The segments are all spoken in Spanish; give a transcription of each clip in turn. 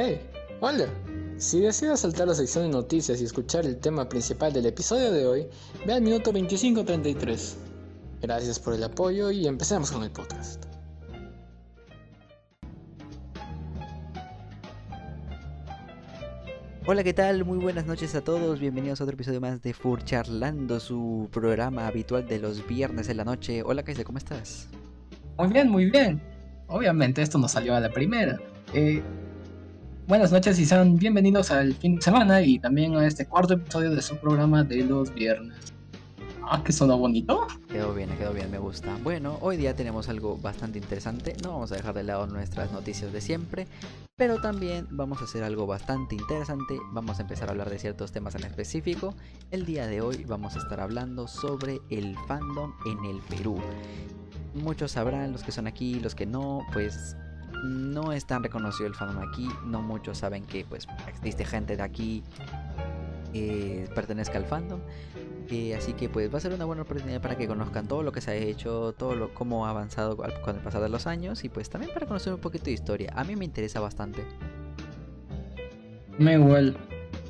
Hey, hola. Si deseas saltar la sección de noticias y escuchar el tema principal del episodio de hoy, ve al minuto 25.33. Gracias por el apoyo y empecemos con el podcast. Hola, ¿qué tal? Muy buenas noches a todos. Bienvenidos a otro episodio más de Fur Charlando, su programa habitual de los viernes en la noche. Hola, Kaise, ¿cómo estás? Muy bien, muy bien. Obviamente esto nos salió a la primera. Eh, buenas noches y sean bienvenidos al fin de semana y también a este cuarto episodio de su programa de los viernes. Ah, que sonó bonito. Quedó bien, quedó bien, me gusta. Bueno, hoy día tenemos algo bastante interesante. No vamos a dejar de lado nuestras noticias de siempre, pero también vamos a hacer algo bastante interesante. Vamos a empezar a hablar de ciertos temas en específico. El día de hoy vamos a estar hablando sobre el fandom en el Perú. Muchos sabrán, los que son aquí, los que no, pues no es tan reconocido el fandom aquí. No muchos saben que pues existe gente de aquí que pertenezca al fandom. Eh, así que pues va a ser una buena oportunidad para que conozcan todo lo que se ha hecho, todo lo cómo ha avanzado con el pasar de los años y pues también para conocer un poquito de historia. A mí me interesa bastante. Me igual.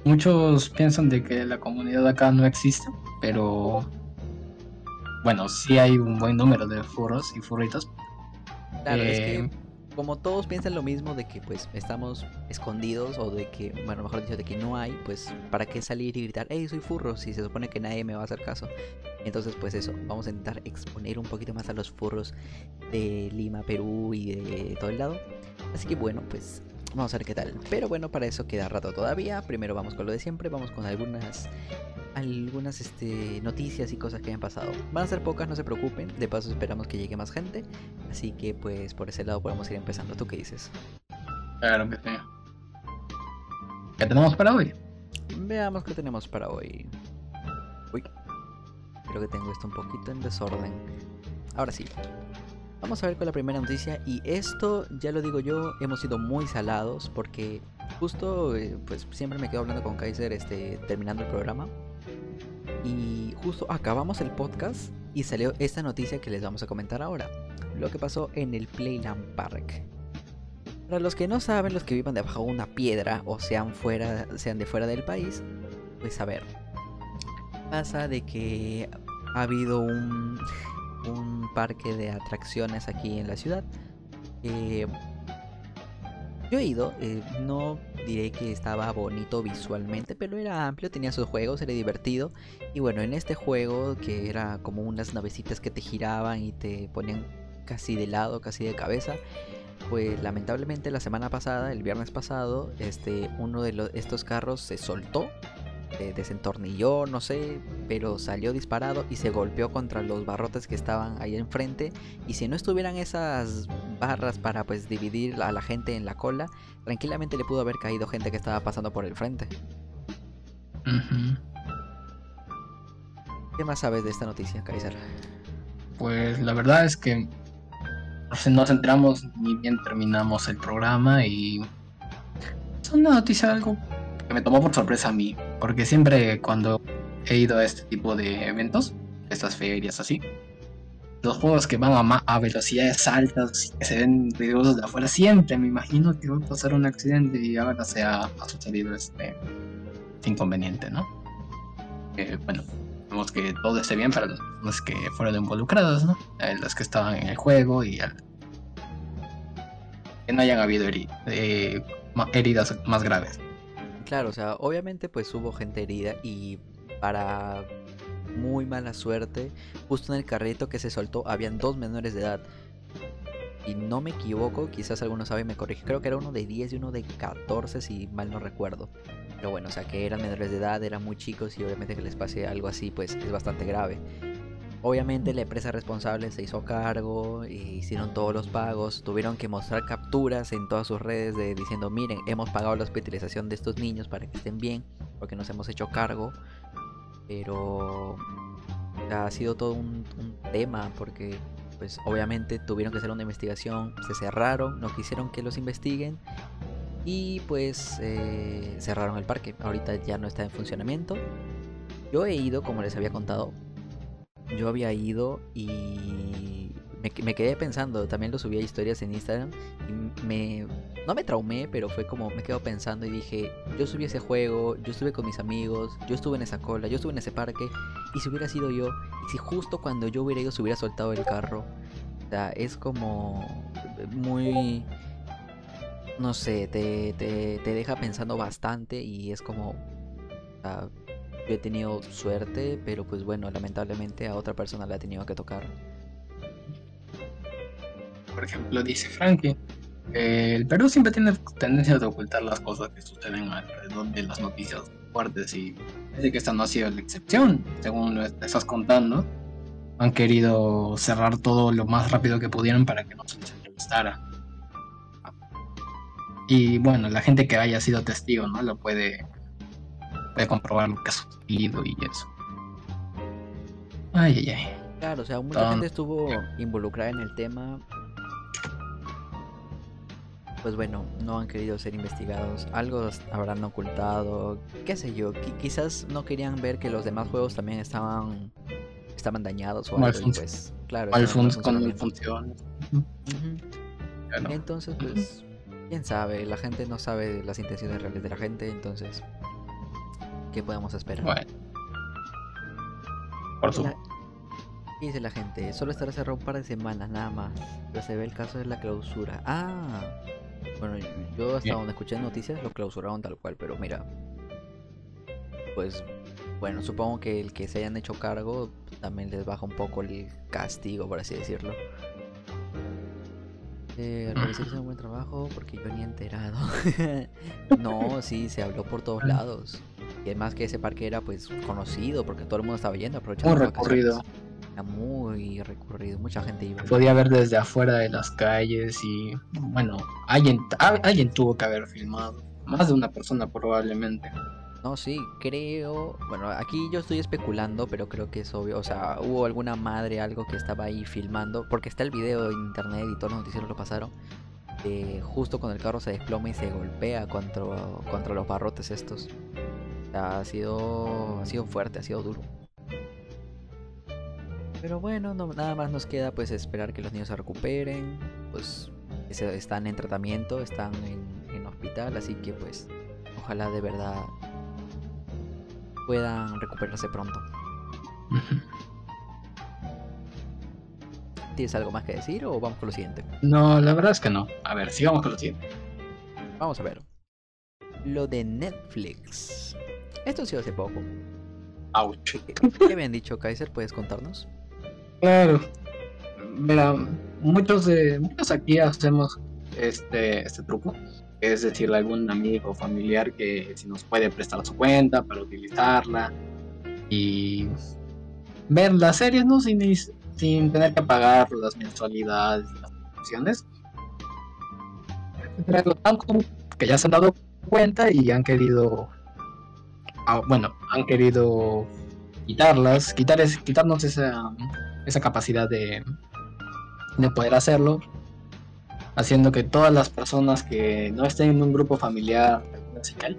Muchos piensan de que la comunidad acá no existe, pero bueno, sí hay un buen número de furros y furritos. Claro, es que eh, como todos piensan lo mismo de que pues estamos escondidos o de que, bueno, mejor dicho, de que no hay, pues para qué salir y gritar, hey, soy furro, si se supone que nadie me va a hacer caso. Entonces, pues eso, vamos a intentar exponer un poquito más a los furros de Lima, Perú y de todo el lado. Así que bueno, pues vamos a ver qué tal. Pero bueno, para eso queda rato todavía. Primero vamos con lo de siempre, vamos con algunas algunas este, noticias y cosas que hayan pasado. Van a ser pocas, no se preocupen. De paso esperamos que llegue más gente. Así que pues por ese lado podemos ir empezando. ¿Tú qué dices? Claro que sí. ¿Qué tenemos para hoy? Veamos qué tenemos para hoy. Uy. Creo que tengo esto un poquito en desorden. Ahora sí. Vamos a ver con la primera noticia y esto, ya lo digo yo, hemos sido muy salados porque justo, eh, pues siempre me quedo hablando con Kaiser este, terminando el programa y justo acabamos el podcast y salió esta noticia que les vamos a comentar ahora. Lo que pasó en el Playland Park. Para los que no saben, los que vivan debajo de una piedra o sean, fuera, sean de fuera del país, pues a ver. Pasa de que ha habido un, un parque de atracciones aquí en la ciudad. Eh, yo he ido, eh, no diré que estaba bonito visualmente, pero era amplio, tenía sus juegos, era divertido. Y bueno, en este juego, que era como unas navecitas que te giraban y te ponían casi de lado, casi de cabeza, pues lamentablemente la semana pasada, el viernes pasado, este, uno de estos carros se soltó desentornilló, no sé, pero salió disparado y se golpeó contra los barrotes que estaban ahí enfrente. Y si no estuvieran esas barras para pues dividir a la gente en la cola, tranquilamente le pudo haber caído gente que estaba pasando por el frente. ¿Qué más sabes de esta noticia, Kaiser? Pues la verdad es que nos enteramos ni bien terminamos el programa y es una noticia algo que me tomó por sorpresa a mí, porque siempre cuando he ido a este tipo de eventos, estas ferias así, los juegos que van a, a velocidades altas, que se ven peligrosos de afuera, siempre me imagino que va a pasar un accidente y ahora se ha, sucedido este inconveniente, ¿no? bueno, vemos que todo esté bien para los que fueron involucrados, ¿no? Eh, los que estaban en el juego y que no hayan habido eh, heridas más graves. Claro, o sea, obviamente pues hubo gente herida y para muy mala suerte, justo en el carrito que se soltó habían dos menores de edad. Y no me equivoco, quizás algunos saben me corrige, creo que era uno de 10 y uno de 14 si mal no recuerdo. Pero bueno, o sea que eran menores de edad, eran muy chicos y obviamente que les pase algo así pues es bastante grave. Obviamente la empresa responsable se hizo cargo, e hicieron todos los pagos, tuvieron que mostrar capturas en todas sus redes de diciendo miren, hemos pagado la hospitalización de estos niños para que estén bien, porque nos hemos hecho cargo. Pero ha sido todo un, tema porque pues obviamente tuvieron que hacer una investigación, se cerraron, no quisieron que los investiguen y pues eh, cerraron el parque. Ahorita ya no está en funcionamiento. Yo he ido, como les había contado, yo había ido y me, quedé pensando, también lo subí a historias en Instagram y me, no me traumé, pero fue como me quedo pensando y dije, yo subí ese juego, yo estuve con mis amigos, yo estuve en esa cola, yo estuve en ese parque, y si hubiera sido yo, y si justo cuando yo hubiera ido se hubiera soltado el carro, o sea, es como muy, no sé, te, te, te deja pensando bastante y es como, yo he tenido suerte, pero pues bueno, lamentablemente a otra persona le ha tenido que tocar. Por ejemplo, dice Frankie, eh, el Perú siempre tiene tendencia de ocultar las cosas que suceden alrededor de las noticias fuertes y parece que esta no ha sido la excepción, según lo estás contando. Han querido cerrar todo lo más rápido que pudieron para que no se les entrevistara. Y bueno, la gente que haya sido testigo, ¿no? Lo puede, puede comprobar lo que ha sucedido y eso. Ay, ay, ay. Claro, o sea, mucha gente estuvo involucrada en el tema pues bueno, no han querido ser investigados, algo habrán ocultado, qué sé yo, quizás no querían ver que los demás juegos también estaban estaban dañados o algo, y pues claro, con el función. Entonces, pues quién sabe, la gente no sabe las intenciones reales de la gente, entonces ¿qué podemos esperar? Bueno. Por supuesto. Dice la gente, solo estará cerrado un par de semanas nada más, pero se ve el caso de la clausura. Ah, bueno, yo hasta donde escuché noticias lo clausuraron tal cual, pero mira. Pues bueno, supongo que el que se hayan hecho cargo también les baja un poco el castigo, por así decirlo. Eh, hizo un buen trabajo porque yo ni he enterado. no, sí, se habló por todos lados. Y además que ese parque era pues conocido porque todo el mundo estaba yendo, aprovechando. Muy recorrido muy recurrido, mucha gente iba. Podía ver desde afuera de las calles y bueno, alguien, alguien tuvo que haber filmado, más de una persona probablemente. No, sí, creo, bueno, aquí yo estoy especulando, pero creo que es obvio, o sea, hubo alguna madre, algo que estaba ahí filmando, porque está el video en internet y todos los noticieros lo pasaron, justo cuando el carro se desploma y se golpea contra, contra los barrotes estos. ha sido, ha sido fuerte, ha sido duro. Pero bueno, nada más nos queda pues esperar que los niños se recuperen. Pues están en tratamiento, están en, en hospital, así que pues ojalá de verdad puedan recuperarse pronto. ¿Tienes algo más que decir o vamos con lo siguiente? No, la verdad es que no. A ver, sigamos con lo siguiente. Vamos a ver. Lo de Netflix. Esto ha sido hace poco. Ouch. ¿Qué habían dicho, Kaiser? ¿Puedes contarnos? Claro. Mira, muchos de muchos aquí hacemos este, este truco. Es decirle a algún amigo o familiar que si nos puede prestar su cuenta para utilizarla y ver las series, ¿no? Sin, sin tener que pagar las mensualidades y las opciones. que ya se han dado cuenta y han querido ah, bueno, han querido quitarlas, quitar quitarnos esa esa capacidad de, de poder hacerlo, haciendo que todas las personas que no estén en un grupo familiar señal,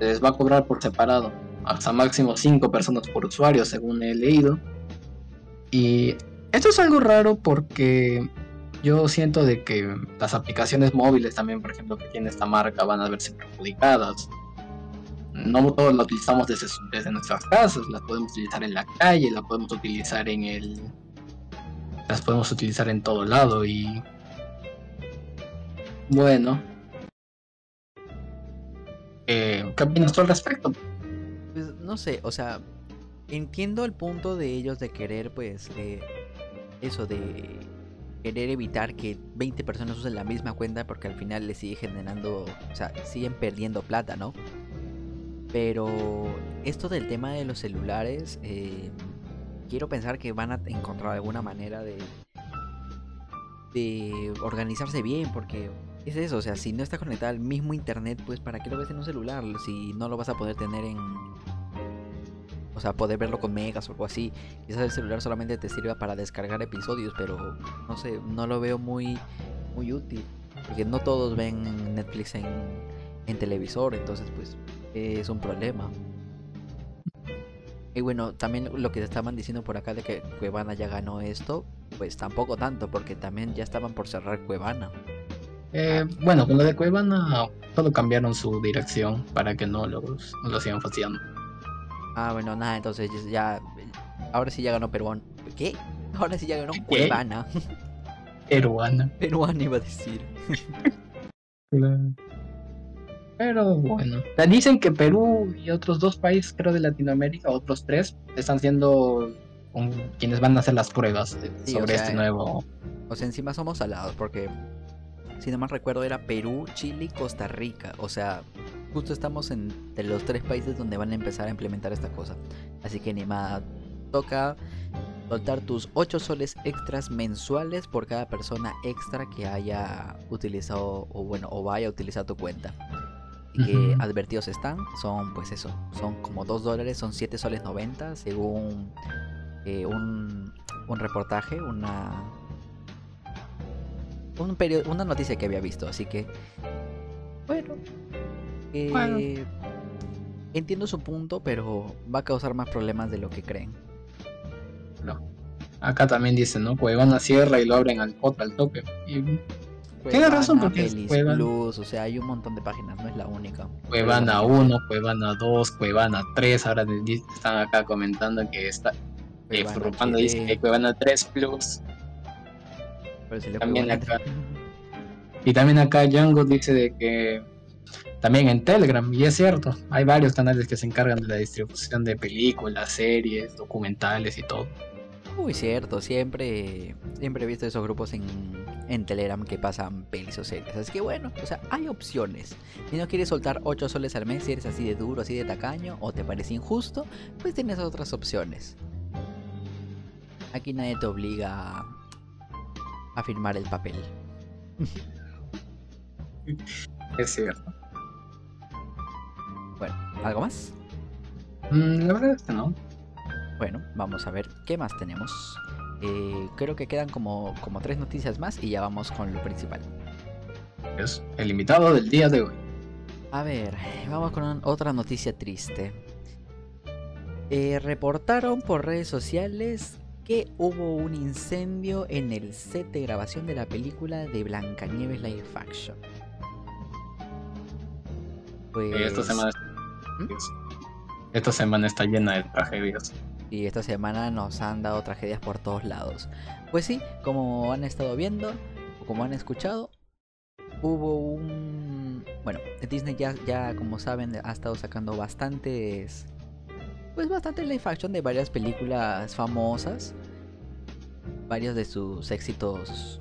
les va a cobrar por separado, hasta máximo 5 personas por usuario, según he leído. Y esto es algo raro porque yo siento de que las aplicaciones móviles también, por ejemplo, que tiene esta marca, van a verse perjudicadas. No todos la utilizamos desde, desde nuestras casas, la podemos utilizar en la calle, la podemos utilizar en el... Las podemos utilizar en todo lado y... Bueno. Eh, ¿Qué opinas tú al respecto? Pues no sé, o sea, entiendo el punto de ellos de querer, pues, eh, eso de querer evitar que 20 personas usen la misma cuenta porque al final les sigue generando, o sea, siguen perdiendo plata, ¿no? Pero esto del tema de los celulares, eh, quiero pensar que van a encontrar alguna manera de, de organizarse bien, porque es eso, o sea, si no está conectado al mismo internet, pues ¿para qué lo ves en un celular? Si no lo vas a poder tener en... O sea, poder verlo con megas o algo así. Quizás el celular solamente te sirva para descargar episodios, pero no sé, no lo veo muy, muy útil. Porque no todos ven Netflix en, en televisor, entonces pues es un problema. Y bueno, también lo que estaban diciendo por acá de que Cuevana ya ganó esto, pues tampoco tanto, porque también ya estaban por cerrar Cuevana. Eh, bueno, con lo de Cuevana, todo cambiaron su dirección para que no los, no lo sigan fastidiando. Ah, bueno, nada, entonces ya. Ahora sí ya ganó Peruán. ¿Qué? Ahora sí ya ganó ¿Qué? Cuevana. Peruana. Peruana iba a decir. Pero bueno, dicen que Perú y otros dos países, creo de Latinoamérica, otros tres, están siendo quienes van a hacer las pruebas de- Sí, o sobre sea, este nuevo. O sea, encima somos alados porque, si no mal recuerdo, era Perú, Chile y Costa Rica. O sea, justo estamos entre los tres países donde van a empezar a implementar esta cosa. Así que ni más, toca soltar tus 8 soles extras mensuales por cada persona extra que haya utilizado o bueno, o vaya a utilizar tu cuenta. Y que advertidos están, son pues eso, son como 2 dólares, son 7 soles 90 según eh, un, un reportaje, una un perio- una noticia que había visto, así que bueno, eh, Bueno. entiendo su punto, pero va a causar más problemas de lo que creen. Acá también dicen, ¿no? Cuevana cierra y lo abren al al toque. Y Tiene razón, porque es Pelis Cuevana. Plus, o sea, hay un montón de páginas, no es la única. Cuevana 1, Cuevana 2, Cuevana 3, ahora están acá comentando que está. Eh, dice que Cuevana 3 Plus. También acá. Y también acá Django dice de que también en Telegram, y es cierto, hay varios canales que se encargan de la distribución de películas, series, documentales y todo. Uy, cierto, siempre, siempre he visto esos grupos en, en Telegram que pasan pelis o series. Así que bueno, o sea, hay opciones. Si no quieres soltar 8 soles al mes, si eres así de duro, así de tacaño, o te parece injusto, pues tienes otras opciones. Aquí nadie te obliga a, firmar el papel. Es cierto. Bueno, ¿algo más? Mm, la verdad es que no. Bueno, vamos a ver qué más tenemos. Eh, creo que quedan como, como tres noticias más y ya vamos con lo principal. Es el invitado del día de hoy. A ver, vamos con otra noticia triste. Eh, reportaron por redes sociales que hubo un incendio en el set de grabación de la película de Blancanieves Live Action. Pues, Eh, Esta semana, ¿Mm? esta semana está llena de tragedias. y esta semana nos han dado tragedias por todos lados. Pues sí, como han estado viendo o como han escuchado, hubo un... Bueno, Disney ya, ya como saben ha estado sacando bastantes... Pues bastante live action de varias películas famosas. Varios de sus éxitos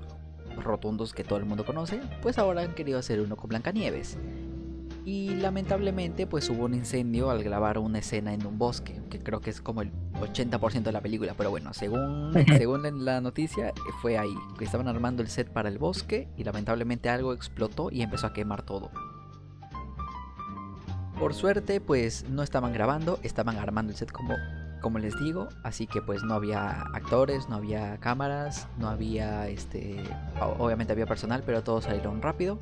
rotundos que todo el mundo conoce. Pues ahora han querido hacer uno con Blancanieves. Y lamentablemente pues hubo un incendio al grabar una escena en un bosque, que creo que es como el 80% de la película, pero bueno, según, según en la noticia fue ahí, que estaban armando el set para el bosque y lamentablemente algo explotó y empezó a quemar todo. Por suerte pues no estaban grabando, estaban armando el set como, como les digo, así que pues no había actores, no había cámaras, no había este, obviamente había personal, pero todos salieron rápido.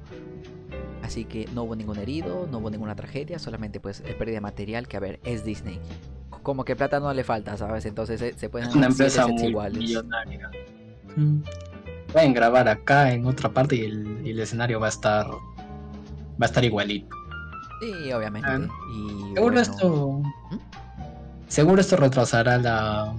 Así que no hubo ningún herido, no hubo ninguna tragedia, solamente pues eh, pérdida de material que a ver, es Disney. Como que plata no le falta, ¿sabes? Entonces eh, se pueden hacer empresa sets muy iguales. millonaria. Mm. Pueden grabar acá en otra parte y el, y el escenario va a estar va a estar igualito. Sí, obviamente. Ah, Y Seguro bueno, esto ¿Mm? seguro esto retrasará la,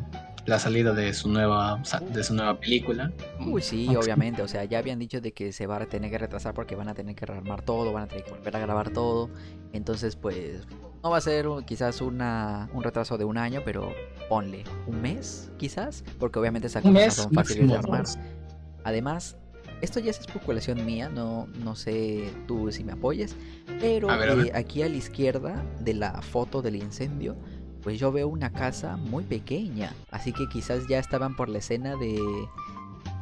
la salida de su nueva sa- de su nueva película. Uy, sí, obviamente. O sea, ya habían dicho de que se va a tener que retrasar porque van a tener que rearmar todo, van a tener que volver a grabar todo. Entonces, pues, no va a ser quizás una, un retraso de un año, pero ponle un mes, quizás, porque obviamente esas Un cosas son fáciles de armar. Además, esto ya es especulación mía, no, no sé tú si me apoyes, pero A ver, a ver. eh, aquí a la izquierda de la foto del incendio, pues yo veo una casa muy pequeña, así que quizás ya estaban por la escena de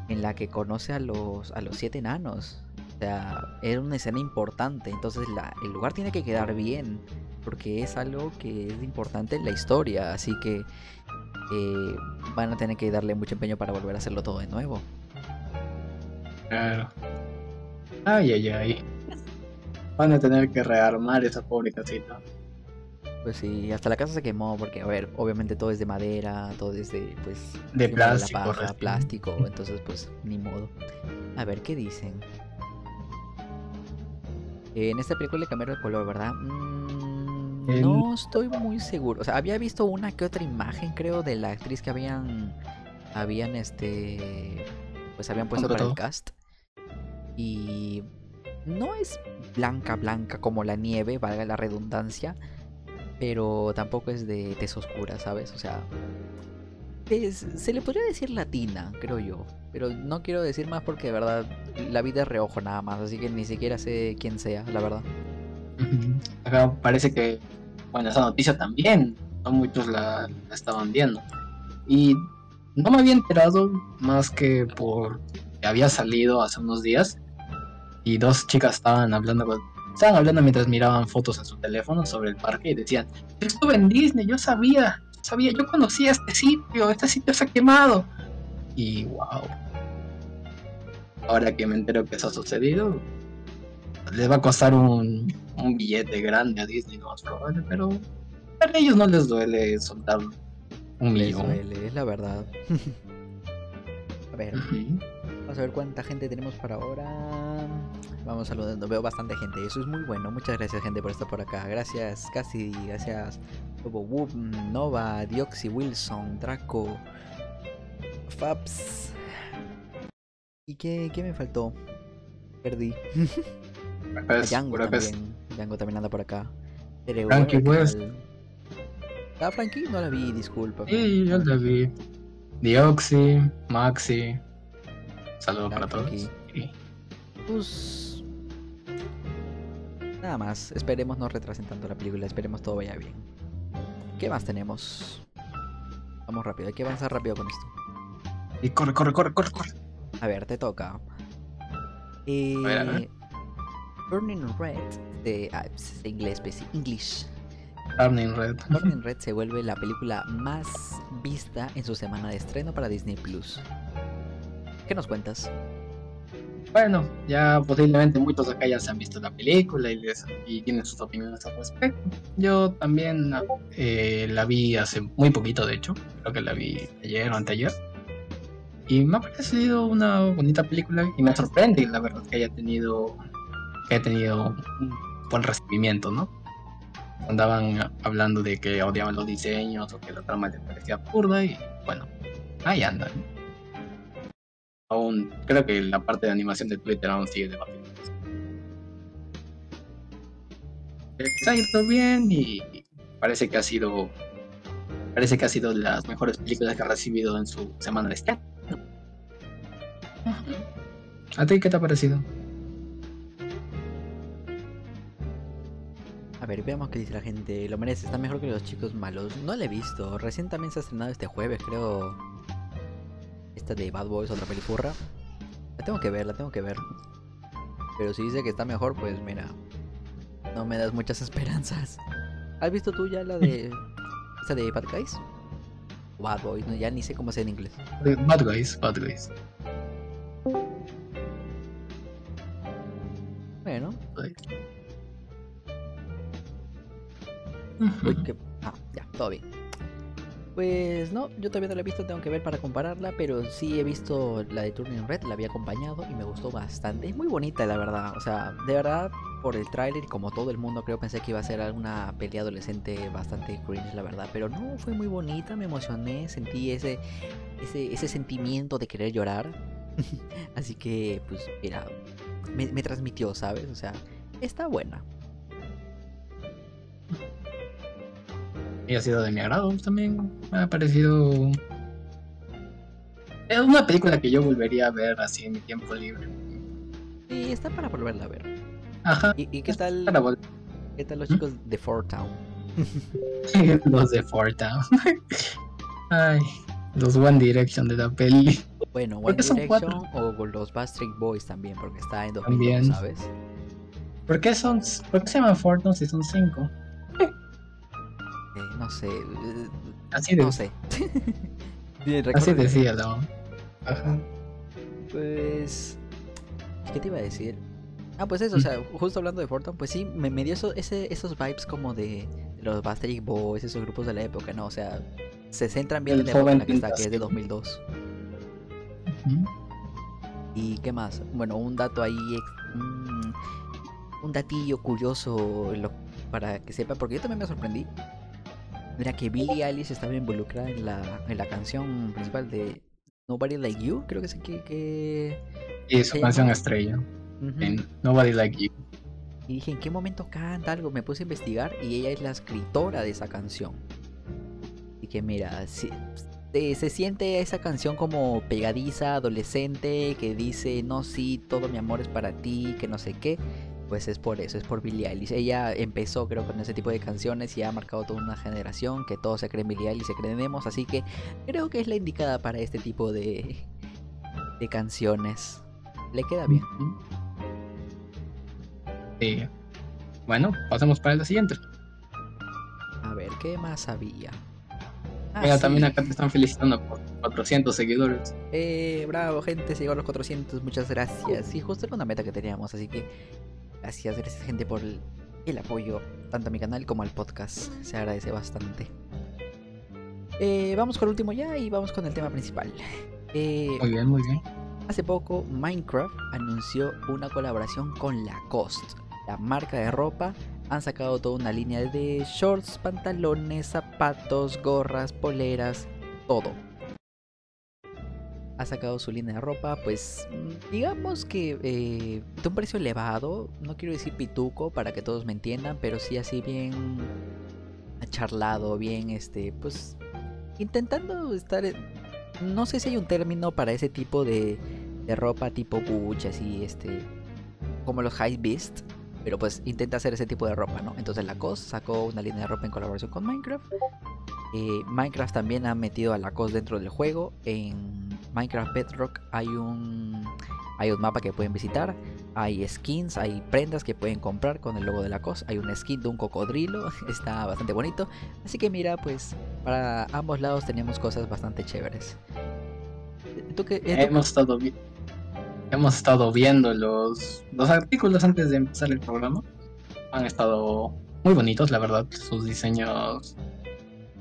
en la que conoce a los a los siete enanos. O sea, era una escena importante, entonces la, el lugar tiene que quedar bien, porque es algo que es importante en la historia, así que eh, van a tener que darle mucho empeño para volver a hacerlo todo de nuevo. Claro. Ay, ay, ay. Van a tener que rearmar esa pobre casita. Pues sí, hasta la casa se quemó porque, a ver, obviamente todo es de madera, todo es de, pues... De encima la plástico, paja, plástico, entonces pues ni modo. A ver, ¿qué dicen? En esta película le cambiaron el color, ¿verdad? Mm, El- No estoy muy seguro. O sea, había visto una que otra imagen, creo, de la actriz que habían. Habían este. Pues habían puesto para el cast. Y. No es blanca, blanca como la nieve, valga la redundancia. Pero tampoco es de tez oscura, ¿sabes? O sea. se le podría decir latina, creo yo. Pero no quiero decir más porque de verdad la vida es reojo nada más. Así que ni siquiera sé quién sea, la verdad. Acá parece que, bueno, esa noticia también, no muchos la, la estaban viendo. Y no me había enterado más que por que había salido hace unos días y dos chicas estaban hablando con- estaban hablando mientras miraban fotos en su teléfono sobre el parque y decían, yo estuve en Disney, yo sabía, yo sabía, yo conocía este sitio, este sitio se ha quemado. Y wow. Ahora que me entero que eso ha sucedido, les va a costar un, un billete grande a Disney, más probable, pero a ellos no les duele soltar un millón. duele, es la verdad. a ver, vamos a ver cuánta gente tenemos para ahora. Vamos saludando, veo bastante gente, eso es muy bueno. Muchas gracias gente por estar por acá. Gracias Cassidy, gracias Whoop, Nova, Dioxy, Wilson, Draco, Fabs. ¿Y qué, qué me faltó? Perdí. Django también. Django también anda por acá. Frankie West. Ah, Frankie, no la vi, disculpa. Sí, yo la vi. Dioxy, Maxi. Saludos para todos. Sí. Pues. Nada más. Esperemos no retrasen tanto la película. Esperemos todo vaya bien. ¿Qué más tenemos? Vamos rápido, hay que avanzar rápido con esto. Y corre, corre, corre, corre, corre. A ver, te toca. Eh, ver, a ver. Burning Red de, ah, es de inglés, pues, English. Turning Red. Burning Red se vuelve la película más vista en su semana de estreno para Disney Plus. ¿Qué nos cuentas? Bueno, ya posiblemente muchos acá ya se han visto la película y, les- y tienen sus opiniones al respecto. Yo también eh, la vi hace muy poquito, de hecho. Creo que la vi ayer o anteayer. Y me ha parecido una bonita película y me sorprende, la verdad, que haya tenido, que haya tenido un buen recibimiento, ¿no? Andaban hablando de que odiaban los diseños o que la trama les parecía absurda y bueno, ahí andan. Aún creo que la parte de animación de Twitter aún sigue debatiendo. Ha ido bien y parece que ha sido parece que ha sido de las mejores películas que ha recibido en su semana de estreno. ¿A ti qué te ha parecido? A ver, veamos qué dice la gente. Lo merece, está mejor que los chicos malos. No la he visto. Recién también se ha estrenado este jueves, creo. Esta de Bad Boys, otra pelifurra. La tengo que ver, la tengo que ver. Pero si dice que está mejor, pues mira. No me das muchas esperanzas. ¿Has visto tú ya la de. esta de Bad Guys? Bad Boys, no, ya ni sé cómo se en inglés. Eh, Bad Guys, Bad Guys. Bueno. Uy, que- Ah, ya, todo bien. Pues no, yo todavía no la he visto, tengo que ver para compararla, pero sí he visto la de Turning Red, la había acompañado y me gustó bastante. Es muy bonita, la verdad. O sea, de verdad, por el tráiler, como todo el mundo, creo pensé que iba a ser alguna pelea adolescente bastante cringe, la verdad. Pero no, fue muy bonita, me emocioné, sentí ese, ese, ese sentimiento de querer llorar. Así que, pues, mira, me, me transmitió, ¿sabes? O sea, está buena. Y ha sido de mi agrado también. Me ha parecido. Es una película que yo volvería a ver así en mi tiempo libre. Y está para volverla a ver. Ajá. ¿Y, y qué tal? Para ¿Qué tal los ¿Mm? chicos de Fort Town? los de Fortown. Ay, los One Direction de la peli. Bueno, ¿Por One Direction o los Backstreet Boys también, porque está en 2002, También. ¿sabes? ¿Por qué, son, ¿Por qué se llaman Fortown si son cinco? No sé. Así, de, no sé. Así decía la. Ajá. Pues. ¿Qué te iba a decir? Ah, pues eso, o sea, justo hablando de Fortune, pues sí, me, me dio eso, ese, esos vibes como de, los Backstreet Boys, esos grupos de la época, ¿no? O sea, se centran bien El en la época en joven la que está, que es de tentación. 2002. Ujú. ¿Y qué más? Bueno, un dato ahí. mm, un datillo curioso lo- para que sepa, porque yo también me sorprendí. Era que Billie Eilish estaba involucrada en la, en la canción principal de Nobody Like You, creo que es que... que... Y su canción estrella, en Nobody Like You. Y dije, ¿en qué momento canta algo? Me puse a investigar y ella es la escritora de esa canción. Y que mira, si- se, se siente esa canción como pegadiza, adolescente, que dice, no, sí, todo mi amor es para ti, que no sé qué. Pues es por eso, es por Billie Eilish. Ella empezó creo con ese tipo de canciones y ha marcado toda una generación que todos se creen Billie Eilish, se creen emos, así que creo que es la indicada para este tipo de, de canciones. Le queda bien. Sí. Bueno, pasemos para la siguiente. A ver, ¿qué más había? Ah, Mira, también acá te están felicitando por 400 seguidores. Eh, bravo, gente, se llegó a los 400, muchas gracias. Y justo era una meta que teníamos, así que gracias, gracias, gente, por el, el apoyo, tanto a mi canal como al podcast. Se agradece bastante. Eh, vamos con el último ya y vamos con el tema principal. Eh, Muy bien, muy bien. Hace poco Minecraft anunció una colaboración con Lacoste, la marca de ropa. Han sacado toda una línea de shorts, pantalones, zapatos, gorras, poleras, todo. Ha sacado su línea de ropa, pues mm, digamos que eh, de un precio elevado, no quiero decir pituco para que todos me entiendan, pero sí así bien charlado, bien este, pues intentando estar, no sé si hay un término para ese tipo de, de ropa tipo Gucci, así, este, como los High Beast, pero pues intenta hacer ese tipo de ropa, ¿no? Entonces Lacoste sacó una línea de ropa en colaboración con Minecraft. Eh, Minecraft también ha metido a Lacoste dentro del juego. En Minecraft Bedrock hay un, hay un mapa que pueden visitar. Hay skins, hay prendas que pueden comprar con el logo de Lacoste. Hay un skin de un cocodrilo, está bastante bonito. Así que mira, pues para ambos lados tenemos cosas bastante chéveres. ¿Tú qué- eh, Hemos estado, vi- hemos estado viendo los, los artículos antes de empezar el programa. Han estado muy bonitos, la verdad, sus diseños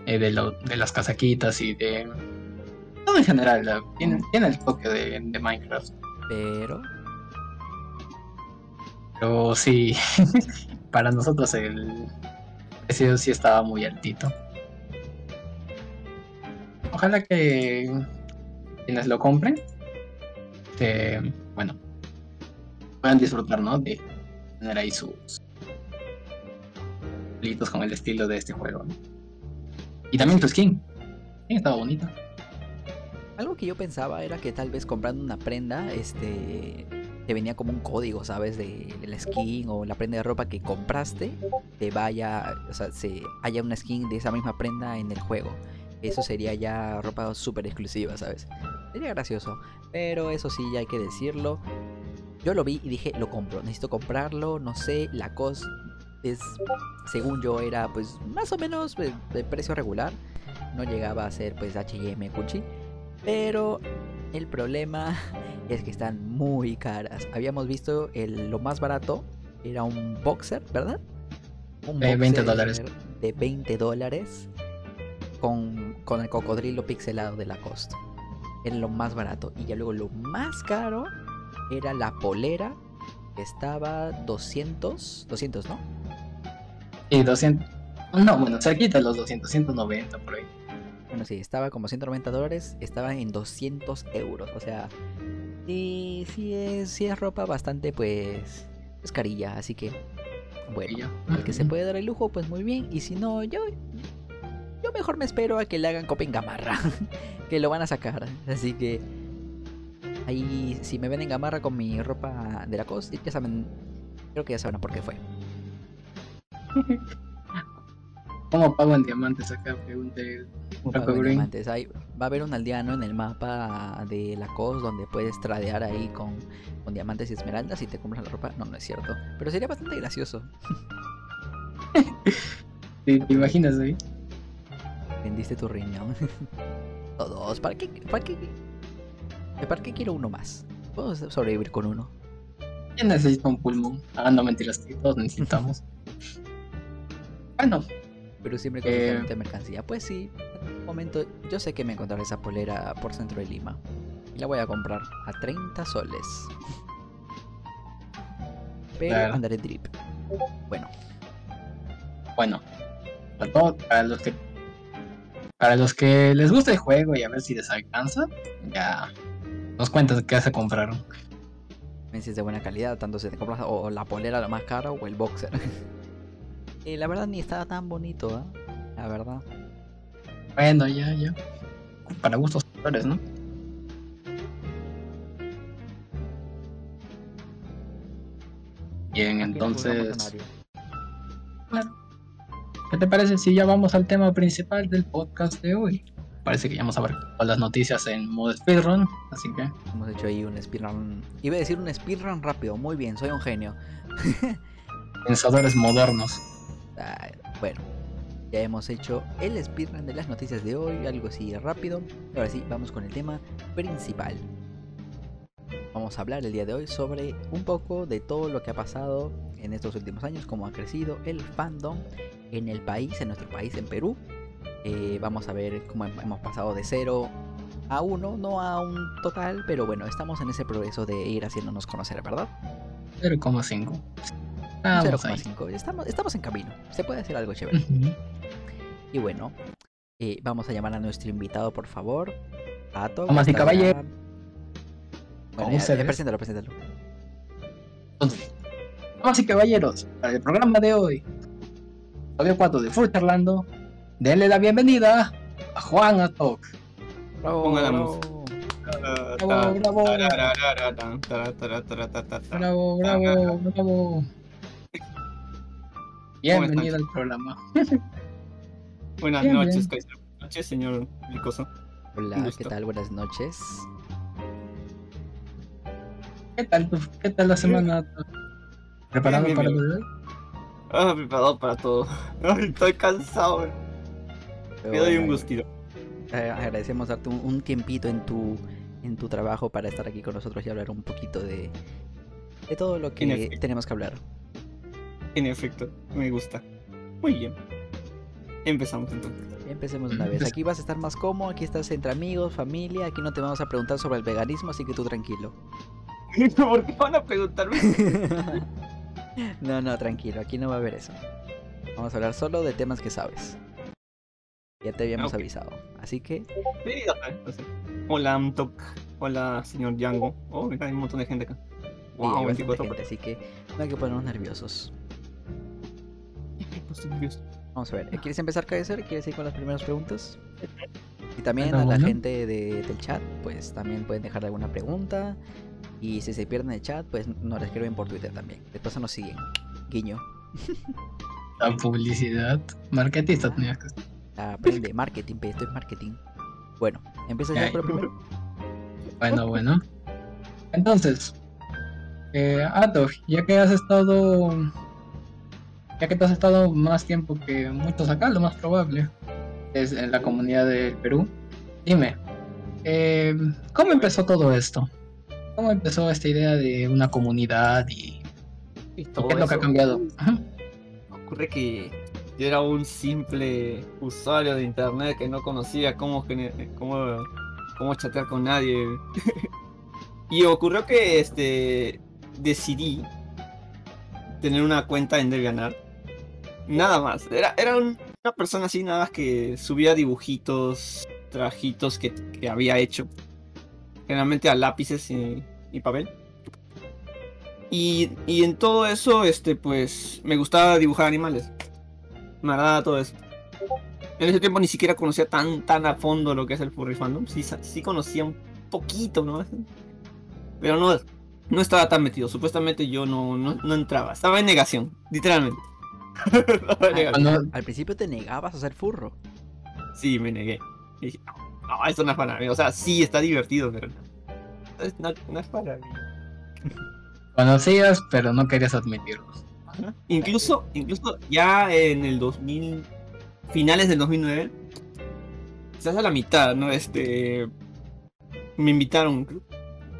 eh, de, lo- de las casaquitas y de... Todo en general, la- tiene, tiene el toque de, de Minecraft. Pero Pero sí, para nosotros el precio sí estaba muy altito. Ojalá que quienes lo compren, eh, bueno, puedan disfrutar, ¿no? De tener ahí sus con el estilo de este juego. Y también tu skin. Estaba bonita. Algo que yo pensaba era que tal vez comprando una prenda, este, te venía como un código, ¿sabes? De la skin o la prenda de ropa que compraste, te vaya, o sea, se haya una skin de esa misma prenda en el juego. Eso sería ya ropa súper exclusiva, ¿sabes? Sería gracioso, pero eso sí, ya hay que decirlo. Yo lo vi y dije, lo compro, necesito comprarlo, no sé, la cos es, según yo, era pues más o menos de, de precio regular. No llegaba a ser pues H&M, Gucci. Pero el problema es que están muy caras. Habíamos visto el, lo más barato, era un boxer, ¿verdad? Un Eh, 20 boxer dólares. De 20 dólares con, con el cocodrilo pixelado de la costa. Era lo más barato. Y ya luego lo más caro era la polera, que estaba 200, 200, ¿no? Y 200. No, bueno, cerquita los 200, 190 por ahí. Bueno, sí, estaba como 190 dólares, estaba en 200 euros. O sea, sí, sí es, sí es ropa bastante, pues, pues carilla. Así que, Y bueno, el que se puede dar el lujo, pues muy bien. Y si no, yo, yo mejor me espero a que le hagan copa en gamarra, que lo van a sacar. Así que, ahí, si me ven en gamarra con mi ropa de la costa, ya saben, creo que ya saben por qué fue. ¿Cómo pago en diamantes acá? Pregunté pago en Green. diamantes. Ahí va a haber un aldeano en el mapa de la COS donde puedes tradear ahí con, con diamantes y esmeraldas y te compras la ropa. No, no es cierto. Pero sería bastante gracioso. ¿Te, te imaginas ahí? Vendiste tu riñón. Todos. ¿Para qué, para qué, para qué quiero uno más? Puedo sobrevivir con uno. ¿Quién necesita un pulmón? Ah, no mentiras, que todos necesitamos. bueno, Pero siempre con Eh. mercancía. Pues sí, en momento yo sé que me encontraré esa polera por centro de Lima. Y la voy a comprar a 30 soles. pero Claro. andaré drip. Bueno, Bueno, para, todo- para los que para los que les gusta el juego y a ver si les alcanza, ya nos cuentas qué se compraron. si es de buena calidad, tanto si te compras o la polera la más cara o el boxer. Eh, la verdad ni estaba tan bonito, ¿eh? La verdad. Bueno, ya, ya. Para gustos colores, ¿no? Bien, entonces, nadie. ¿Qué te parece si ya vamos al tema principal del podcast de hoy? Parece que ya vamos a ver todas las noticias en modo speedrun, así que Hemos hecho ahí un speedrun. Iba a decir un speedrun rápido, muy bien, soy un genio. pensadores modernos. Ah, bueno, ya hemos hecho el speedrun de las noticias de hoy, algo así rápido. Ahora sí, vamos con el tema principal. Vamos a hablar el día de hoy sobre un poco de todo lo que ha pasado en estos últimos años, cómo ha crecido el fandom en el país, en nuestro país, en Perú. Eh, vamos a ver cómo hem- hemos pasado de 0 a 1, no a un total, pero bueno, estamos en ese progreso de ir haciéndonos conocer, ¿verdad? 0,5. Vamos ahí. 0,5. Estamos, estamos en camino, se puede hacer algo chévere. Y bueno, eh, vamos a llamar a nuestro invitado, por favor. Pato. Damas y ¿estás caballeros. Bueno, ya, ya, preséntalo, preséntalo. Entonces, damas y caballeros, para el programa de hoy, episodio 4 de Full Charlando, denle la bienvenida a Juan Atok. Bravo, Ponga la bravo. Bravo, bravo. Bravo, Bravo. Bienvenido al programa. Buenas Bien, noches. Kaiser. Buenas noches, señor Licoso. Hola, ¿qué tal? Buenas noches. ¿Qué tal, tu- qué tal la semana? ¿Preparado Bien, para bien, el Ah, preparado para todo. Estoy cansado. Pero Me doy un gustito. eh, agradecemos darte un, un tiempito en tu en tu trabajo para estar aquí con nosotros y hablar un poquito de, de todo lo que tenemos que hablar. En efecto, me gusta. Muy bien. Empezamos entonces. Empecemos una vez. Aquí vas a estar más cómodo, aquí estás entre amigos, familia, aquí no te vamos a preguntar sobre el veganismo, así que tú tranquilo. ¿Por qué van a preguntarme? no, no, tranquilo, aquí no va a haber eso. Vamos a hablar solo de temas que sabes. Ya te habíamos Ok. avisado. Así que, Sí. Hola, Amtok. Hola, señor Django. Oh, mira, hay un montón de gente acá. sí, Wow, hay bastante 24 gente, así que no hay que ponernos nerviosos. Pues, nervioso. Vamos a ver, ¿quieres empezar, Kaiser? ¿Quieres ir con las primeras preguntas? Y también a la gente de- del chat, pues también pueden dejar alguna pregunta. Y si se pierden el chat, pues nos escriben por Twitter también. Después nos siguen. Guiño. La publicidad. Marketista tenías que Aprende marketing, pe, esto es marketing. Bueno, empieza ya lo primero. Bueno, bueno. Entonces, eh, Atok, ya que has estado. Ya que tú has estado más tiempo que muchos acá, lo más probable es en la comunidad del Perú. Dime, eh, ¿cómo empezó todo esto? ¿Cómo empezó esta idea de una comunidad y Y qué es lo que ha cambiado? Ajá. Ocurre que yo era un simple usuario de internet que no conocía cómo, cómo, cómo chatear con nadie. y ocurrió que este decidí tener una cuenta en DeviantArt. Nada más. Era, era un- una persona así, nada más que subía dibujitos, trajitos que, que había hecho. Generalmente a lápices y, y papel. Y, y en todo eso, este, pues, me gustaba dibujar animales. Me agradaba todo eso. En ese tiempo ni siquiera conocía tan, tan a fondo lo que es el furry fandom. Sí, sí conocía un poquito, ¿no? Pero no, no estaba tan metido. Supuestamente yo no, no, no entraba. Estaba en negación, literalmente. Negación. Cuando- Al principio te negabas a ser furro. Sí, me negué. Y dije, no, esto no es para mí. O sea, sí está divertido, pero no, es- no- es para mí. conocías, pero no querías admitirlo. Ajá. Incluso, incluso ya en el 2000, finales del 2009, quizás a la mitad, ¿no? Este, me invitaron,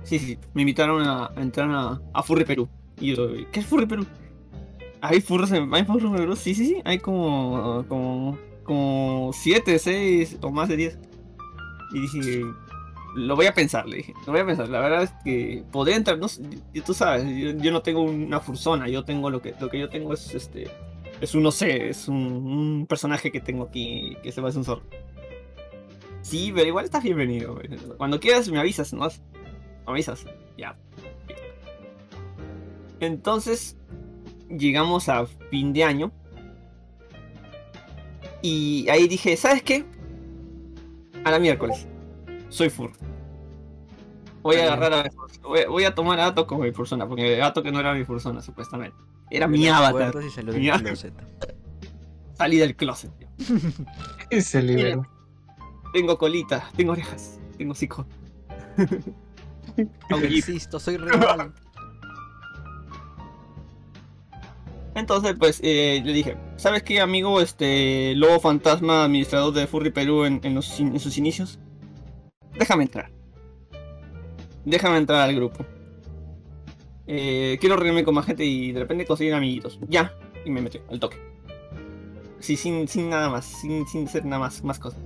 sí, sí, me invitaron a, a entrar a, a Furry Perú. Y yo, ¿qué es Furry Perú? ¿Hay furros en, ¿hay furros en Perú? Sí, sí, sí, hay como, como, como 7, 6 o más de 10. Y dije, lo voy a pensar, le dije. Lo voy a pensar. La verdad es que podría entrar, no tú sabes, yo, no tengo una fursona, yo tengo lo que, lo que yo tengo es este. Es un, no sé, es un, personaje que tengo aquí que se hacer un zorro. Sí, pero igual estás bienvenido. Cuando quieras me avisas, ¿no? Me avisas. Ya. Entonces, llegamos a fin de año. Y ahí dije, ¿sabes qué? A la miércoles. Soy fur. Voy a agarrar a voy, voy a tomar a Ato como mi persona, porque Ato que no era mi persona, supuestamente. Era mi avatar. Puertas y salió Mi del avatar. closet. Salí del closet. tío. Y se liberó. Tengo colita, tengo orejas, tengo hocico. Existo, soy real. Entonces, pues, eh, le dije, ¿sabes qué, amigo? Este, Lobo Fantasma, administrador de Furry Perú en, sus inicios. Déjame entrar. Déjame entrar al grupo. Eh, quiero reunirme con más gente y de repente conseguir amiguitos. Ya. Y me metió al toque. Sí, sin, sin nada más, sin, sin hacer nada más, más cosas.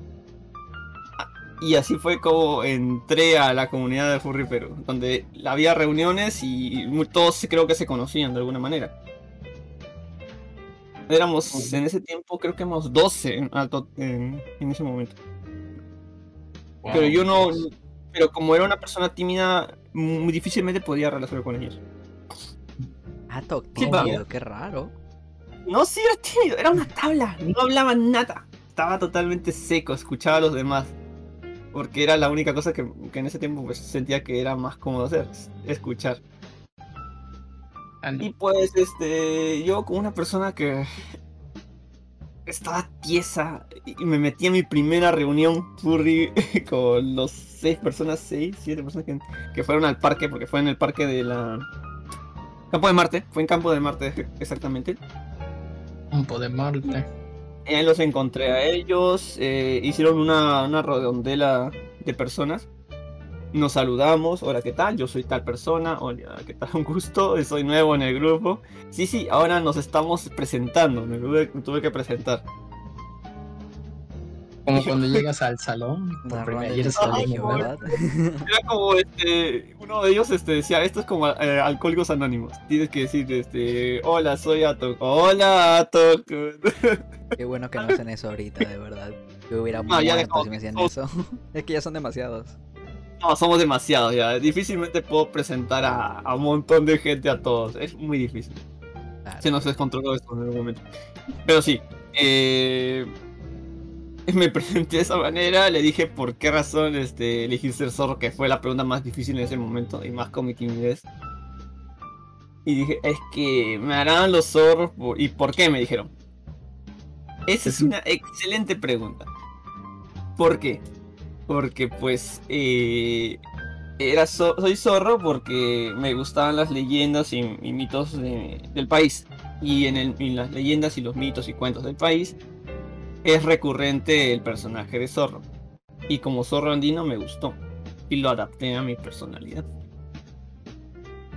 Ah, Y así fue como entré a la comunidad de Furry Perú, donde había reuniones y todos creo que se conocían de alguna manera. Éramos en ese tiempo, creo que éramos 12 en, alto- en, en ese momento. Pero yo no. Pero como era una persona tímida, muy difícilmente podía relacionar con ellos. Ah, Sí, tímido, qué raro. No, sí era tímido, era una tabla. No hablaba nada. Estaba totalmente seco, escuchaba a los demás. Porque era la única cosa que, que en ese tiempo pues, sentía que era más cómodo hacer, escuchar. Y pues, este, yo como una persona que estaba tiesa y me metí a mi primera reunión furry con los seis personas, seis, siete personas que, que fueron al parque, porque fue en el parque de la... Campo de Marte, fue en Campo de Marte exactamente. Campo de Marte. Ahí los encontré a ellos, eh, hicieron una, una redondela de personas. Nos saludamos, hola, ¿qué tal? Yo soy tal persona, hola, ¿qué tal? Un gusto, soy nuevo en el grupo. Sí, sí, ahora nos estamos presentando, me tuve, me tuve que presentar. Como cuando llegas al salón. Por primera único, ¿verdad? Era como, este, uno de ellos este, decía, esto es como eh, Alcohólicos Anónimos. Tienes que decir, este, hola, soy Atok, hola, Atok. Qué bueno que no hacen eso ahorita, de verdad. Yo hubiera No, muerto si me hacían eso. es que ya son demasiados. No, somos demasiados ya, difícilmente puedo presentar a, a un montón de gente a todos, es muy difícil. Claro. Se nos descontroló esto en algún momento. Pero sí, eh, me presenté de esa manera, le dije por qué razón este, elegí ser zorro, que fue la pregunta más difícil en ese momento y más con mi timidez. Y dije, es que me harán los zorros por- y por qué me dijeron. Esa es una excelente pregunta. ¿Por qué? Porque pues eh, era soy zorro porque me gustaban las leyendas y, y mitos de- del país. Y en, el- en las leyendas y los mitos y cuentos del país es recurrente el personaje de zorro. Y como zorro andino me gustó. Y lo adapté a mi personalidad.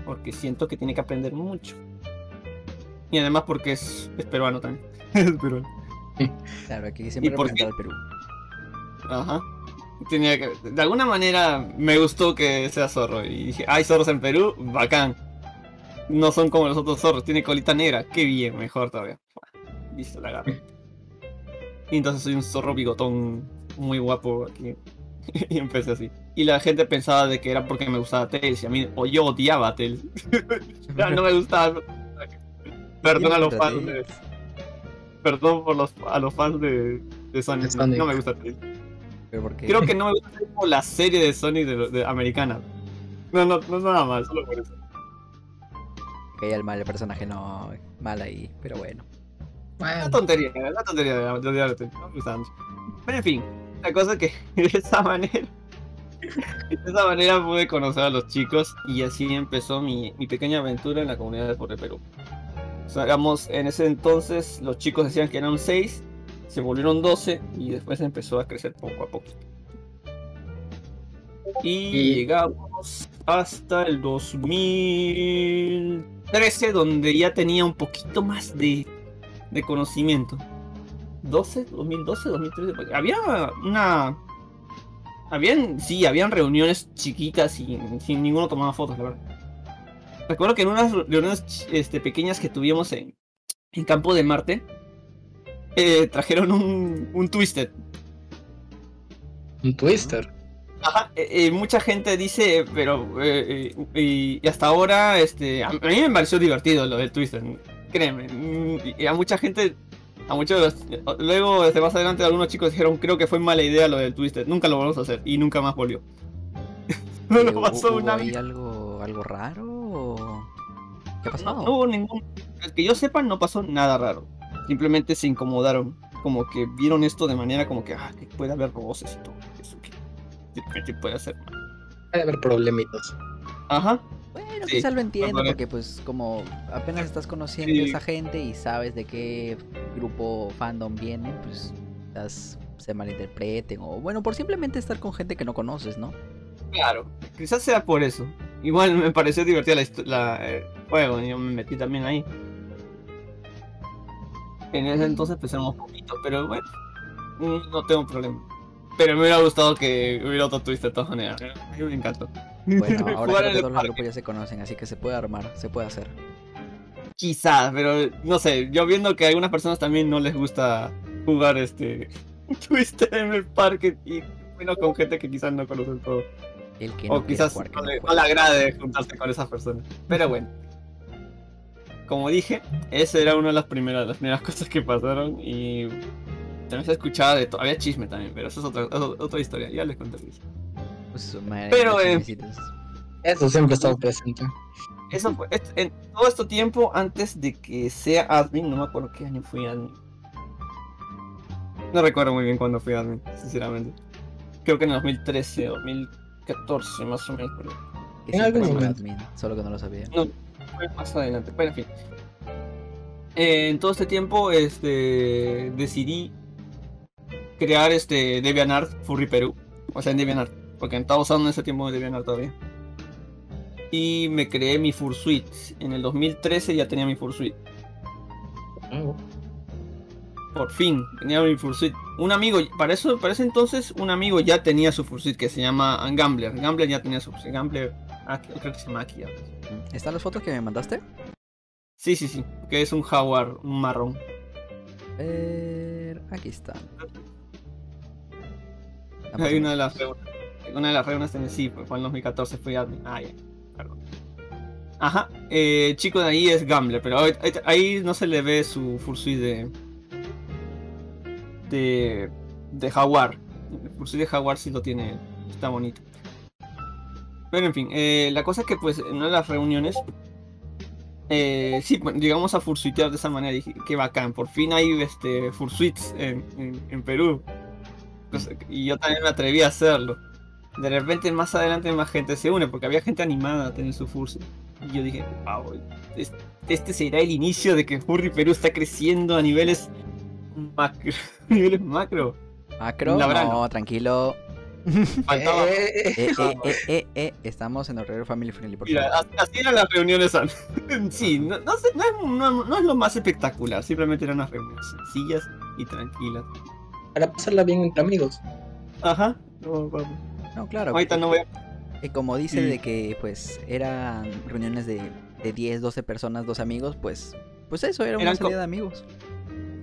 Porque siento que tiene que aprender mucho. Y además porque es, es peruano también. es peruano. Claro, aquí siempre por representado al Perú. Ajá. Tenía que, de alguna manera me gustó que sea zorro. Y dije, hay zorros en Perú, bacán. No son como los otros zorros, tiene colita negra. Qué bien, mejor todavía. Listo, la agarré. Y entonces soy un zorro bigotón muy guapo aquí. y empecé así. Y la gente pensaba de que era porque me gustaba Tails. Y a mí, o yo odiaba a Tails. No me gustaba. Perdón a los fans de. Perdón por los, a los fans de, de Sonic. Sonic. No me gusta Tails. Pero porque Creo que no me gusta por la serie de Sonic de, de americana. No, no, no es nada más, solo por eso. caía el mal, el personaje no mal ahí, pero bueno. Bueno, Una tontería, una tontería de, de odiar a Tails, No me gusta mucho. Pero en fin, la cosa es que de esa manera. De esa manera pude conocer a los chicos y así empezó mi, mi pequeña aventura en la comunidad de Por Perú. O sea, éramos- en ese entonces los chicos decían que eran 6, se volvieron 12 y después empezó a crecer poco a poco. Y Y- llegamos hasta el 2013 donde ya tenía un poquito más de, de conocimiento. 12, 2012, 2013. porque Había una habían, sí, habían reuniones chiquitas y sin ninguno tomaba fotos, la verdad. Recuerdo que en unas reuniones este, pequeñas que tuvimos en, en Campo de Marte, eh, trajeron un, un Twisted. Un twister. Ajá, eh, eh, mucha gente dice, pero eh, y, y hasta ahora, este, a, mí me pareció divertido lo del Twister, créeme. mm, Y a mucha gente, a muchos, luego este, más adelante algunos chicos dijeron, creo que fue mala idea lo del Twister, nunca lo vamos a hacer y nunca más volvió. no lo ¿hubo- pasó una vez. algo, algo raro? o ¿Qué ha pasado? No, no hubo ningún, que yo sepa no pasó nada raro. Simplemente se incomodaron, como que vieron esto de manera como que, ah, que puede haber voces y todo eso que de repente puede hacer. Puede haber problemitos. Ajá. Bueno, Sí, quizás lo entiendo vale. porque pues como apenas estás conociendo Sí. a esa gente y sabes de qué grupo fandom vienen, pues quizás se malinterpreten o bueno, por simplemente estar con gente que no conoces, ¿no? Claro, quizás sea por eso. Igual me pareció divertida la, la eh, juego, y yo me metí también ahí. En ese entonces pesamos poquito, pero bueno, mm, no tengo problema. Pero me hubiera gustado que hubiera otro twist de todas maneras. A mí me encantó. Bueno, ahora creo que todos los grupos ya se conocen, así que se puede armar, se puede hacer. Quizás, pero no sé, yo viendo que a algunas personas también no les gusta jugar este Twister en el parque y bueno con gente que quizás no conocen todo. El que no O quizás jugar, que no le, no le agrade juntarse con esas personas. Pero bueno. Como dije, esa era una de las primeras, las primeras cosas que pasaron y también se escuchaba de todo. Había chisme también, pero eso es otra, otra historia. Ya les contaré. eso. Pues, madre, Pero, eh. Eso siempre ha estado presente. Eso fue en todo este tiempo antes de que sea admin. No me acuerdo qué año fui admin. No recuerdo muy bien cuándo fui admin, sinceramente. Creo que en el 2013 o 2014 más o menos. pero Que en algún fue momento. admin, solo que no lo sabía. fue más adelante. Bueno, en fin. Eh, en todo este tiempo, este, decidí crear este DeviantArt Furry Perú. O sea, en DeviantArt. Porque estaba usando en ese tiempo DeviantArt todavía. Y me creé mi Fursuite. En el 2013 ya tenía mi Fursuite. Por fin, tenía mi Fursuite. Un amigo, para eso, para ese entonces, un amigo ya tenía su Fursuite que se llama Gambler. Gambler ya tenía su Fursuite. Gambler, ah, creo que se llama aquí. ahora. ¿Están las fotos que me mandaste? Sí, sí, sí. Que es un jaguar, un marrón. Ver, aquí están. Ah, Hay una de las reuniones. Una de las reuniones en el sí, fue en 2014, fui admin. Ah, ya. Perdón. Ajá. Eh, el chico de ahí es Gambler, pero ahí, no se le ve su fursuit de. de. de Jaguar. El fursuit de Jaguar sí lo tiene. Está bonito. Pero en fin, eh, la cosa es que pues en una de las reuniones. Eh, sí, llegamos a fursuitear de esa manera. Dije, qué bacán. Por fin hay este, fursuits en, en, en Perú. Que- Y yo también me atreví a hacerlo. De repente más adelante más gente se une porque había gente animada a tener su fursuit. Y yo dije, wow, es- este será el inicio de que Furry Perú está creciendo a niveles macro. niveles macro. Macro, no, tranquilo. Faltaba. Eh, eh, Eh, eh, eh, eh, eh, estamos en Horror Family Friendly, por Mira, favor. así, así eran las reuniones antes. sí, no, no, sé, no es, no- no es lo más espectacular, simplemente eran unas reuniones sencillas y tranquilas. para pasarla bien entre amigos. Ajá. No, vamos. No, claro. Ahorita no voy a... eh, como dice Mm. de que pues eran reuniones de, de 10, 12 personas, dos amigos, pues pues eso, era una Eran salida de amigos.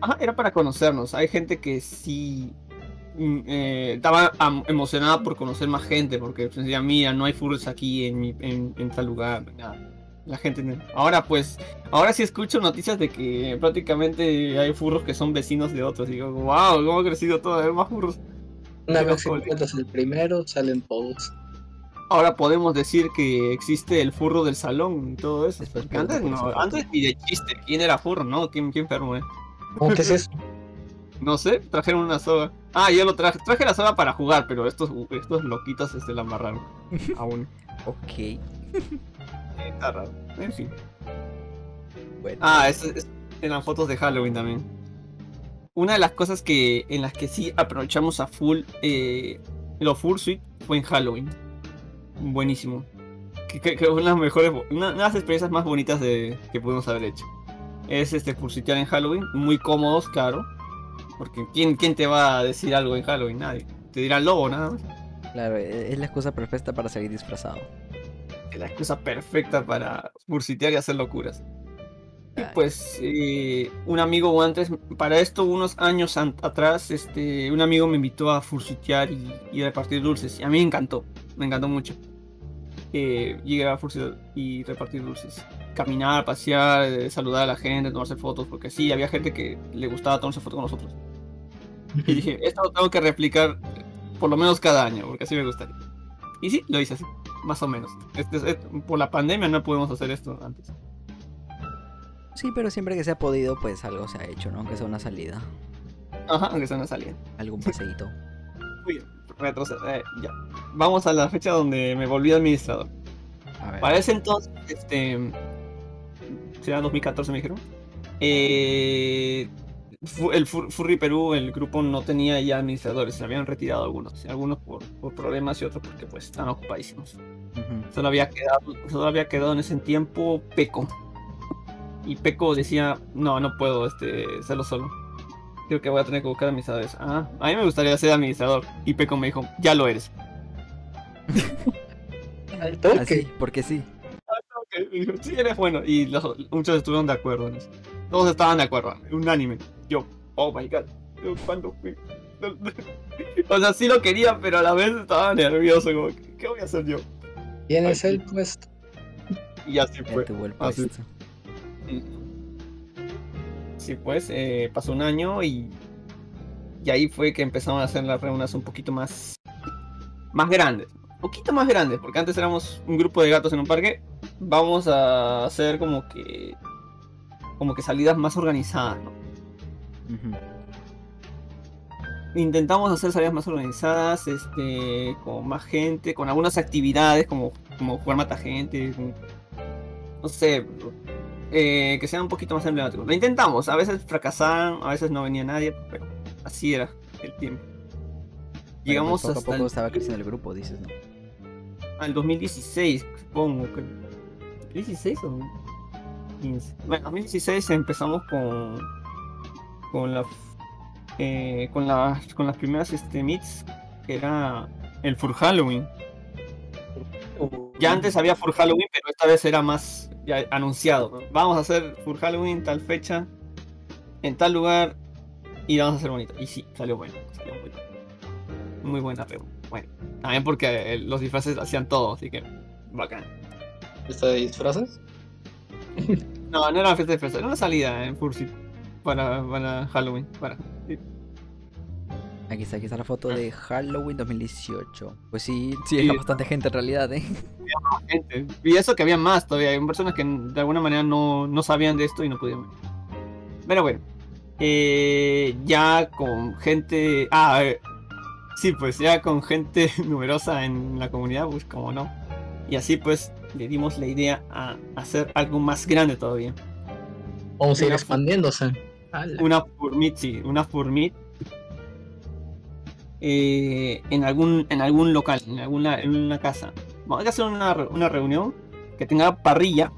Ajá, era para conocernos. Hay gente que sí eh, estaba emocionada por conocer más gente, porque pues, decía, mira, no hay furros aquí en, mi, en, en tal lugar. nada. La gente Ahora pues, ahora sí escucho noticias de que prácticamente hay furros que son vecinos de otros. Y digo, wow, cómo ha crecido todo, hay más furros. Una vez que encuentras el primero, salen todos. Ahora podemos decir que existe el furro del salón y todo eso. Porque antes, no, antes ni de chiste, ¿quién era furro? No, ¿quién, quién enfermo, eh? ¿Cómo que es eso? No sé, trajeron una soga. Ah, yo lo traje. Traje la soga para jugar, pero estos, estos loquitos se la amarraron. Aún. Ok, Eh, Está raro. En fin. bueno. Ah, es, fotos de Halloween también. Una de las cosas que en las que sí aprovechamos a full eh, lo Fursuit fue en Halloween. Buenísimo. Que, que- una de las mejores, una, una de las experiencias más bonitas de, que pudimos haber hecho. Es este Fursuitear en Halloween, muy cómodos, claro. Porque ¿quién, ¿quién te va a decir algo en Halloween? Nadie. Te dirá el lobo, nada más. Claro, e- es la excusa perfecta para salir disfrazado. Es la excusa perfecta para bursitear y hacer locuras. Y pues eh, un amigo antes, para esto unos años atrás, este, un amigo me invitó a fursuitear y, y repartir dulces. Y a mí me encantó, me encantó mucho. Eh, llegué a fursuitear y repartir dulces. Caminar, pasear, eh, saludar a la gente, tomarse fotos, porque sí, había gente que le gustaba tomarse fotos con nosotros. Y dije, esto lo tengo que replicar por lo menos cada año, porque así me gustaría. Y sí, lo hice así, más o menos. Este es- es- por la pandemia no pudimos hacer esto antes. Sí, pero siempre que se ha podido, pues algo se ha hecho, ¿no? Aunque sea una salida, Ajá, aunque sea una salida. algún paseíto. Muy bien, eh, ya. Vamos a la fecha donde me volví administrador. A ver. Para ese entonces, este. Será 2014, me dijeron. Eh, el Fur- Furry Perú, el grupo no tenía ya administradores, se habían retirado algunos. Algunos por, por problemas y otros porque pues están ocupadísimos. Ujú. Solo había quedado, solo había quedado en ese tiempo Peco. Y Peco decía, no, no puedo este, hacerlo solo. Creo que voy a tener que buscar administradores. Ah, a mí me gustaría ser administrador. Y Peco me dijo, ya lo eres. Al toque. Así, porque sí. Dijo, sí, eres bueno. Y los- muchos estuvieron de acuerdo en eso. Todos estaban de acuerdo, unánime. Yo, oh my god, ¿cuándo fui? O sea, sí lo quería, pero a la vez estaba nervioso. Como, ¿qué voy a hacer yo? Tienes el puesto. Y así fue. el así. puesto. Sí, pues eh, pasó un año y, y ahí fue que empezamos a hacer las reuniones un poquito más, más grandes. Un poquito más grandes, porque antes éramos un grupo de gatos en un parque. Vamos a hacer como que como que salidas más organizadas, ¿no? Intentamos hacer salidas más organizadas, este, con más gente, con algunas actividades como, como jugar mata gente, no sé, eh, que sean un poquito más emblemáticos. Lo intentamos, a veces fracasaban, a veces no venía nadie, pero así era el tiempo. Llegamos poco a hasta poco el, estaba creciendo el grupo, dices, ¿no? al 2016, supongo que. ¿16 o 15? Bueno, 2016 empezamos con. Con la. eh, con, las con las primeras este, meets, que era el Fur Halloween. Ya antes había Fur Halloween, pero esta vez era más ya anunciado. Vamos a hacer Fur Halloween tal fecha, en tal lugar, y vamos a hacer bonito. Y sí, salió bueno, salió muy bueno. Muy buena, pero bueno. También porque eh, los disfraces hacían todo, así que bacán. ¿Está de disfraces? No, no era una fiesta de disfraces, era una salida en Fursi para, para Halloween. Para, sí. Aquí está, aquí está la foto de Halloween 2018. Pues sí, sí, Sí. bastante gente en realidad, ¿eh? gente. Y eso que había más todavía, hay personas que de alguna manera no, no sabían de esto y no pudieron. venir. Pero bueno, eh, ya con gente. Ah, eh, sí, pues ya con gente numerosa en la comunidad, pues como no. Y así pues le dimos la idea a hacer algo más grande todavía. Vamos a ir expandiéndose. Ala. Una Furmit, sí, una Furmit. eh, en algún en algún local, en alguna en una casa. Vamos a hacer una, una reunión que tenga parrilla,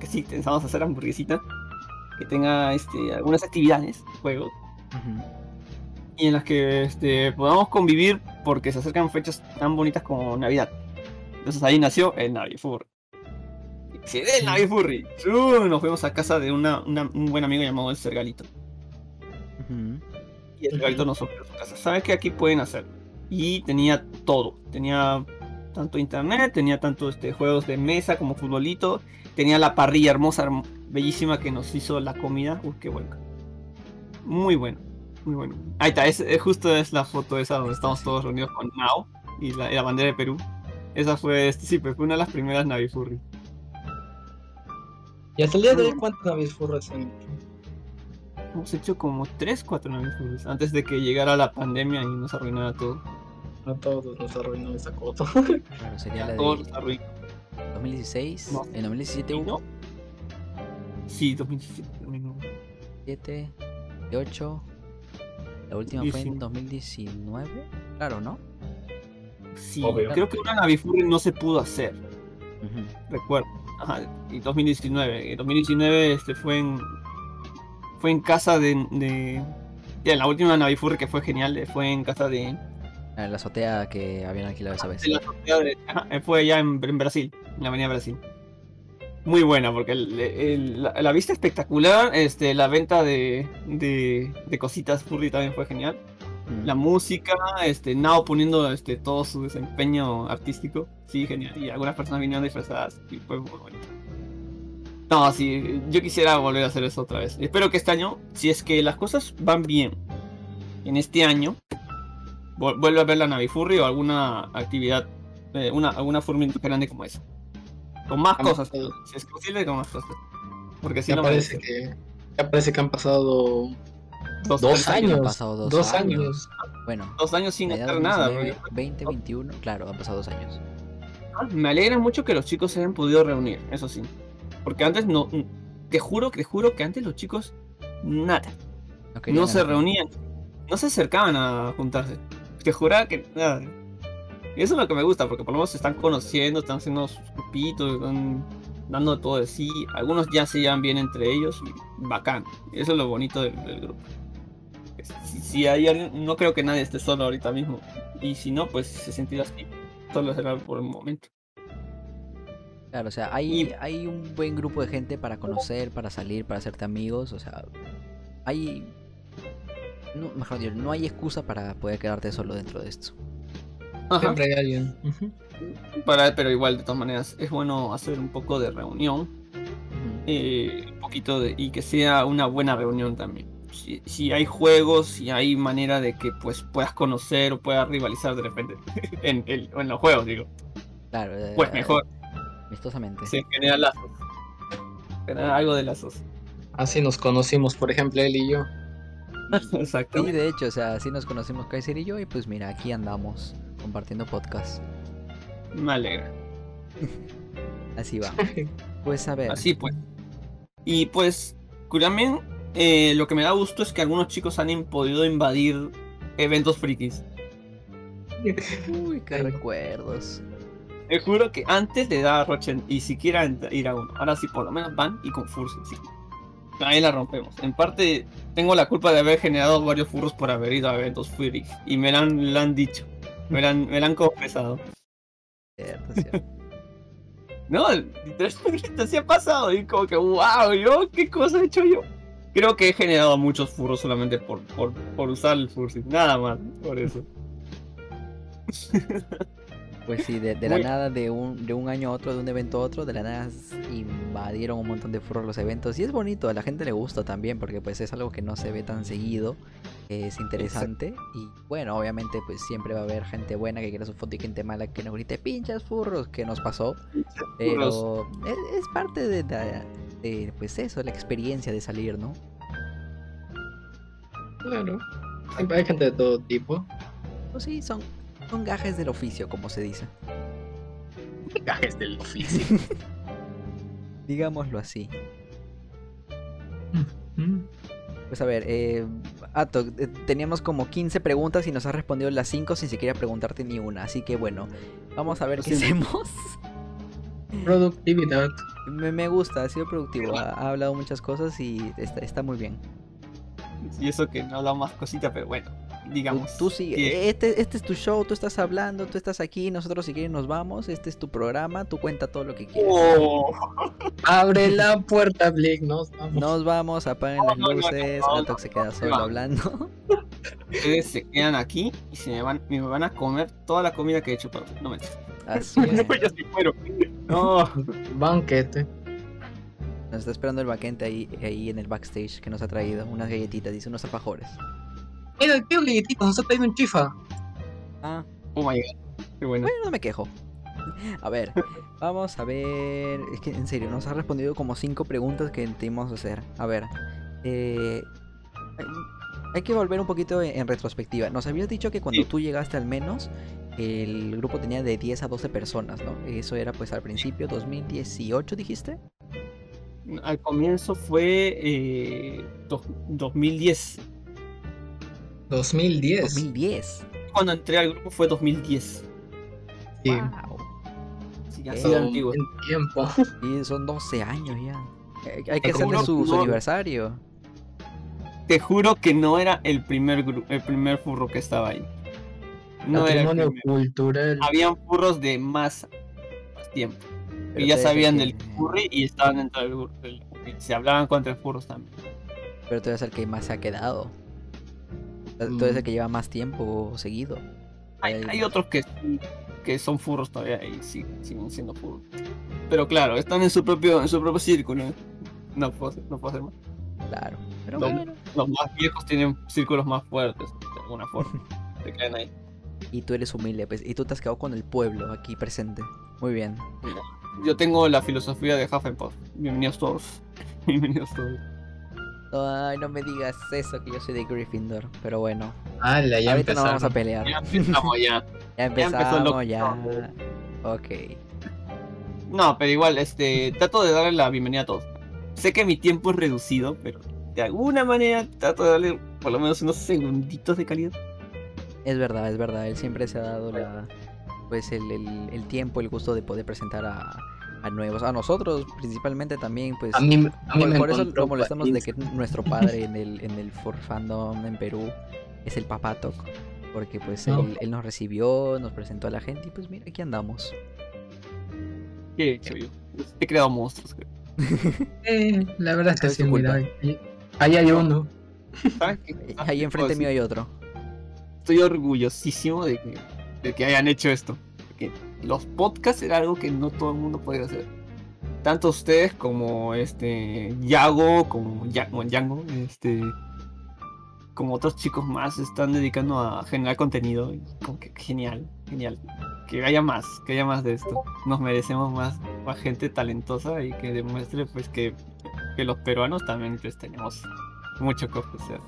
que sí, pensamos hacer hamburguesita, que tenga este, algunas actividades, juegos, y en las que este, podamos convivir porque se acercan fechas tan bonitas como Navidad. Entonces ahí nació el Sí, el Navifurry. Uh, nos fuimos a casa de una- una- un buen amigo llamado el Sergalito. Y el Sergalito nos ofreció su casa. ¿Sabes qué aquí pueden hacer? Y tenía todo. Tenía tanto internet, tenía tanto este, juegos de mesa como futbolito. Tenía la parrilla hermosa, herm- bellísima que nos hizo la comida. Uy, qué bueno. Muy bueno. Muy bueno. Ahí está, es, es justo es la foto esa donde estamos todos reunidos con Mao y la, y la bandera de Perú. Esa fue, este, sí, pues fue una de las primeras Navifurry. Y hasta el día de hoy, ¿cuántos naves furras han hecho? Hemos hecho como 3, 4 Navifurries antes de que llegara la pandemia y nos arruinara todo. A todos nos arruinó esa cosa. Claro, sería la Todo de nos arruinó. 2016. No. En 2017 ¿Y hubo no? Sí, 2017 terminó. 7, 8. La última fue en 19. 2019. Claro, ¿no? Sí, Obvio. creo que una Navifurry no se pudo hacer, Ujú. recuerdo. Ajá, y 2019. En 2019 este, fue en fue en casa de, de ya, la última Navifurry que fue genial eh, fue en casa de En la azotea que habían alquilado esa vez. de la azotea de- ajá, eh, fue allá en, en Brasil, en la avenida Brasil. Muy buena, porque el- el- la, la vista espectacular, este, la venta de, de, de cositas furry también fue genial. Mm. La música, este, Nao poniendo este, todo su desempeño artístico, sí, genial. Y algunas personas vinieron disfrazadas y fue muy bonito. No, sí, yo quisiera volver a hacer eso otra vez. Espero que este año, si es que las cosas van bien, en este año, vu- vuelva a ver la Navifurry o alguna actividad, eh, una, alguna furry grande como esa. Con más Vamos. cosas, si es posible, con más cosas. Porque si Ya no, parece merece. que, ya parece que han pasado dos, años. Han pasado dos dos años. años. Bueno, Dos años sin hacer nada. 19, porque- 20, 21, claro, han pasado dos años. Me alegra mucho que los chicos se hayan podido reunir, eso sí. Porque antes no. Te juro, te juro que antes los chicos nada. No se reunían. No se acercaban a juntarse. Te juraba que nada. Y eso es lo que me gusta, porque por lo menos se están conociendo, están haciendo sus grupitos, están dando todo de sí. Algunos ya se llevan bien entre ellos y bacán. Eso es lo bonito del, del grupo. Si, si hay alguien, no creo que nadie esté solo ahorita mismo. Y si no, pues se sentirá así. Solo será por un momento. Claro, o sea, hay, Y- hay un buen grupo de gente para conocer, para salir, para hacerte amigos, o sea, hay... No, mejor dicho, no hay excusa para poder quedarte solo dentro de esto. Ajá. Siempre hay alguien. Para, pero igual, de todas maneras, es bueno hacer un poco de reunión. Eh, un poquito de. y que sea una buena reunión también. Si, si hay juegos, si hay manera de que pues puedas conocer o puedas rivalizar de repente en, el- en los juegos, digo. Claro, eh, Pues mejor, Amistosamente. se genera lazos. Genera algo de lazos. Así nos conocimos, por ejemplo, él y yo. Sí, Exactamente. de hecho, o sea, así nos conocimos Kaiser y yo y pues mira, aquí andamos compartiendo podcast. Me alegra. Así va. Pues a ver. Así pues. Y pues, curiosamente, eh, lo que me da gusto es que algunos chicos han podido invadir eventos frikis. Uy, qué Ay. recuerdos. Te juro que antes le daba Roche y siquiera ir a uno. Ahora sí, por lo menos van y con furros encima. Ahí la rompemos. En parte, tengo la culpa de haber generado varios furros por haber ido a eventos frikis. Y me lo han, lo han dicho. Me lo han, me lo han confesado. Cierto, cierto. No, literalmente así ha pasado. Y como que, wow, yo, ¿qué cosa he hecho yo? Creo que he generado muchos furros solamente por, por, por usar el fursuit. Nada más, por eso. Pues sí, de, de la Muy- nada, de un, de un año a otro, de un evento a otro, de la nada invadieron un montón de furros los eventos. Y es bonito, a la gente le gusta también, porque pues es algo que no se ve tan seguido, es interesante. Y bueno, obviamente pues siempre va a haber gente buena que quiera su foto y gente mala que nos grite pinchas furros, que nos pasó. Pero es, es parte de, la- pues eso, la experiencia de salir, ¿no? Claro. Siempre hay gente de todo tipo. Pues sí, son, son gajes del oficio, como se dice. Gajes del oficio. Digámoslo así. Pues a ver, eh, Ato, eh, teníamos como 15 preguntas y nos has respondido las 5 sin siquiera preguntarte ni una. Así que bueno, vamos a ver Lo qué hacemos. Productividad. Me, me gusta, ha sido productivo, ha, ha hablado muchas cosas y está, está muy bien. Y eso que no da más cositas, pero bueno, Tú, digamos. tú sigue, que- este, este es tu show, tú estás hablando, tú estás aquí, nosotros si quieres nos vamos, este es tu programa, tú cuenta todo lo que quieres. Oh, Abre la puerta, Blick. Nos vamos. Nos vamos, apaguen las No, no, no, luces, no, no, se queda solo no. hablando. ustedes se quedan aquí y se me van, me van a comer toda la comida que he hecho para. No me Así es. ya sí muero. No. Banquete. Nos está esperando el vaquente ahí, ahí en el backstage que nos ha traído unas galletitas, dice unos alfajores. Mira, qué galletitos. Nos ha traído un chifa. Ah, Oh my god. Qué bueno. Bueno, no me quejo. A ver, vamos a ver. Es que en serio, nos ha respondido como cinco preguntas que tenemos hacer. A ver, eh, hay- hay que volver un poquito en, en retrospectiva. Nos habías dicho que cuando Sí. tú llegaste al menos, el grupo tenía de 10 a 12 personas, ¿no? Eso era pues al principio, 2018, dijiste. Al comienzo fue eh, dos- 2010. 2010. 2010. Cuando entré al grupo fue 2010. Sí. Wow. Sí, así de antiguo. Tiempo. Y son 12 años ya. Hay- Hay que Te hacerle juro su, que su no. aniversario. Te juro que no era el primer el primer furro que estaba ahí. No era el Patrimonio primero. cultural. Habían furros de más, más tiempo. Pero Y ya el sabían que- del furry y estaban dentro del grupo. del- y Se hablaban contra furros también. Pero tú eres el que más se ha quedado. Tú eres el que lleva más tiempo seguido. Hay, Hay- hay otros que, que son furros todavía y sí, siguen siendo furros. Pero claro, están en su propio, en su propio círculo. ¿eh? No puedo, hacer- no puedo hacer más. Claro. Pero No. bueno. Los más viejos tienen círculos más fuertes, de alguna forma. Se quedan ahí. Y tú eres humilde, pues. Y tú te has quedado con el pueblo aquí presente. Muy bien. Yo tengo la filosofía de Hufflepuff. Bienvenidos todos. Bienvenidos todos. Ay, no me digas eso, que yo soy de Gryffindor. Pero bueno. Ala, ya Ahorita no vamos a pelear. Ya empezamos ya. Ya empezamos, lo- ya. Ok. No, pero igual, este, trato de darle la bienvenida a todos. Sé que mi tiempo es reducido, pero de alguna manera trato de darle por lo menos unos segunditos de calidad. Es verdad, es verdad. Él siempre se ha dado la, pues el, el- el tiempo, el gusto de poder presentar a, a nuevos, a nosotros principalmente también, pues. A mí, a mí por, me por eso lo molestamos de que nuestro padre en el, en el for fandom en Perú es el Papatok. Porque pues No. él, él nos recibió, nos presentó a la gente y pues mira, aquí andamos. ¿Qué he hecho yo? He creado monstruos. creo. Eh, la verdad es que Es sí, mira. ahí- Ahí hay uno. Ahí enfrente mío hay otro. Estoy orgullosísimo de que, hayan hecho esto. Porque los podcasts era algo que no todo el mundo podía hacer. Tanto ustedes como este Yago, como Ya- como Yango, este como otros chicos más están dedicando a generar contenido. que genial, genial. Que haya más, que haya más de esto. Nos merecemos más, más gente talentosa y que demuestre pues que, que los peruanos también pues tenemos mucho que ofrecer.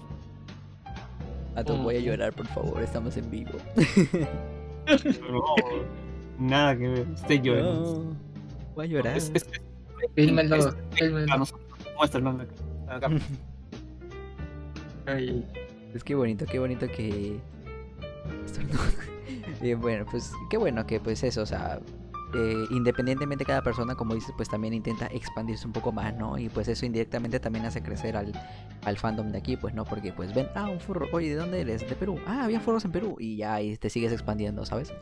A tu voy a llorar, por favor, estamos en vivo. No, nada que ver. Usted llora. No, voy a llorar. Es, es, es- que bonito, qué bonito que. Bien, bueno, pues qué bueno que pues eso, o sea, eh, independientemente de cada persona, como dices, pues también intenta expandirse un poco más, ¿no? Y pues eso indirectamente también hace crecer al, al fandom de aquí, pues, ¿no? Porque pues ven, ah, un furro, oye, ¿de dónde eres? De Perú. Ah, había furros en Perú. Y ya ahí te sigues expandiendo, ¿sabes?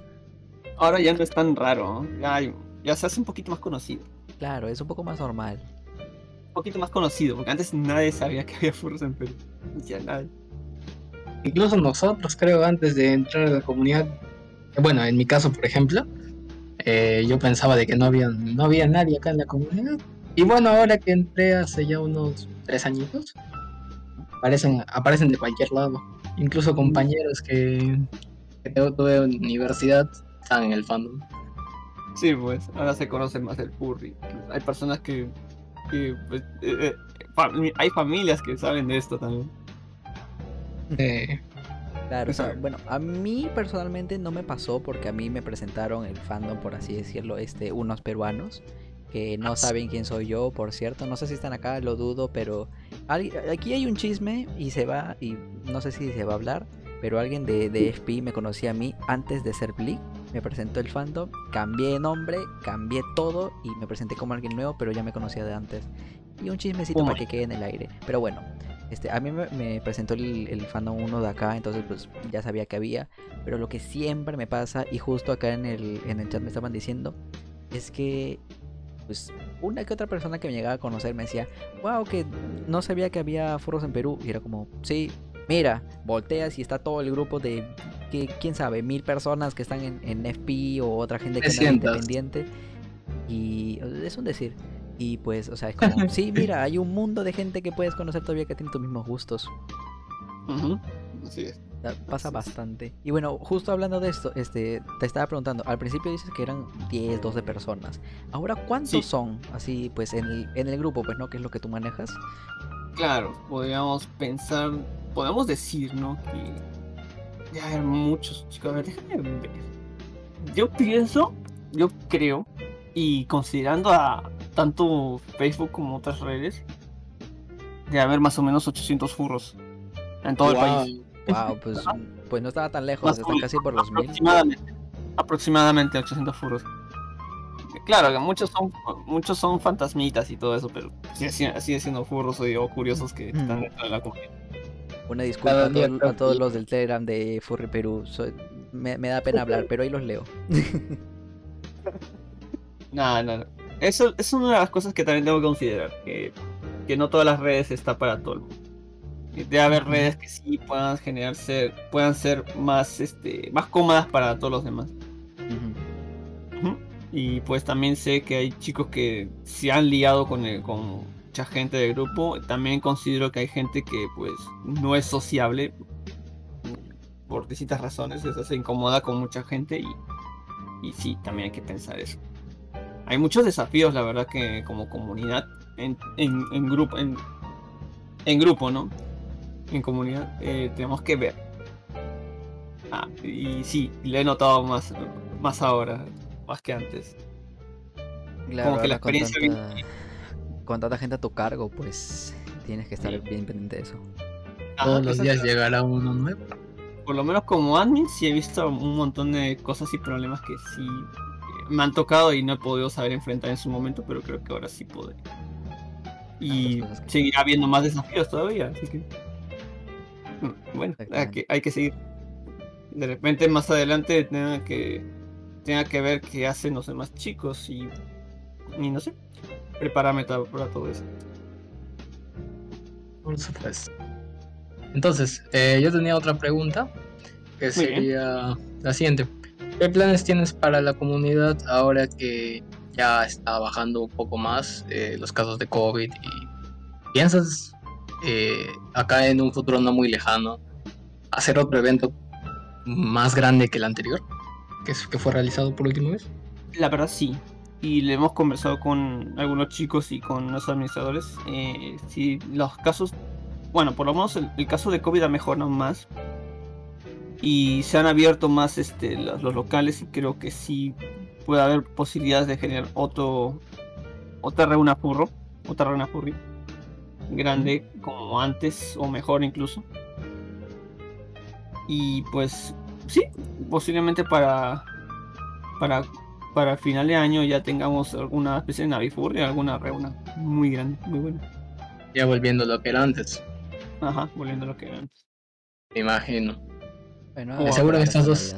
Ahora ya no es tan raro, ya, hay- ya se hace un poquito más conocido. Claro, es un poco más normal. Un poquito más conocido, porque antes nadie sabía que había furros en Perú. Ya nadie. Incluso nosotros, creo, antes de entrar a la comunidad, bueno, en mi caso, por ejemplo, eh, yo pensaba de que no había, no había nadie acá en la comunidad. Y bueno, ahora que entré hace ya unos tres añitos, aparecen, aparecen de cualquier lado. Incluso compañeros que, que tengo- tuve en universidad están en el fandom. Sí, pues, ahora se conoce más el furry. Hay personas que, que, pues, eh, eh, hay familias que saben de esto también. Eh, Claro, o sea, bueno, a mí personalmente no me pasó porque a mí me presentaron el fandom, por así decirlo, este, unos peruanos que no saben quién soy yo, por cierto. No sé si están acá, lo dudo, pero aquí hay un chisme y se va, y no sé si se va a hablar, pero alguien de, de FP me conocía a mí antes de ser Bleak, me presentó el fandom, cambié de nombre, cambié todo y me presenté como alguien nuevo, pero ya me conocía de antes. Y un chismecito Oh para que quede en el aire. Pero bueno, este, a mí me, me presentó el, el fandom 1 de acá, entonces pues ya sabía que había. Pero lo que siempre me pasa, y justo acá en el, en el chat me estaban diciendo, es que pues una que otra persona que me llegaba a conocer me decía, wow, que no sabía que había foros en Perú. Y era como, sí, mira, volteas y está todo el grupo de, que, quién sabe, mil personas que están en, en FP o otra gente que 300. independiente. Y es un decir. Y pues, o sea, es como, sí, mira, hay un mundo de gente que puedes conocer todavía que tiene tus mismos gustos. Ujú. Así es. Pasa bastante. Y bueno, justo hablando de esto, este, te estaba preguntando, al principio dices que eran 10, 12 personas. Ahora, ¿cuántos Sí. son? Así, pues, en el, en el grupo, pues, ¿no? Que es lo que tú manejas. Claro, podríamos pensar, podemos decir, ¿no? Que ya hay muchos chicos. A ver, déjame ver. Yo pienso, yo creo, y considerando a tanto Facebook como otras redes, de haber más o menos 800 furros en todo el país. Wow, pues, pues no estaba tan lejos, Más está casi por los mil. Aproximadamente, aproximadamente 800 furros. Claro, que muchos son muchos son fantasmitas y todo eso, pero sigue, sigue- siendo furros o curiosos que están dentro de la comunidad. Una disculpa a, todo- todos los del Telegram de Furry Perú. Soy- me, me da pena hablar, pero ahí los leo. No, no, no. Eso es una de las cosas que también tengo que considerar. Que, que no todas las redes está para todo el mundo. Que Debe haber redes que sí puedan generarse, puedan ser más, este, más cómodas para todos los demás. Y pues también sé que hay chicos que se han liado con, el- con mucha gente del grupo. También considero que hay gente que pues no es sociable por distintas razones. Eso se incomoda con mucha gente y, y sí, también hay que pensar eso. Hay muchos desafíos, la verdad, que como comunidad, en, en, en grupo, en, en grupo, ¿no? En comunidad, eh, tenemos que ver. Ah, y sí, le he notado más, más ahora, más que antes. Claro, que la con experiencia con tanta gente a tu cargo, pues tienes que estar Sí. bien pendiente de eso. Ajá, Todos los días llegará uno nuevo. por lo menos como admin sí he visto un montón de cosas y problemas que sí me han tocado y no he podido saber enfrentar en su momento, pero creo que ahora sí podré. Y Tantas cosas que- seguirá habiendo más desafíos todavía, así que mm, bueno, hay que, hay que seguir. De repente más adelante tenga que tenga que ver qué hacen los demás chicos y, y no sé, prepararme para todo eso. Por supuesto. Entonces, eh, yo tenía otra pregunta que Muy bien. sería la siguiente. ¿Qué planes tienes para la comunidad ahora que ya está bajando un poco más eh, los casos de COVID? ¿Y piensas eh, acá en un futuro no muy lejano hacer otro evento más grande que el anterior? Que, es- que fue realizado por última vez. La verdad sí. Y le hemos conversado con algunos chicos y con los administradores. Eh, si los casos, bueno, por lo menos el, el caso de COVID ha mejorado más. Y se han abierto más este, los, los locales y creo que sí puede haber posibilidades de generar otro, otra reuna furro, otra reuna furry grande como antes o mejor incluso. Y pues sí, posiblemente para para para final de año ya tengamos alguna especie de Navifurria, alguna reuna muy grande, muy buena. Ya volviendo a lo que era antes, Ajá, volviendo a lo que era antes. me imagino. Bueno, seguro que estas la dos-.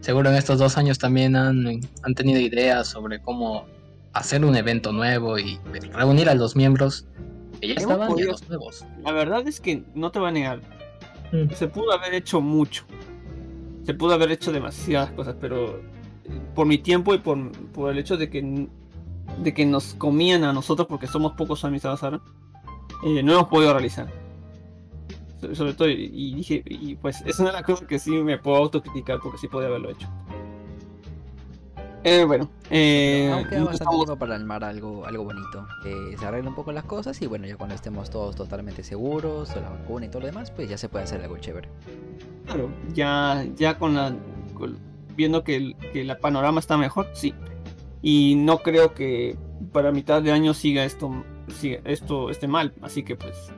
Seguro en estos dos años también han, han tenido ideas sobre cómo hacer un evento nuevo y reunir a los miembros que ya estaban y a podido- los nuevos. La verdad es que no te voy a negar, Mm. se pudo haber hecho mucho. Se pudo haber hecho demasiadas cosas, pero eh, por mi tiempo y por, por el hecho de que, de que nos comían a nosotros, porque somos pocos administrados ahora, eh, no hemos podido realizar. So- Sobre todo, y, dije, y pues es una de las cosas que sí me puedo autocriticar, porque sí podía haberlo hecho. Eh, bueno, eh, Aún queda bastante tiempo para armar algo, algo bonito. Que se arreglen un poco las cosas y bueno, ya cuando estemos todos totalmente seguros la vacuna y todo lo demás, pues ya se puede hacer algo chévere. Claro, ya, ya con la. con- viendo que el, que el panorama está mejor, sí. Y no creo que para mitad de año siga esto, siga esto esté mal. Así que pues.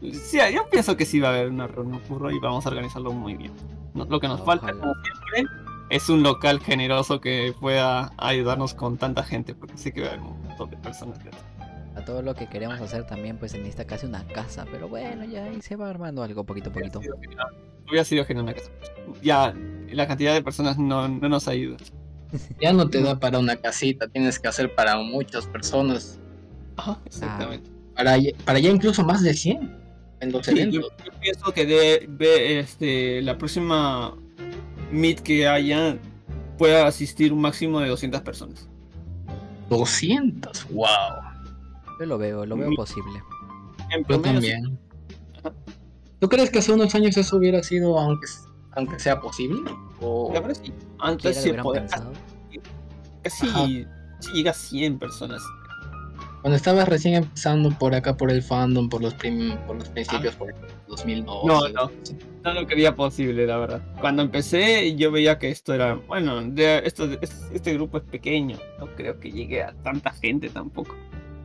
Sí, yo pienso que sí va a haber una reunión curro y vamos a organizarlo muy bien. No- lo que nos falta, Ojalá. como siempre, es un local generoso que pueda ayudarnos con tanta gente, porque sé que va a haber un montón de personas. que- A todo lo que queremos hacer también, pues se necesita casi una casa. Pero bueno, ya ahí se va armando algo poquito a poquito. Hubiera sido genial una casa. Ya, la cantidad de personas no, no nos ayuda. Ya no te da para una casita, tienes que hacer para muchas personas, Ajá, exactamente. para, ya- para ya incluso más de 100 en los Sí, yo, eventos. yo pienso que de, este, la próxima meet que haya pueda asistir un máximo de 200 personas. 200, wow. Yo lo veo, lo veo Mi- posible. En Yo sí. también. ¿Tú crees que hace unos años eso hubiera sido, aunque, aunque sea posible? O... La verdad sí. ¿Quién Antes sí podía- casi sí llega a 100 personas. Cuando estabas recién empezando por acá, por el fandom, por los, prim- por los principios, por el 2002. No, no. No lo creía posible, la verdad. Cuando empecé, yo veía que esto era. Bueno, de, esto, es- este grupo es pequeño. No creo que llegue a tanta gente tampoco.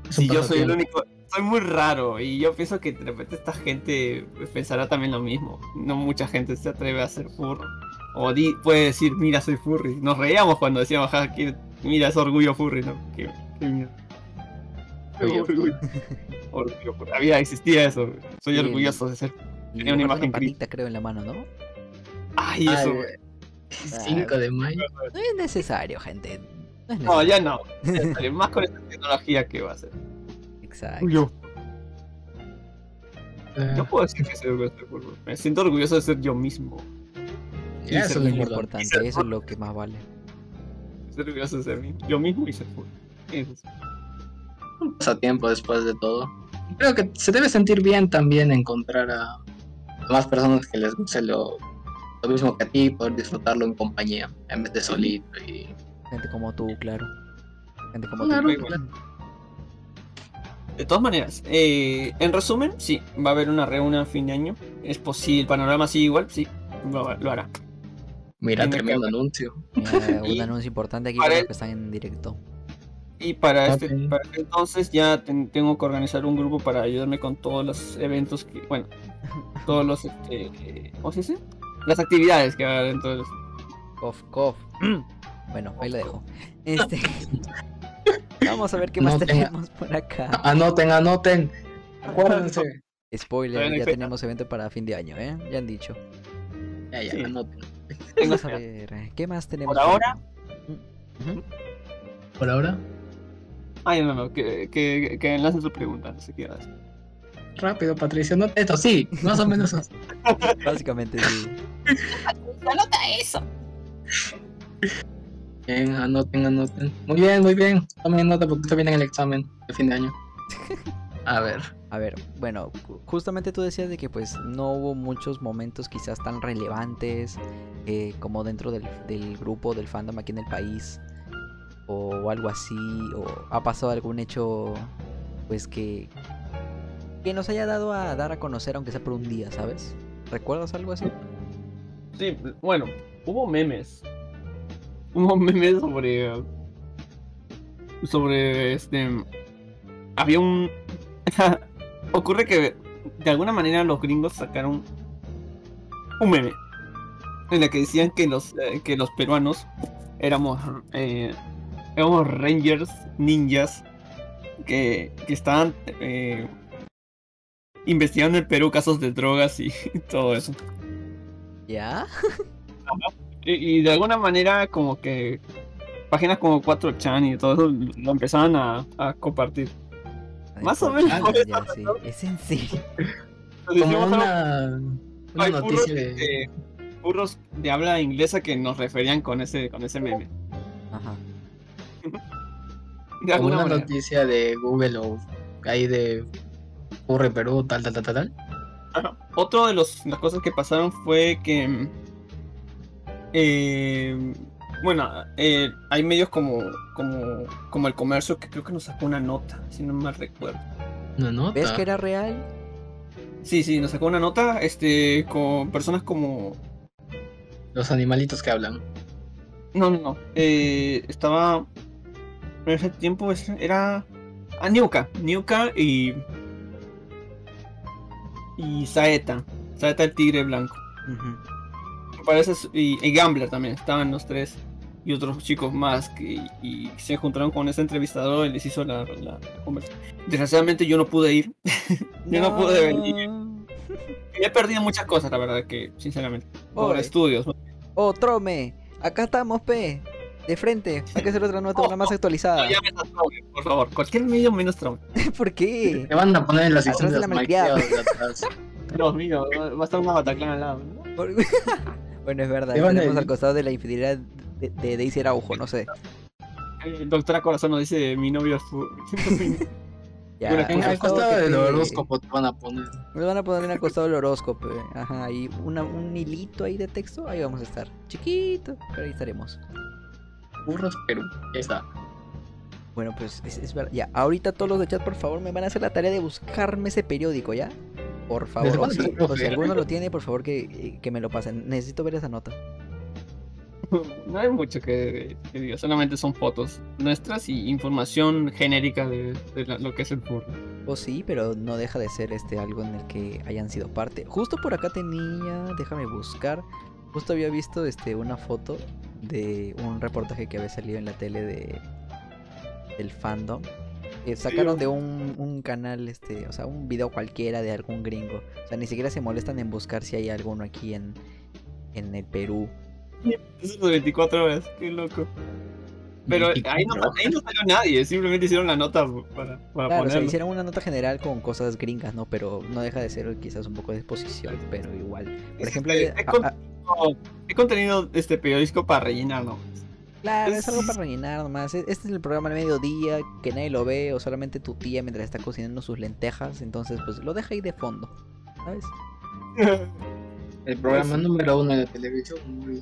Si yo soy el único. Soy muy raro y yo pienso que de repente esta gente pensará también lo mismo. No mucha gente se atreve a ser furro. O di- puede decir, mira, soy furry. Nos reíamos cuando decíamos, "Ja, que- mira, es orgullo furry, ¿no? Qué, qué mierda. Orgullo Orgullo. Orgullo furry. Había, existía eso. Soy orgulloso de ser. Y Tenía una imagen patita, creo, en la mano, ¿no? Ay, Ah, eso. eh, 5 de mayo. No es necesario, gente. No es No, necesario. ya no. Ya sale, Más con esta tecnología que va a ser. Exacto. Yo, yo puedo decir que soy orgulloso de fútbol. Me siento orgulloso de ser yo mismo. ya, Eso es lo importante. eso es lo que más vale. Ser orgulloso de ser yo mismo y ser fútbol. Eso es. Un pasatiempo después de todo. Creo que se debe sentir bien también encontrar a, más personas que les guste lo, lo mismo que a ti, poder disfrutarlo en compañía, en vez de solito. Y... Gente como tú, claro. Gente como Claro, tú. claro. De todas maneras, eh, en resumen, sí, va a haber una reunión a fin de año. Es posible, el panorama sigue igual, sí, lo, lo hará. Mira, tremendo anuncio. Mira, un Y anuncio importante aquí para los que están en directo. Y para este, Ok. para este entonces ya ten- tengo que organizar un grupo para ayudarme con todos los eventos que, bueno, todos los, este, eh, ¿cómo se dice? Las actividades que va a haber dentro de los- Cof, cof. Bueno, ahí lo dejo. Este. Vamos a ver qué más tenemos por acá. Anoten, anoten. Acuérdense. Spoiler, ya tenemos evento para fin de año, ¿eh? Ya han dicho. Ya, ya, Sí. anoten. Vamos a ver, ¿qué más tenemos? Por ahora. Por ahora, ay, no, no, que, que, que lancen su pregunta, no sé qué hacer. rápido, Patricio. No, esto sí, más o menos. así. Básicamente sí. ¡Anota eso! Bien, anoten, anoten. Muy bien, muy bien. Tomen nota porque esto viene en el examen de fin de año. A ver. A ver, bueno, ju- justamente tú decías de que pues no hubo muchos momentos quizás tan relevantes eh, como dentro del, del grupo, del fandom aquí en el país o algo así, o ha pasado algún hecho pues que, que nos haya dado a dar a conocer aunque sea por un día, ¿sabes? ¿Recuerdas algo así? Sí, bueno, hubo memes. Hubo memes sobre. Sobre este. Había un. Ocurre que de alguna manera los gringos sacaron un meme. En el que decían que los, eh, que los peruanos éramos. eh, éramos rangers, ninjas. Que, que estaban. eh, investigando en Perú casos de drogas y todo eso. ¿Ya? Y, y de alguna manera como que páginas como 4chan y todo eso lo empezaban a, a compartir. Más o menos ya, sí. Es en serio. Como una, una burros, noticia de. burros de habla inglesa que nos referían con ese, con ese meme. De alguna una noticia de Google o ahí de Curre Perú, tal, tal, tal, tal, tal. Otro de los, las cosas que pasaron fue que. eh, bueno, eh, hay medios como, como, como el comercio que creo que nos sacó una nota, si no mal recuerdo. Una nota. ¿Ves que era real? Sí, sí, nos sacó una nota este, con personas como Los animalitos que hablan. No, no, no. Eh, estaba. En ese tiempo era. Ah, Niuka. Niuka y. Y Saeta. Saeta el tigre blanco. Parece. su- Y, y Gambler también. Estaban los tres. Y otros chicos más. Que, y se encontraron con ese entrevistador y les hizo la, la conversación. Desgraciadamente yo no pude ir. Yo no pude venir. He perdido muchas cosas, la verdad, que sinceramente. Por estudios. ¿no? Oh, acá estamos, P. De frente, hay que hacer otra nota, una más actualizada. No llames a Trump, por favor. Cualquier medio menos Trump. ¿Por qué? Te van a poner en la sección de de los la malcriada. Dios mío, va a estar una Bataclan al lado. ¿no? Por- bueno, es verdad, tenemos al costado de la infidelidad de, de Daisy Araujo, no sé. El doctora Corazón nos dice mi novio es Ya, Bueno, En por el favor, costado del te- horóscopo te van a poner. Me van a poner al costado del horóscopo. eh. Ajá, ahí una- un hilito ahí de texto, ahí vamos a estar. Chiquito, pero ahí estaremos. Burros Perú. Está. Bueno, pues es, es verdad. Ya, ahorita todos los de chat, por favor, me van a hacer la tarea de buscarme ese periódico, ¿ya? Por favor. ¿Desde O cuándo si, o alguno lo tiene, por favor, que, eh, que me lo pasen. Necesito ver esa nota. No hay mucho que, que diga, solamente son fotos nuestras y información genérica de, de la- lo que es el furro. O sí, pero no deja de ser este algo en el que hayan sido parte. Justo por acá tenía, déjame buscar. Justo había visto este una foto de un reportaje que había salido en la tele de del fandom. Eh, sacaron de un, un canal, este, o sea, un video cualquiera de algún gringo. O sea, ni siquiera se molestan en buscar si hay alguno aquí en, en el Perú. Eso de 24 horas, qué loco. Pero ahí no, ahí no salió nadie, simplemente hicieron la nota para, para Claro, o sea, hicieron una nota general con cosas gringas, ¿no? Pero no deja de ser quizás un poco de exposición, pero igual. Por Es ejemplo, hay- ¿Qué contenido este periodístico para rellenar, no? claro, es algo para rellenar nomás. E- Este es el programa al mediodía que nadie lo ve o solamente tu tía mientras está cocinando sus lentejas, entonces pues lo deja ahí de fondo, ¿sabes? El programa número uno de televisión. muy-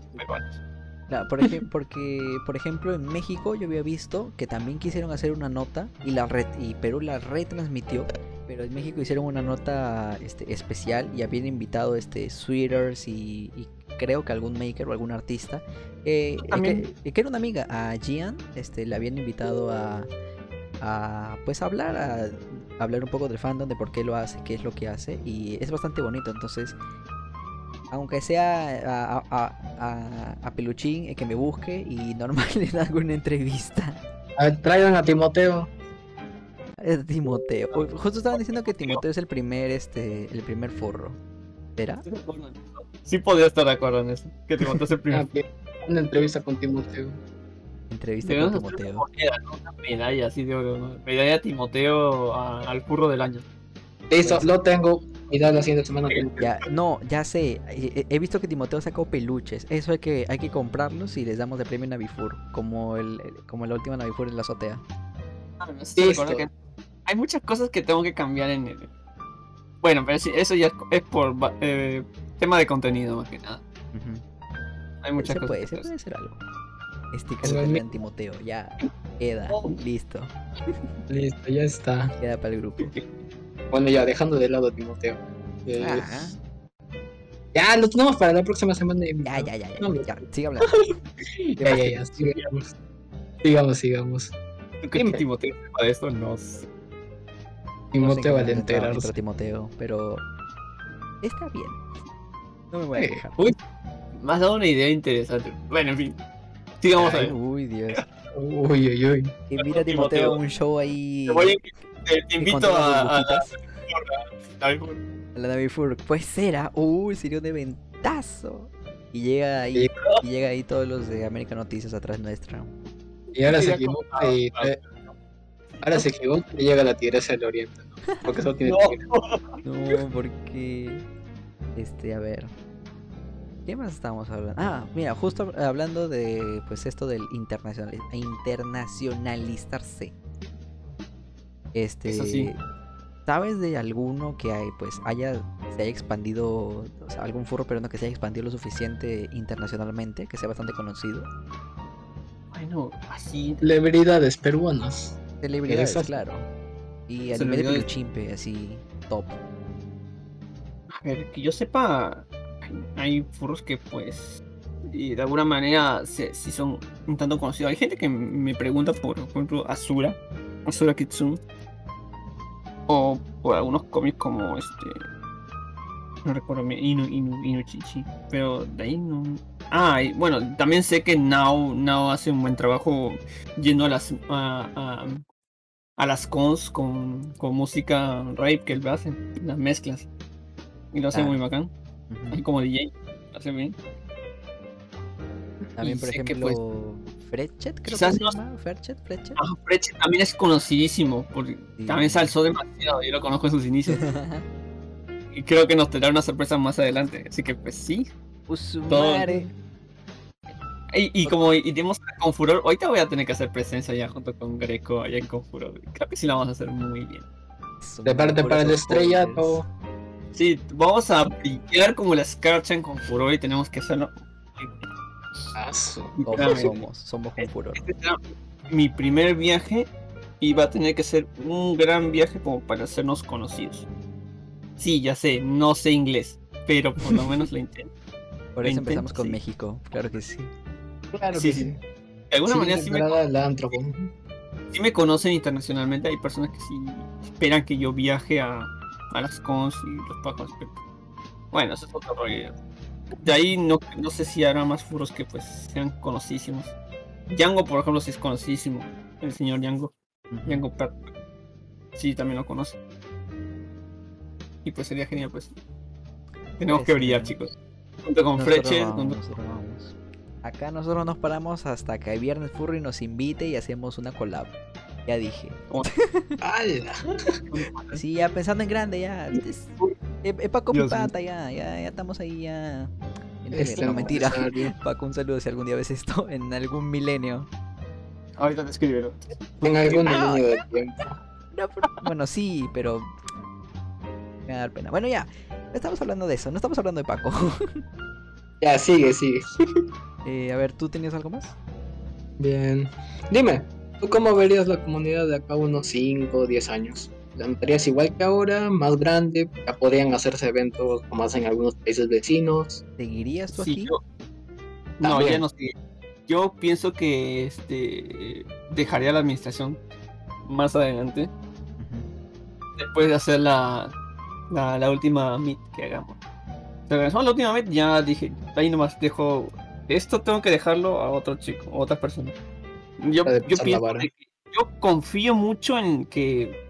Por ejemplo, porque, por ejemplo, en México yo había visto que también quisieron hacer una nota y la red y Perú la retransmitió, pero en México hicieron una nota este, especial y habían invitado este sweaters y, y creo que algún maker o algún artista eh, eh, También- que, que era una amiga a Gian, este, le habían invitado a, a pues a hablar a, a hablar un poco del fandom de por qué lo hace, qué es lo que hace y es bastante bonito, entonces aunque sea a, a, a- a- a Peluchín eh, que me busque y normal le da alguna entrevista. A ver, traigan a Timoteo. Es Timoteo. Justo estaban diciendo que Timoteo es el primer, este, el primer forro. ¿Será? Sí podría estar de acuerdo en eso. Que te montaste el Ah, primer. que- Una entrevista con Timoteo. Entrevista con Timoteo. moneda, ¿no? Una medalla así de oro, ¿no? Medalla Timoteo a- al curro del año. Listo, Pues- lo tengo. Y da la siguiente semana. Timoteo. Ya, no, ya sé. He, he visto que Timoteo sacó peluches. Eso hay que, hay que comprarlos y les damos de premio Navifur. Como el, el- como la última Navifur en la azotea. Ah, recordar que hay muchas cosas que tengo que cambiar en el. Bueno, pero sí, eso ya es, es por eh, tema de contenido más que nada. Ujú. Hay muchas Se cosas. puede, se puede hacer algo. Sticker Como de mi- Timoteo. Ya. Queda. Oh. Listo. Listo, ya está. Queda para el grupo. Bueno, ya dejando de lado a Timoteo. Eh. Ya, lo tenemos para la próxima semana. Ya, ya, ya, ya. No, ya, sigue hablando. Ya, ya, ya. Sigamos. Sigamos, sigamos. ¿Tú crees Dime. que Timoteo sepa de esto? No sé. Timoteo no al sé qué entra- enterarse. Timoteo, pero está bien. No me voy a Eh, quejar. Uy, me has dado una idea interesante. Bueno, en fin. Sigamos a Ay, ver. uy, Dios. Uy, uy, uy. Que mira a Timoteo a un show ahí. Te, voy a- te- invito a, a, burbujitas. a- a- A la Navifur. Pues será. Uy, sería un eventazo. Y llega ahí. Y llega ahí todos los de América Noticias atrás nuestra. Y ahora se equivoca y Ahora se equivoca y llega la tigresa del oriente, ¿no? Porque eso tiene No. tigre. No, porque. Este, a ver. ¿Qué más estábamos hablando? Ah, mira, justo hablando de pues esto del internacional, internacionalizarse. Este. Eso sí. ¿Sabes de alguno que hay, pues haya, se haya expandido, o sea, algún furro peruano que se haya expandido lo suficiente internacionalmente, que sea bastante conocido? Bueno, así. Celebridades peruanas. Celebridades, Exacto. claro. Y a nivel de peluchimpe, así, top. A ver, que yo sepa, hay, furros que pues y de alguna manera se, sí son un tanto conocidos. Hay gente que me pregunta por, por ejemplo, Asura, Asura Kitsune, o por algunos cómics como este, no recuerdo, bien, Inu, Inu, Inuchichi, pero de ahí no. Ah, y bueno, también sé que Now, Now hace un buen trabajo yendo a las a, a- a las cons con, con música rape que él hace, las mezclas. Y lo hace Ah. muy bacán. Así como DJ. Lo hace bien. También, Y por ejemplo, Frechet, creo quizás que se no- llama. Ferchet, Frechet. Ah, Freche también es conocidísimo. Porque Sí. también se alzó demasiado. Yo lo conozco en sus inicios. y creo que nos tendrá una sorpresa más adelante. Así que pues sí. Usumare. Y, y como y tenemos a Confuror, ahorita voy a tener que hacer presencia ya junto con Greco allá en Confuror. Creo que sí la vamos a hacer muy bien. Prepárate para el estrellato. Sí, vamos a brillar como la escarcha en Confuror y tenemos que hacerlo. Somos, somos, somos con furor. Este será mi primer viaje y va a tener que ser un gran viaje como para hacernos conocidos. Sí, ya sé, no sé inglés, pero por lo menos lo intento. Por eso Intento, empezamos con sí. México, claro que sí. Claro Sí, que sí. sí. De alguna Sí, manera sí me, sí me conocen internacionalmente, hay personas que sí esperan que yo viaje a, a las cons y los pacos. pero- Bueno, eso es otro rollo. De ahí no, no sé si habrá más furos que pues sean conocidísimos. Django, por ejemplo, sí es conocidísimo. El señor Django. Django Prat. Sí, también lo conoce. Y pues sería genial, pues. Tenemos Pues, que brillar, sí. chicos. Junto con Freche, junto-. Acá nosotros nos paramos hasta que el Viernes Furry nos invite y hacemos una collab. Ya dije. ¡Hala! Sí, ya pensando en grande, ya. Es, es- es Paco Pipata, ya, ya, ya estamos ahí, ya. Este no, mentira. necesario. Paco, un saludo si algún día ves esto en algún milenio. Ahorita te escribieron. En algún línea de tiempo. No, pero- bueno, sí, pero. Me va a dar pena. Bueno, ya. No estamos hablando de eso, no estamos hablando de Paco. Ya, sigue, sigue. Eh, a ver, ¿tú tenías algo más? Bien. Dime, ¿tú cómo verías la comunidad de acá unos 5 o 10 años? ¿La notarías igual que ahora? ¿Más grande? ¿Ya podrían hacerse eventos como hacen algunos países vecinos? ¿Seguirías tú Sí, aquí? yo- No, ya no sé. Yo pienso que este dejaría la administración más adelante, después de hacer la, la, la última meet que hagamos. Si organizamos la última meet, ya dije, ahí nomás dejo. Esto tengo que dejarlo a otro chico, a otra persona. Yo, yo pienso que- yo confío mucho en que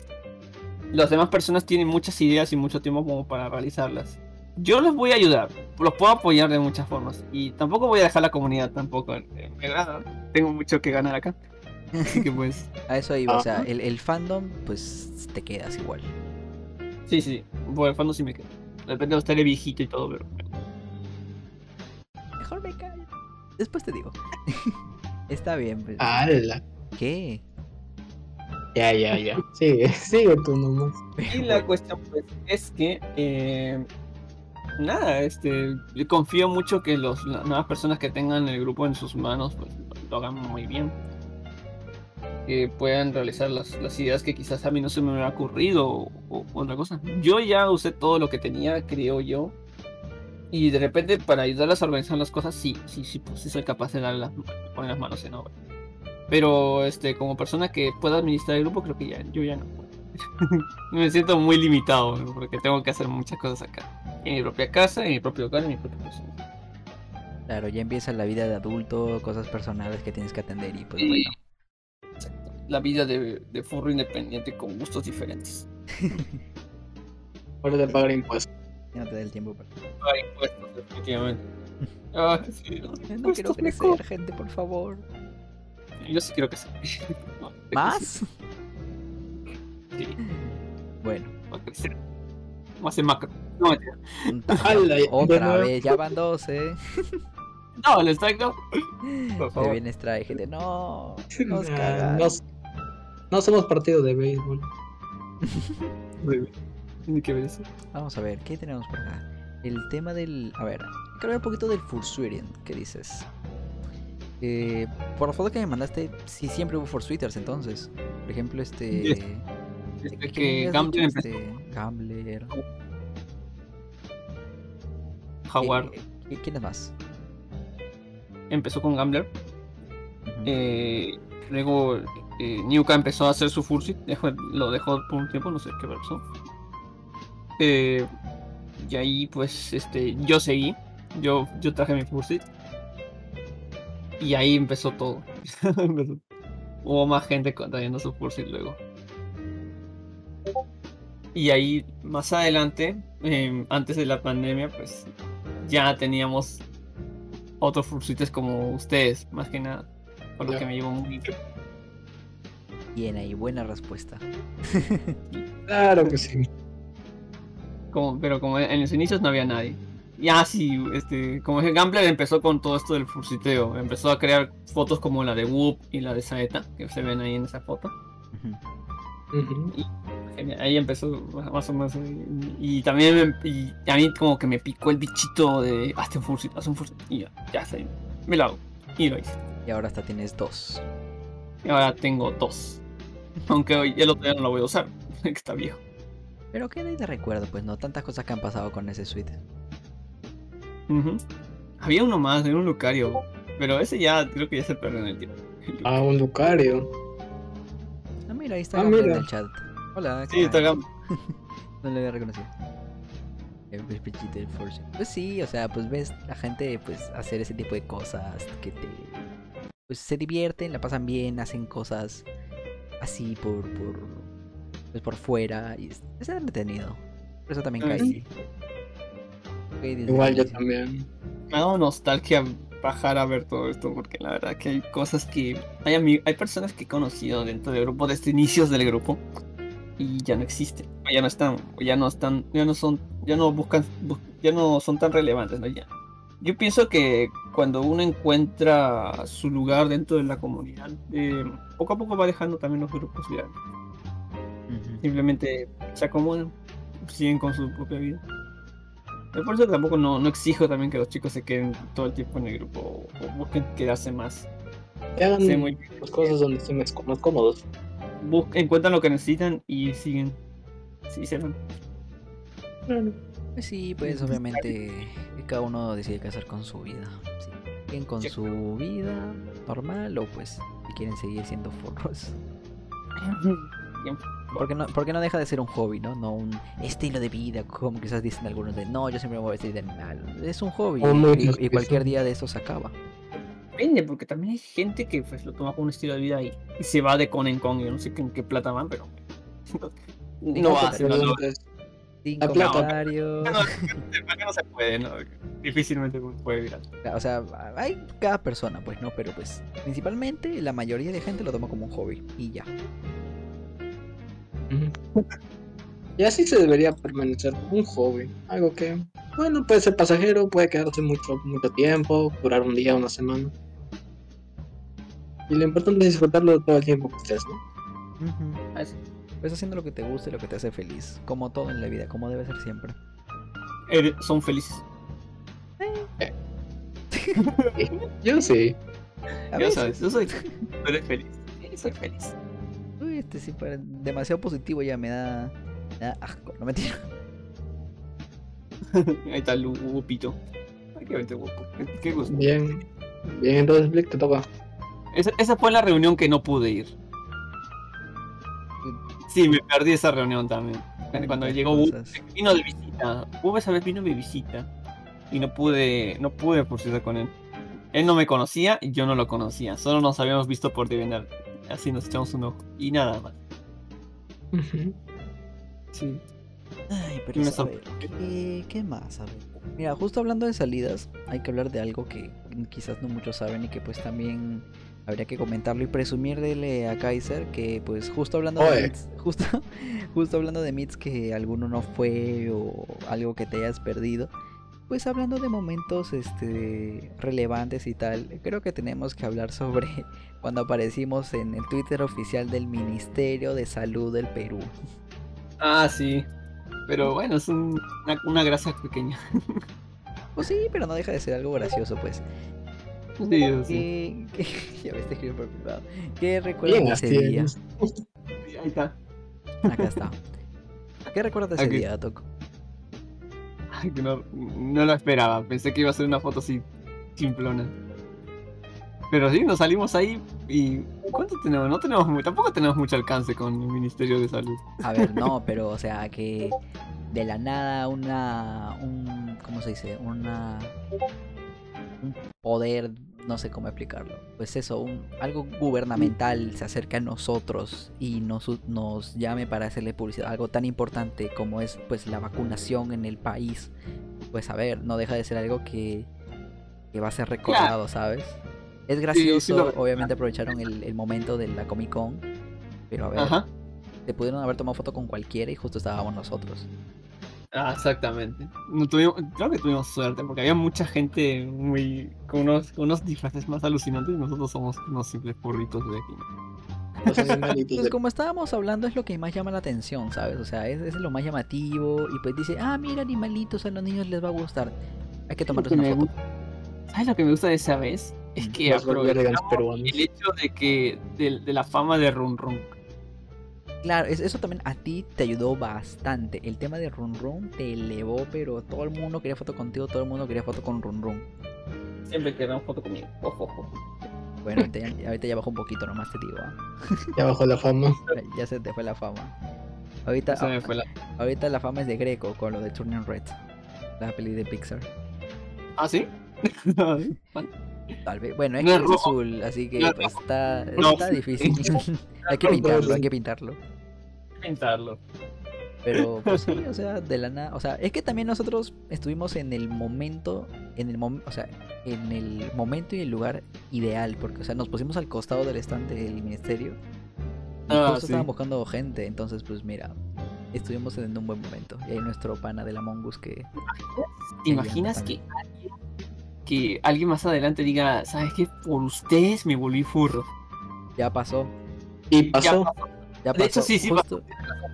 las demás personas tienen muchas ideas y mucho tiempo como para realizarlas. Yo los voy a ayudar, los puedo apoyar de muchas formas. Y tampoco voy a dejar la comunidad tampoco. Me agrada, tengo mucho que ganar acá. Así que pues, A eso iba, o sea, el, el fandom, pues te quedas igual. sí, sí, por el fondo sí me quedo. Depende de estaré viejito y todo, pero. Mejor me callo. Después te digo. Está bien, pues. ¡Hala! ¿Qué? Ya, ya, ya. Sigue, sigue tú nomás. Y la cuestión pues es que eh, nada, este yo confío mucho que los, las nuevas personas que tengan el grupo en sus manos pues lo hagan muy bien. Que puedan realizar las, las ideas que quizás a mí no se me hubiera ocurrido o, o otra cosa. Yo ya usé todo lo que tenía, creo yo. Y de repente para ayudarlas a organizar las cosas, sí, sí, sí, pues sí soy capaz de dar las, poner las manos en obra. Pero este, como persona que pueda administrar el grupo, creo que ya, yo ya no puedo. Me siento muy limitado ¿no? porque tengo que hacer muchas cosas acá. En mi propia casa, en mi propio hogar, en mi propia persona. Claro, ya empieza la vida de adulto, cosas personales que tienes que atender y pues Y- bueno. Exacto. La vida de, de furro independiente con gustos diferentes. Hora de pagar impuestos. Ya no te da el tiempo para... Pagar impuestos, definitivamente. Ah, sí, no, No quiero crecer, gente, por favor. Yo sí quiero. No, que ¿Más? sí, Bueno. a crecer. Más en macro. No, Otra vez, ya van dos, eh. no, el strike no. Por Se favor. viene Strike, gente. No, nos Nah, no, no somos partido de béisbol. Tiene que ver eso. Vamos a ver, ¿qué tenemos por acá? El tema del. A ver, quiero ver un poquito del Fursuitian. ¿Qué dices? Eh, por la foto que me mandaste, sí, siempre hubo Fursuiters entonces. Por ejemplo, este. Yes. ¿qué- Desde qué que Gambler dicho? empezó. Este, Gambler. Jaguar ¿Qué- qué- ¿Quién es más? empezó con Gambler. Eh, luego eh, Niuka empezó a hacer su Fursuit, dejó- lo dejó por un tiempo, no sé qué pasó. Eh, y ahí pues este yo seguí, yo, yo traje mi Fursuit. Y ahí empezó todo. Hubo más gente trayendo su Fursuit luego. Y ahí más adelante, em, antes de la pandemia, pues ya teníamos otros Fursuites como ustedes, más que nada. Por lo que me llevó muy. Bien ahí, buena respuesta. Claro que sí. Como, pero como en los inicios no había nadie. Ya sí, este, como dije, Gambler empezó con todo esto del fursiteo. Empezó a crear fotos como la de Whoop y la de Saeta, que se ven ahí en esa foto. Ahí empezó más o menos. Y, y también me- y a mí como que me picó el bichito de hazte un fursit, haz un fursit. Y ya, ya sé, me lo hago. Y lo hice. Y ahora hasta tienes dos. Y ahora tengo dos. Aunque hoy el otro día no lo voy a usar, que está viejo. Pero qué de recuerdo, pues no, tantas cosas que han pasado con ese suite. Había uno más, era un Lucario. Pero ese ya creo que ya se perdió en el tiempo. Ah, un Lucario. Ah, mira, ahí está Ah, mira. en el chat. Hola, ¿qué Sí, está. No le había reconocido. Del Force. Pues sí, o sea, pues ves la gente pues hacer ese tipo de cosas que te pues se divierten, la pasan bien, hacen cosas así por por pues por fuera y es, entretenido. Por eso también Ah, caí. sí. Caí Igual yo también. Me ha dado nostalgia bajar a ver todo esto, porque la verdad que hay cosas que. Hay, hay personas que he conocido dentro del grupo, desde inicios del grupo, y ya no existen, o ya no están, o ya no están, ya no son, ya no buscan, bus- ya no son tan relevantes, ¿no? Ya. Yo pienso que cuando uno encuentra su lugar dentro de la comunidad, eh, poco a poco va dejando también los grupos ya. Simplemente se acomodan, siguen con su propia vida. Pero Por eso tampoco no, no exijo también que los chicos se queden todo el tiempo en el grupo o, o busquen quedarse más. Que hagan muy las cosas donde estén más más cómodos. bus- encuentran lo que necesitan y siguen. Sí, se van. Pues sí, pues obviamente cada uno decide qué hacer con su vida. Sí. Siguen con Sí. su vida normal o pues si quieren seguir siendo forros. Porque no, porque no deja de ser un hobby, ¿no? No un estilo de vida, como quizás dicen algunos de no, yo siempre me voy a vestir de animal. Es un hobby y, y cualquier día de eso se acaba. Depende, porque también hay gente que pues, lo toma como un estilo de vida y, y se va de con en con. Yo no sé en qué plata van, pero. no va, pero no, no, Sin comentarios. no, ¿para qué no se puede? No? Difícilmente puede virar. O sea, hay cada persona, pues, ¿no? Pero pues, principalmente la mayoría de gente lo toma como un hobby y ya. Y así se debería permanecer un hobby. Algo que, bueno, puede ser pasajero, puede quedarse mucho, mucho tiempo, durar un día, una semana. Y lo importante es disfrutarlo todo el tiempo que estés, ¿no? Ujú. Así. Pues haciendo lo que te gusta y lo que te hace feliz. Como todo en la vida, como debe ser siempre. Eh, son felices. Yo sí. A Ya veces, sabes, yo soy. Eres feliz. Soy feliz. Este sí, para- demasiado positivo ya me da, me da asco. No mentira. Ahí está el Wupito. Ay, qué Wupu. Qué gusto. Bien. Bien, entonces, Blick, te toca. Esa, esa fue la reunión que no pude ir. Sí, me perdí esa reunión también. Cuando llegó vino de visita. Wu esa vez vino de visita. Y no pude, no pude por cierto con él. Él no me conocía y yo no lo conocía. Solo nos habíamos visto por DeviantArt. Así nos echamos un ojo. Y nada más. Sí. Ay, pero me a ver, ¿qué, qué más? A ver. Mira, justo hablando de salidas, hay que hablar de algo que quizás no muchos saben y que pues también habría que comentarlo y presumirle a Kaiser que pues justo hablando de meets, justo, justo hablando de meets que alguno no fue o algo que te hayas perdido, pues hablando de momentos este relevantes y tal, creo que tenemos que hablar sobre cuando aparecimos en el Twitter oficial del Ministerio de Salud del Perú. Ah, sí. Pero bueno, es un- una, una grasa pequeña. Pues sí, pero no deja de ser algo gracioso, pues. Sí. ¿Qué, qué- ya me está escribiendo por privado. ¿Qué recuerdas Bien, de ese día? Ahí está. Acá está. ¿Qué recuerdas de ese Aquí. día, Toco? No, no lo esperaba. Pensé que iba a ser una foto así simplona. Pero sí, nos salimos ahí y. ¿Cuánto tenemos? No tenemos tampoco tenemos mucho alcance con el Ministerio de Salud. A ver, no, pero o sea, que de la nada una. Un, ¿Cómo se dice? Una. Un poder, no sé cómo explicarlo. Pues eso, un, algo gubernamental se acerca a nosotros y nos, nos llame para hacerle publicidad. Algo tan importante como es pues la vacunación en el país. Pues a ver, no deja de ser algo que, que va a ser recordado, ¿sabes? Es gracioso, lo- obviamente aprovecharon el, el momento de la Comic Con. Pero a ver, Ajá. se pudieron haber tomado foto con cualquiera y justo estábamos nosotros. Ah, exactamente. No tuvimos, creo que tuvimos suerte porque había mucha gente muy con unos, con unos disfraces más alucinantes y nosotros somos unos simples burritos de aquí. Los animalitos Pues de- como estábamos hablando es lo que más llama la atención, ¿sabes? O sea, es, es lo más llamativo y pues dice, ah, mira animalitos, a los niños les va a gustar. Hay que tomarles una foto. ¿Sabes lo que me gusta de esa vez? Es Mm. que aprovechamos el hecho de que de, de la fama de Run Run. Claro, es- eso también a ti te ayudó bastante. El tema de Run Run te elevó, pero todo el mundo quería foto contigo, todo el mundo quería foto con Run Run. Siempre queremos foto conmigo. Ojo, ojo. Bueno, ahorita ya, ahorita ya bajó un poquito nomás, te digo. ¿ah? Ya bajó la fama. Ya- se te fue la fama. Ahorita, Se me fue la... ahorita la fama es de Greco con lo de Turning Red, la peli de Pixar. ¿Ah, sí? Tal vez. Bueno, es No que es azul, así que No pues está, No. está difícil. hay que pintarlo, hay que pintarlo. Pintarlo. Pero pues sí, o sea, de la nada, o sea, es que también nosotros estuvimos en el momento, en el mom- o sea, en el momento y el lugar ideal, porque o sea, nos pusimos al costado del estante del ministerio y Ah, justo sí. estaban buscando gente, entonces pues mira, estuvimos en un buen momento. Y ahí nuestro pana de la Mongus que ¿Te imaginas que alguien, que alguien más adelante diga, ¿sabes qué? Por ustedes me volví furro. ya pasó, Y pasó. ya pasó. De hecho, sí, sí justo,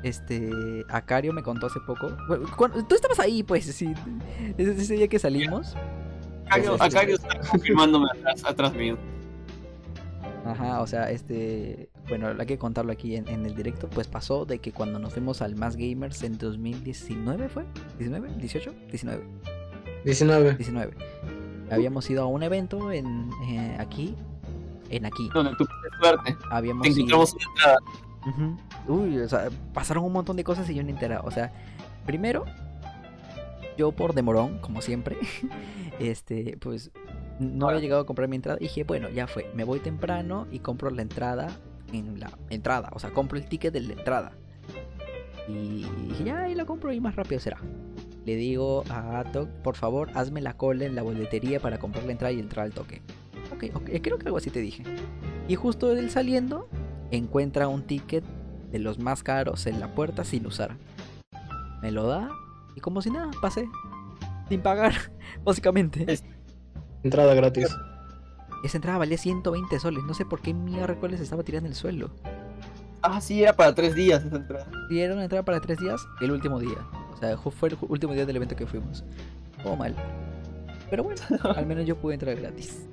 Este, Acario me contó hace poco. bueno, tú estabas ahí, pues, sí. Ese, ese día que salimos. Acario, Pues, este- Acario está confirmándome atrás, atrás mío. Ajá, o sea, este, bueno, hay que contarlo aquí en, en el directo, pues pasó de que cuando nos fuimos al Más Gamers en 2019 fue, 19, 18, 19, 19. 19. Habíamos ido a un evento en eh, aquí, en aquí. Donde tú suerte. Habíamos Te ido. encontramos una entrada. Uy, o sea, pasaron un montón de cosas y yo no entera. O sea, primero, yo por demorón, como siempre, este, pues no había llegado a comprar mi entrada. Y dije, bueno, ya fue, me voy temprano y compro la entrada en la entrada. O sea, compro el ticket de la entrada. Y dije, ya, ahí la compro y más rápido será. Le digo a Atok, por favor, hazme la cola en la boletería para comprar la entrada y entrar al toque. Ok, ok, creo que algo así te dije. Y justo él saliendo, encuentra un ticket de los más caros en la puerta sin usar. Me lo da y como si nada, pasé. Sin pagar, básicamente. Es- Entrada gratis. Esa entrada valía 120 soles. No sé por qué miércoles estaba tirando en el suelo. Ah, sí, era para tres días esa entrada. Y era una entrada para tres días, el último día. O sea, fue el último día del evento que fuimos. Todo mal. Pero bueno, al menos yo pude entrar gratis.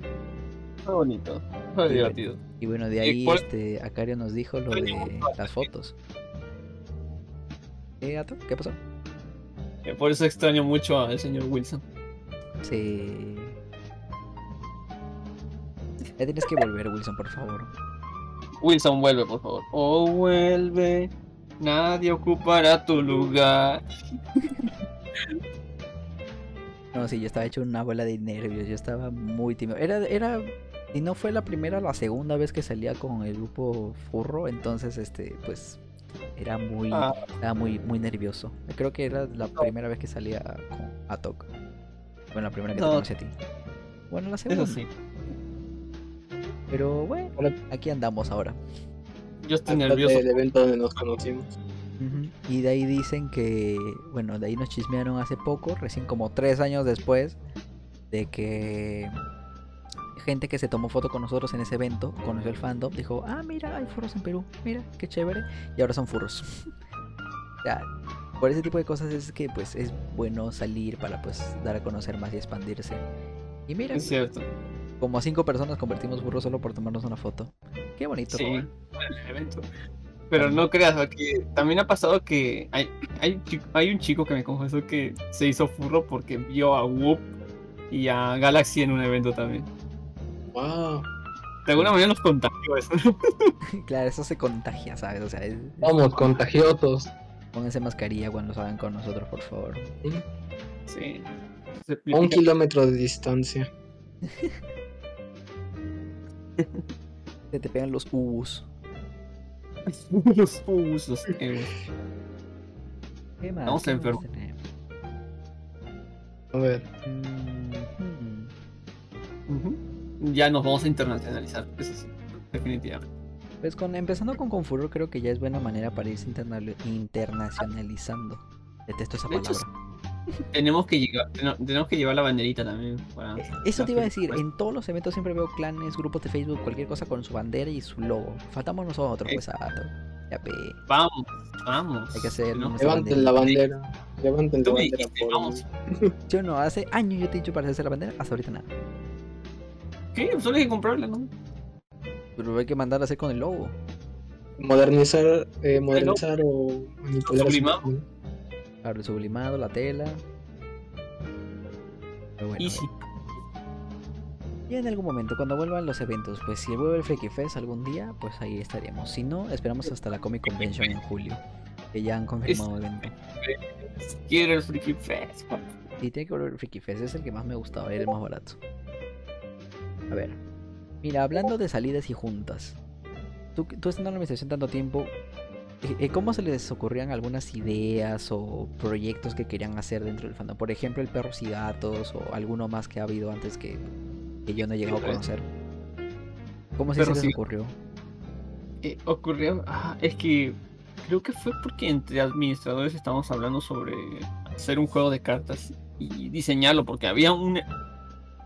Fue bonito. Fue divertido. Y bueno, de ¿Y ahí cuál- este, Acario nos dijo lo de las fotos. ¿Eh, Ato? ¿Qué pasó? Por eso extraño mucho al señor Wilson. Sí. Ya tienes que volver, Wilson, por favor. Wilson, vuelve, por favor. Oh, vuelve. Nadie ocupará tu lugar. No, sí, yo estaba hecho una bola de nervios. Yo estaba muy tímido. Era, era. Y no fue la primera, la segunda vez que salía con el grupo Furro. Entonces, este, pues. Era muy. Ah. Estaba muy, muy nervioso. Creo que era la primera vez que salía con Atok. Bueno, la primera que te No. conocí a ti. Bueno, la segunda. Eso sí. Pero bueno, aquí andamos ahora. Yo estoy hasta nervioso. del evento donde nos conocimos. Y de ahí dicen que, bueno, de ahí nos chismearon hace poco, recién como tres años después, de que gente que se tomó foto con nosotros en ese evento, conoció el fandom, dijo, ah, mira, hay furros en Perú, mira, qué chévere, y ahora son furros. o sea, por ese tipo de cosas es que pues es bueno salir para pues dar a conocer más y expandirse. Y mira, Es cierto. Como a cinco personas convertimos furros solo por tomarnos una foto. Qué bonito. Sí, en el evento. Pero no creas, que también ha pasado que hay, hay, un chico, hay un chico que me confesó que se hizo furro porque vio a Whoop y a Galaxy en un evento también. Wow. De alguna manera nos contagió eso. claro, eso se contagia, ¿sabes? O sea, es, Vamos, contagiosos. Pónganse mascarilla cuando salgan con nosotros, por favor. Sí. A un kilómetro de distancia. Se te pegan los ubus. los pus, los egos. ¿Qué más? Estamos ¿Qué más enfermos. A ver. Mm, Ujú. Ya nos vamos a internacionalizar, eso sí, definitivamente. Pues con, empezando con Confuror creo que ya es buena manera para irse interna- internacionalizando. Detesto esa De hecho, palabra. Tenemos que, llegar, tenemos que llevar la banderita también. para- Eh, Eso te iba a decir, Pues, en todos los eventos siempre veo clanes, grupos de Facebook, cualquier cosa con su bandera y su logo. Faltamos nosotros, pues, a Ya, pe, Vamos, vamos. Hay que hacer ¿no? nuestra Levanten la bandera. Levanten la bandera dijiste, por vamos. Yo no, hace años yo te he dicho para hacerse la bandera, hasta ahorita nada. ¿Qué? Solo hay que comprarla, ¿no? Pero hay que mandar a hacer con el logo. modernizar, eh, modernizar o manipular. Sublimado. Claro, el sublimado, la tela. Pero bueno, Easy. Y en algún momento, cuando vuelvan los eventos, pues si vuelve el Freaky Fest algún día, pues ahí estaremos. Si no, esperamos hasta la Comic Convention en julio, que ya han confirmado el evento. Quiero el Freaky Fest. Y tiene que volver el Freaky Fest, es el que más me gustaba, era el más barato. A ver, mira, hablando de salidas y juntas, tú, tú estando en la administración tanto tiempo, ¿cómo se les ocurrían algunas ideas o proyectos que querían hacer dentro del fandom? Por ejemplo, el Perros y Gatos o alguno más que ha habido antes que, que yo no he llegado a conocer. ¿Cómo se les ocurrió? Eh, ocurrió, ah, es que creo que fue porque entre administradores estábamos hablando sobre hacer un juego de cartas y diseñarlo, porque había un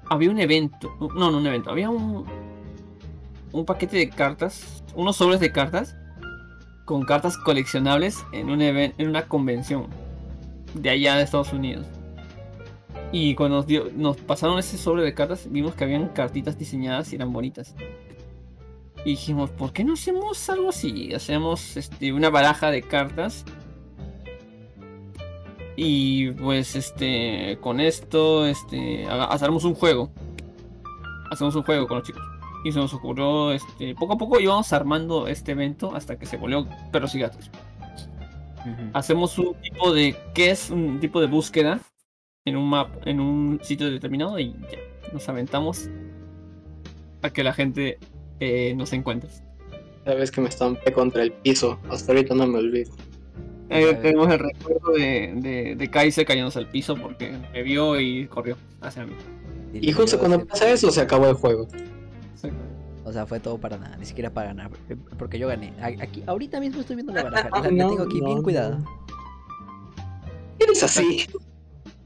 había un evento, no, no un evento, había un un paquete de cartas, unos sobres de cartas con cartas coleccionables en un en una convención de allá de Estados Unidos. Y cuando nos, pasaron ese sobre de cartas, vimos que habían cartitas diseñadas y eran bonitas. Y dijimos, ¿por qué no hacemos algo así? Hacemos este, una baraja de cartas. Y pues este con esto este hacemos un juego. Hacemos un juego con los chicos. Y se nos ocurrió este poco a poco íbamos armando este evento hasta que se volvió perros y gatos. Hacemos un tipo de ¿qué es un tipo de búsqueda en un map en un sitio determinado y ya nos aventamos a que la gente eh, nos encuentre. Sabes que me estampé contra el piso. Hasta ahorita no me olvido. Eh, tenemos el recuerdo de, de, de Kaiser cayéndose al piso porque me vio y corrió hacia mí. Y justo cuando pasa eso se acabó el juego. O sea, fue todo para nada, ni siquiera para ganar. eh, Porque yo gané. Aquí, ahorita mismo estoy viendo la baraja. La, la No, tengo aquí no, bien no. cuidada. Eres así.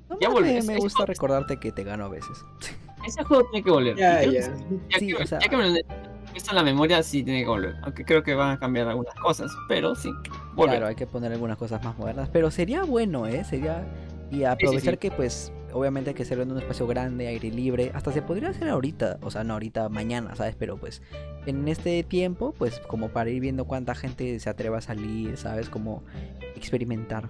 No, Ya me- volví, me, gusta recordarte que te gano a veces. Ese juego tiene que volver. Ya, Sí, que, o sea- ya que me lo puesto en la memoria, sí tiene que volver. Aunque creo que van a cambiar algunas cosas, pero sí, volver. Claro, hay que poner algunas cosas más modernas. Pero sería bueno, ¿eh? Sería. Y aprovechar sí. que, pues, obviamente hay que hacerlo en un espacio grande, aire libre. Hasta se podría hacer ahorita. O sea, no ahorita, mañana, ¿sabes? Pero pues, en este tiempo, pues, como para ir viendo cuánta gente se atreva a salir, ¿sabes? Como experimentar.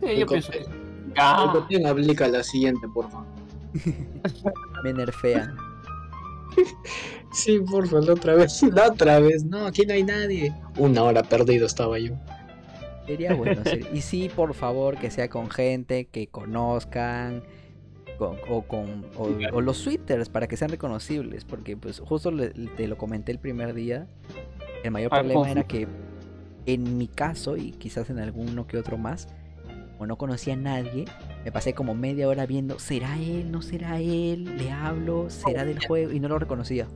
Sí, yo El pienso que. aplica la siguiente, por favor. Me nerfean. Sí, por favor, la otra vez. La otra vez. No, aquí no hay nadie. Una hora perdido estaba yo. Sería bueno. ser- Y sí, por favor, que sea con gente que conozcan. con- o con o, o los twitters para que sean reconocibles. Porque pues justo le- te lo comenté el primer día. El mayor Ah, problema ¿cómo era que en mi caso, y quizás en alguno que otro más, como no conocía a nadie, me pasé como media hora viendo, ¿será él? ¿No será él? ¿Le hablo? ¿Será del juego? Y no lo reconocía.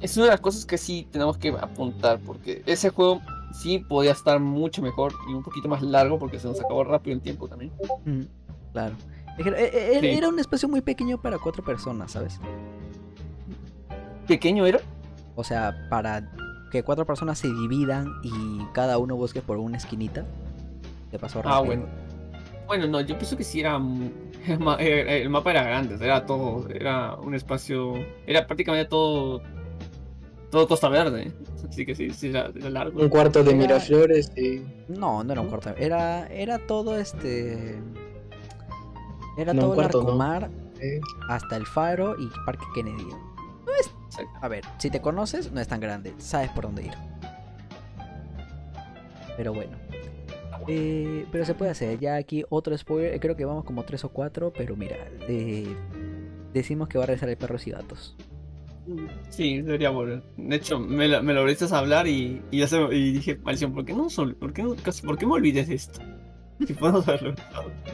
Es una de las cosas que sí tenemos que apuntar, porque ese juego sí podía estar mucho mejor y un poquito más largo, porque se nos acabó rápido el tiempo también. Mm, claro. Eh, eh, Sí. Era un espacio muy pequeño para cuatro personas, ¿sabes? Pequeño era. O sea, para que cuatro personas se dividan y cada uno busque por una esquinita. Te pasó rápido. Ah, bueno. Bueno, no, yo pienso que sí era. mm, El mapa era grande, era todo. Era un espacio. Era prácticamente todo. Todo Costa Verde. Así que sí, sí, era, era largo. Un cuarto de Era- Miraflores y. No, no era un cuarto. Era, era todo este. Era No, todo el cuarto no. Arcomar eh, hasta el Faro y Parque Kennedy. A ver, si te conoces, no es tan grande. Sabes por dónde ir. Pero bueno. Eh, pero se puede hacer. Ya aquí otro spoiler. Creo que vamos como tres o cuatro. Pero mira. eh, decimos que va a regresar el perros y gatos. Sí, debería volver. De hecho, me lo, me lo abriste a hablar y, y, ya se, y dije, maldición, ¿por qué no sol- por qué, no- por qué me olvides de esto? Si podemos haberlo.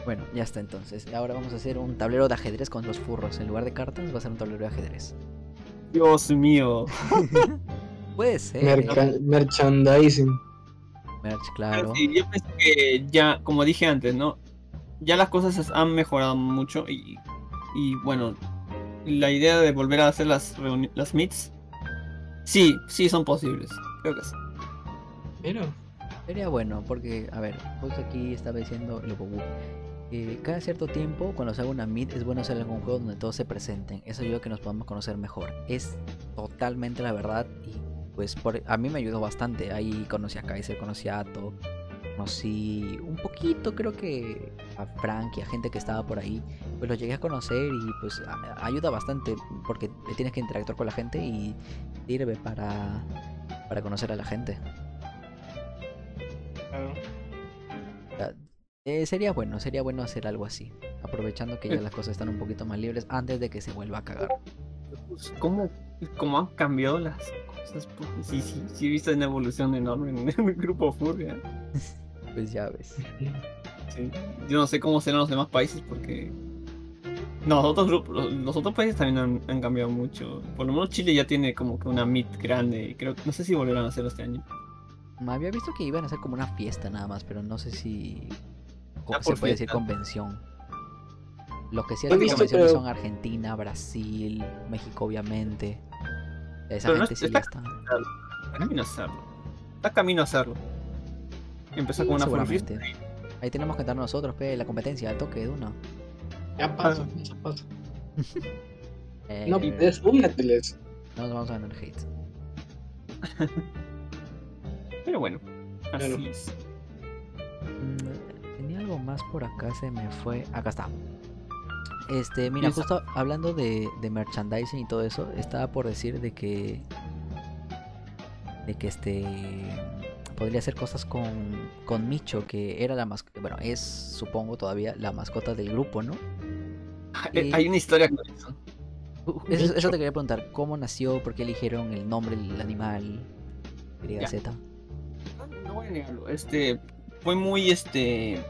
Bueno, ya está entonces. Ahora vamos a hacer un tablero de ajedrez con los furros. En lugar de cartas, va a ser un tablero de ajedrez. Dios mío. Puede ser. merca- merchandising. Merch, claro. Sí, yo pienso que ya, como dije antes, ¿no? Ya las cosas han mejorado mucho y, y bueno, la idea de volver a hacer las, las meets, sí, sí son posibles. Creo que sí. Mira. Sería bueno, porque, a ver, justo aquí estaba diciendo el Bobu. eh, cada cierto tiempo, cuando se haga una meet, es bueno hacer algún juego donde todos se presenten. Eso ayuda a que nos podamos conocer mejor. Es totalmente la verdad y pues por, a mí me ayudó bastante. Ahí conocí a Kaiser, conocí a Ato, conocí un poquito, creo que a Frank y a gente que estaba por ahí. Pues lo llegué a conocer y pues a- ayuda bastante porque tienes que interactuar con la gente y sirve para, para conocer a la gente. sea, eh, sería bueno, sería bueno hacer algo así. Aprovechando que ya las cosas están un poquito más libres antes de que se vuelva a cagar. Pues, ¿Cómo, ¿Cómo han cambiado las Esas pu- Sí, sí, sí he visto una evolución enorme en el grupo Furry. Pues ya ves. Sí. Yo no sé cómo serán los demás países porque. No, los otros grupos, los, los otros países también han, han cambiado mucho. Por lo menos Chile ya tiene como que una meet grande. y Creo, no sé si volverán a hacerlo este año. Me había visto que iban a hacer como una fiesta nada más, pero no sé si Ah, se puede decir convención. Lo que sí hacen convenciones pero- son Argentina, Brasil, México obviamente. Esa Pero gente sí está- ya está. Está camino a hacerlo. Está camino a hacerlo. Empezó con una Furry Fiesta. Seguramente. Ahí tenemos que entrar nosotros, pe, la competencia, al toque de uno. Ya pasa, ya pasa. Eh, No, pues únateles. no nos vamos a ganar hate. Pero bueno, así es. Mm, Tenía algo más por acá, se me fue. Acá está. Este, mira, justo hablando de, de merchandising y todo eso, estaba por decir de que. De que este. Podría hacer cosas con, con Micho, que era la mascota. Bueno, es, supongo, todavía la mascota del grupo, ¿no? Eh, Hay una historia con eso. Uh, Eso, eso te quería preguntar, ¿cómo nació? ¿Por qué eligieron el nombre del animal? YZ. No, no voy a negarlo. Este fue muy este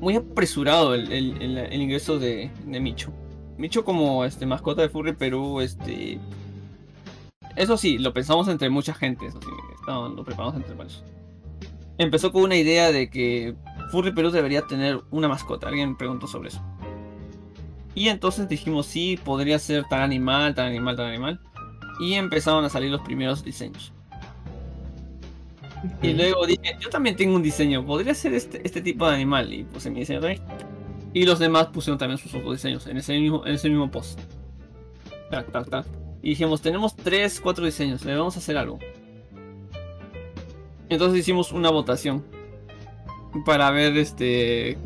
muy apresurado el, el- el- el ingreso de, de Micho. Micho como este mascota de Furry Perú, este eso sí, lo pensamos entre mucha gente, eso sí, lo preparamos entre varios. Empezó con una idea de que Furry Perú debería tener una mascota. Alguien preguntó sobre eso. Y entonces dijimos, sí, podría ser tal animal, tal animal, tal animal. Y empezaron a salir los primeros diseños. Y luego dije, yo también tengo un diseño, podría ser este, este tipo de animal. Y puse mi diseño también. Y los demás pusieron también sus otros diseños en ese mismo, en ese mismo post. Tac, tac, tac. Y dijimos, tenemos 3, 4 diseños, debemos hacer algo. Entonces hicimos una votación. Para ver este.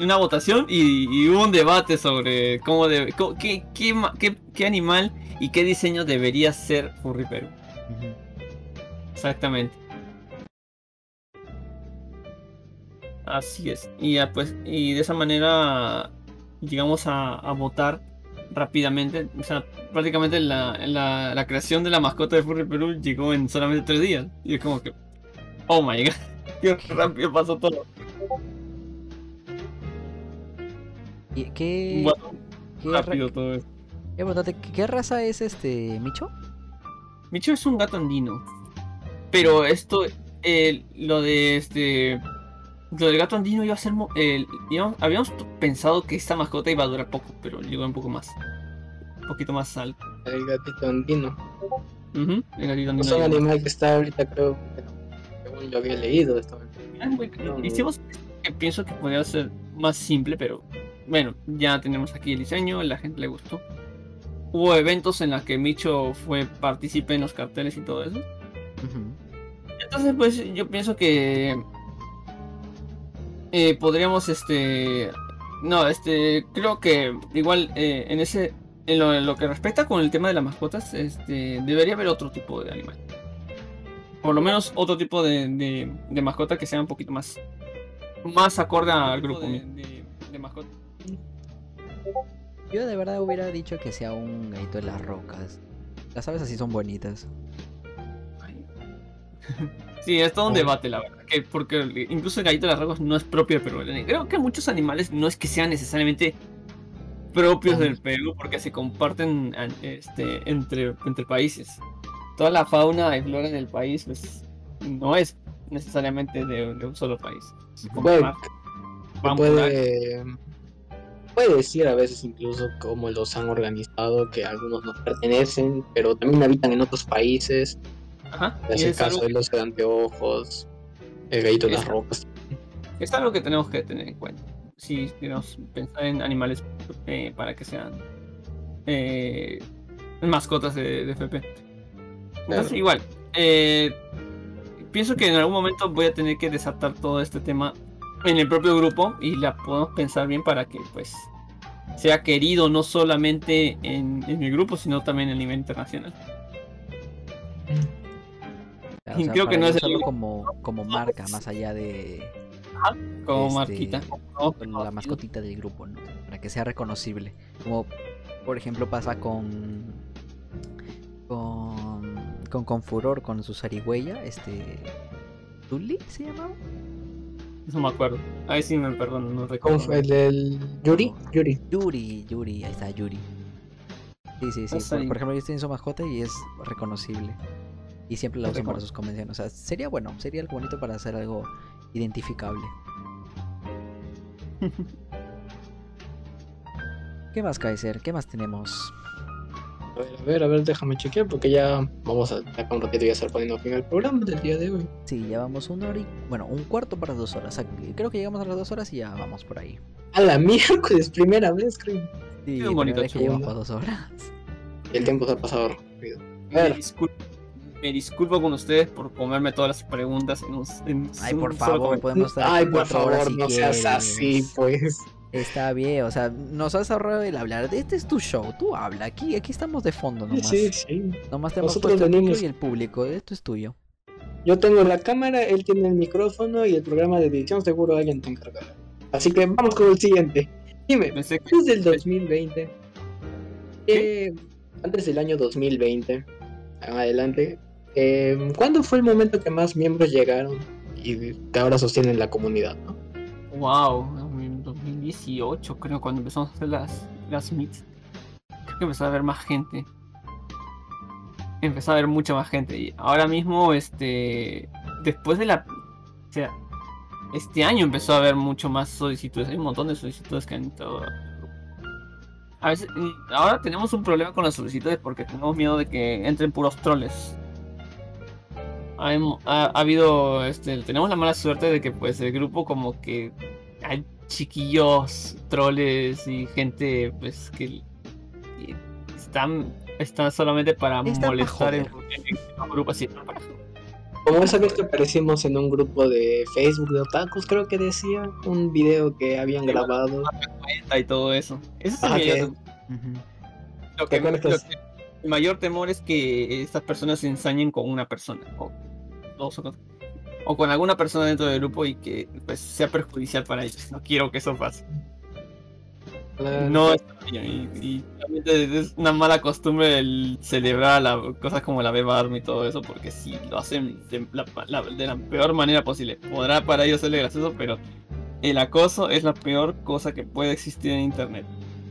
Una votación y, y hubo un debate sobre cómo debe. cómo- qué, qué, qué- qué animal y qué diseño debería ser Furry Perú. Exactamente. Así es. Y ya pues, y de esa manera llegamos a, a votar rápidamente. O sea, prácticamente la, la, la creación de la mascota de Furry Perú llegó en solamente tres días. Y es como que, oh my god, qué rápido pasó todo. ¿Y qué, Bueno, qué, rápido todo esto. ¿qué- qué raza es este Micho? Micho es un gato andino. Pero esto, eh, lo de este. Lo del gato andino iba a ser. mo- eh, íbamos- habíamos pensado que esta mascota iba a durar poco, pero llegó un poco más. Un poquito más alto. El gatito andino. El gatito andino Es un animal que está ahorita, creo, según yo había leído. Estaba... Ah, muy- Hicimos que pienso que podría ser más simple, pero bueno, ya tenemos aquí el diseño, la gente le gustó. Hubo eventos en los que Micho fue partícipe en los carteles y todo eso. Entonces, pues yo pienso que eh, podríamos, este, no, este, creo que igual eh, en ese, en lo, en lo que respecta con el tema de las mascotas, este, debería haber otro tipo de animal. Por lo menos otro tipo de, de, de mascota que sea un poquito más, más acorde al grupo. De, de- de mascota. Yo de verdad hubiera dicho que sea un gallito de las rocas. Las aves así son bonitas. Sí, es todo un debate, la verdad. Que porque incluso el gallito de las rocas no es propio de Perú. Creo que muchos animales no es que sean necesariamente propios del Perú, porque se comparten este, entre, entre países. Toda la fauna y flora del país pues, no es necesariamente de, de un solo país. Bueno, puede, puede decir a veces incluso cómo los han organizado, que algunos nos pertenecen, pero también habitan en otros países. Ajá, En y ese es caso algo de los de anteojos, el gallito de las rocas. Es algo que tenemos que tener en cuenta. Si queremos pensar en animales eh, para que sean eh, mascotas de, de FP. Entonces, Claro. igual, eh, pienso que en algún momento voy a tener que desatar todo este tema en el propio grupo y la podemos pensar bien para que pues sea querido no solamente en, en el grupo, sino también a nivel internacional. Claro, Y creo que no es el como, como marca, más allá de Como Este, marquita. la mascotita del grupo, ¿no? Para que sea reconocible. Como por ejemplo pasa con con, con, con furor con su zarigüeya, este... ¿Tully se llamaba? No me acuerdo. Ahí sí me perdono, no ¿Cómo recuerdo. el del Yuri? Yuri. Yuri, Yuri, ahí está, Yuri. Sí, sí, sí. Por, por ejemplo, ellos tienen su mascota y es reconocible. Y siempre la usan para sus convenciones. O sea, sería bueno, sería algo bonito para hacer algo identificable. ¿Qué más, Kaiser? ¿Qué más tenemos? A ver, a ver, a ver, déjame chequear porque ya vamos a acá un ratito ya estar poniendo fin al programa del día de hoy. Sí, ya vamos una hora y... Bueno, un cuarto para dos horas. O sea, que- creo que llegamos a las dos horas y ya vamos por ahí. A la miércoles, primera vez, creo. Sí, un bonito vez que llegamos dos horas. El tiempo se ha pasado rápido. A ver, disculpo, me disculpo con ustedes por comerme todas las preguntas en un, en Ay, por favor, podemos estar ay, por favor, si no seas quieres. así, pues. Está bien, o sea, nos has ahorrado el hablar. Este es tu show, tú habla. Aquí, aquí estamos de fondo nomás. Sí, sí. Nomás te hemos Nosotros puesto el micro venimos- y el público. Esto es tuyo. Yo tengo la cámara, él tiene el micrófono y el programa de edición seguro alguien te encargará. Así que vamos con el siguiente. Dime, Pensé que- antes del 2020, eh, antes del año 2020, en adelante, eh, ¿cuándo fue el momento que más miembros llegaron y que ahora sostienen la comunidad? Wow, en 2018 creo cuando empezamos a hacer las, las meets. Creo que empezó a haber más gente. Empezó a haber mucha más gente. Y ahora mismo, este. Después de la. O sea, este año empezó a haber mucho más solicitudes. Hay un montón de solicitudes que han grupo. A veces. Ahora tenemos un problema con las solicitudes porque tenemos miedo de que entren puros troles. Ha, ha- ha habido, este, tenemos la mala suerte de que pues el grupo como que hay chiquillos, troles y gente pues que que están, están solamente para Están molestar en, el grupo así. Como esa vez que aparecimos en un grupo de Facebook de otakus, creo que decía, un video que habían Sí, grabado. y todo eso. Ese es lo ¿Te que, lo que- el mayor temor es que estas personas se ensañen con una persona o dos o, con- o con alguna persona dentro del grupo y que pues sea perjudicial para ellos. No quiero que eso pase. Claro. No bien. Y, y realmente es una mala costumbre el celebrar la, cosas como la Beba Army y todo eso, porque si lo hacen de la, la- de la peor manera posible. Podrá para ellos serle gracioso, pero el acoso es la peor cosa que puede existir en internet.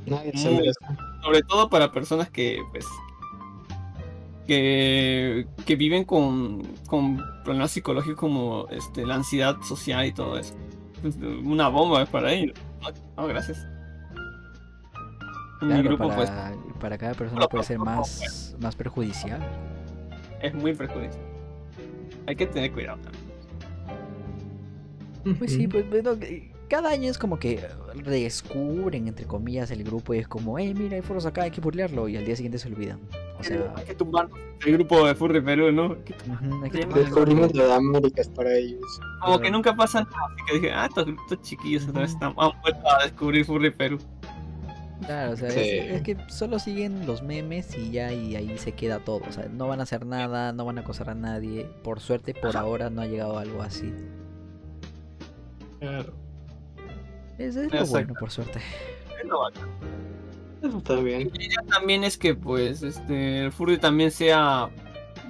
Nadie se Muy- merece. Sobre todo para personas que, pues, que, que viven con, con problemas psicológicos como este, la ansiedad social y todo eso. Es una bomba para ellos. No, no, gracias. Claro, grupo, pues, para, cada persona puede ser más, más perjudicial. es muy perjudicial. Hay que tener cuidado también. Pues sí, pues bueno, que cada año es como que redescubren, entre comillas, el grupo y es como, hey, mira, hay foros acá, hay que burlarlo, y al día siguiente se olvidan. O sea, Hay que tumbar el grupo de Furry Perú, ¿no? Hay que El descubrimiento de América es para ellos. Como que nunca pasa nada. Así que dije, ah, estos, estos chiquillos otra vez están, han vuelto a descubrir Furry Perú. Claro, o sea, Sí. es, es que solo siguen los memes y ya y ahí se queda todo. O sea, no van a hacer nada, no van a acosar a nadie. Por suerte, por ahora no ha llegado algo así. Claro. Es, es lo Exacto. bueno, por suerte. Es lo bacán. Eso está bien. Y ya también es que pues este el Furry también sea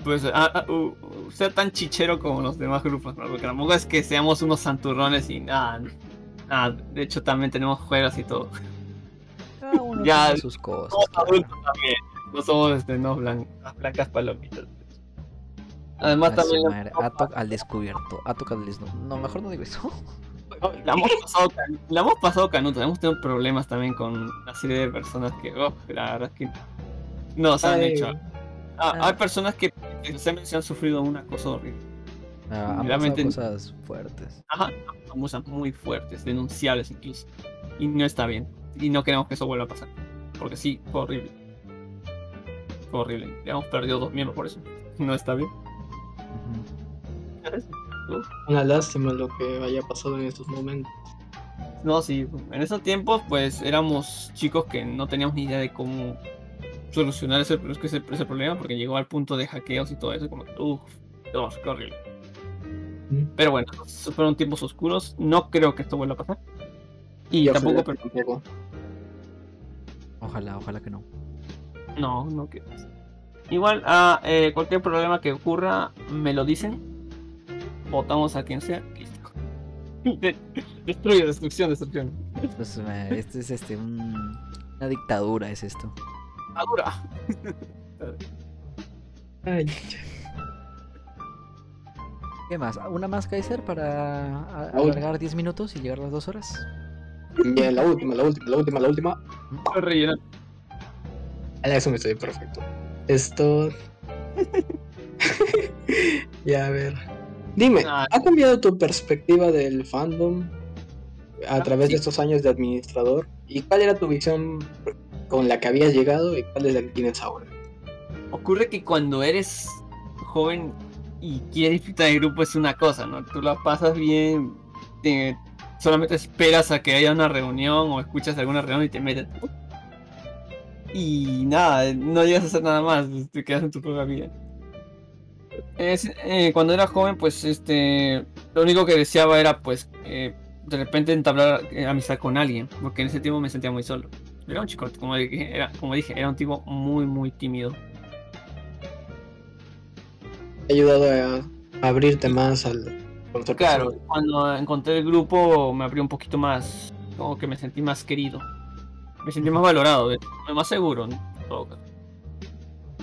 pues ah, ah, uh, uh, sea tan chichero como los demás grupos, ¿no? Porque tampoco es que seamos unos santurrones y nada, nada, de hecho también tenemos juegos y todo. Cada uno Ya, tiene sus cosas. Somos claro. adultos también, no somos este no blan- las blancas palomitas. Además A también madre, al descubierto, Atok al desnudo. No, mejor no digo eso. la hemos pasado la hemos pasado canuta, hemos tenido problemas también con una serie de personas que oh, la verdad es que nos han Ay, hecho Ah, Ah. hay personas que se han sufrido una cosa horrible. Ah, han Realmente- cosas fuertes. Ajá, famosas muy fuertes, denunciables incluso. Y no está bien. Y no queremos que eso vuelva a pasar. Porque sí, fue horrible. Fue horrible. Ya hemos perdido dos miembros por eso. No está bien. Una lástima lo que haya pasado en estos momentos. No, sí. En esos tiempos, pues éramos chicos que no teníamos ni idea de cómo solucionar ese, ese, ese problema. Porque llegó al punto de hackeos y todo eso. Como que, uff, qué horrible. Pero bueno, fueron tiempos oscuros. No creo que esto vuelva a pasar. Y Yo tampoco, tampoco. Ojalá, ojalá que no. no, no que Igual a eh, cualquier problema que ocurra, me lo dicen. Votamos a quien sea. De- Destruye, destrucción, destrucción. Pues, eh, esto es este, un- una dictadura, es esto. Adura. Ay, ¿Qué más? ¿Una más, Kaiser, para alargar 10 minutos y llegar a las 2 horas? Bien, la última, la última, la última, la última. Rellena. Ah, Eso me estoy perfecto. Esto. ya, a ver. Dime, Ah. ¿ha cambiado tu perspectiva del fandom a Ah, través de estos años de administrador? ¿Y cuál era tu visión con la que habías llegado y cuál es la que tienes ahora? Ocurre que cuando eres joven y quieres disfrutar del grupo es una cosa, ¿no? Tú la pasas bien, te- solamente esperas a que haya una reunión o escuchas alguna reunión y te metes. Y nada, no llegas a hacer nada más, te quedas en tu propia vida. Es- eh, cuando era joven, pues este, lo único que deseaba era, pues, eh, de repente entablar eh, amistad con alguien, porque en ese tiempo me sentía muy solo. Era un chico, como dije, era, como dije, era un tipo muy, muy tímido. ¿Te ha ayudado a abrirte más al conocer Claro, cuando encontré el grupo me abrió un poquito más, como que me sentí más querido. Me sentí más valorado, más seguro en todo caso.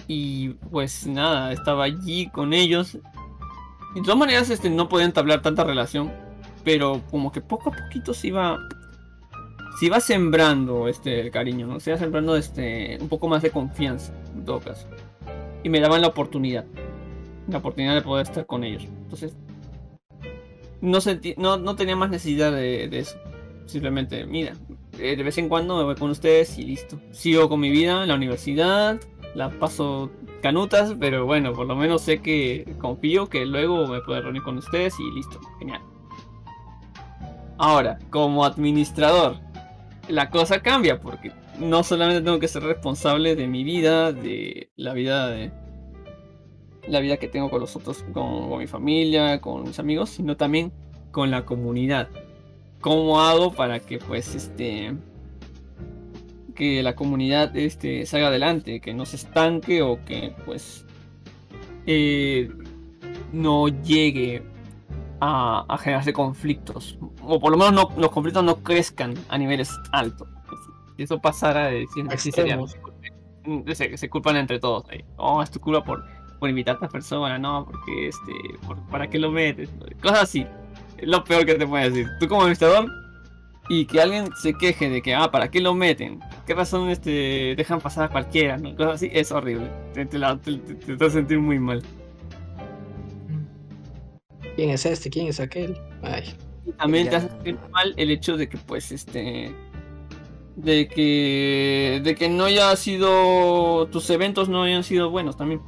Y pues nada, estaba allí con ellos. De todas maneras este, no podía entablar tanta relación, pero como que poco a poquito se iba, se iba sembrando este, el cariño, ¿no? Se iba sembrando este, un poco más de confianza, en todo caso. Y me daban la oportunidad, la oportunidad de poder estar con ellos. Entonces, no, sentí, no, no tenía más necesidad de, de eso. Simplemente, mira, eh, de vez en cuando me voy con ustedes y listo. Sigo con mi vida la universidad, la paso canutas, pero bueno, por lo menos sé que confío que luego me puedo reunir con ustedes y listo. Genial. Ahora, como administrador, la cosa cambia porque no solamente tengo que ser responsable de mi vida, de la vida de, la vida que tengo con los otros, con, con mi familia, con mis amigos, sino también con la comunidad. ¿Cómo hago para que pues este que la comunidad este salga adelante, que no se estanque o que pues eh, no llegue a, a generarse conflictos o por lo menos no, los conflictos no crezcan a niveles altos. Si eso pasara, eh, sí sería-. Mm, se, se culpan entre todos. ahí. Oh, es tu culpa por, por invitar a esta persona, no, porque este, por- ¿para qué lo metes? Cosas así. Es lo peor que te puede decir. Tú como administrador y que alguien se queje de que, ah, ¿para qué lo meten? ¿Qué razón este, dejan pasar a cualquiera? ¿no? Cosas así, es horrible. Te, te, la- te- te- te vas a sentir muy mal. ¿Quién es este? ¿Quién es aquel? Ay, también te hace sentir mal el hecho de que, pues, este. De que. De que no haya sido. Tus eventos no hayan sido buenos también.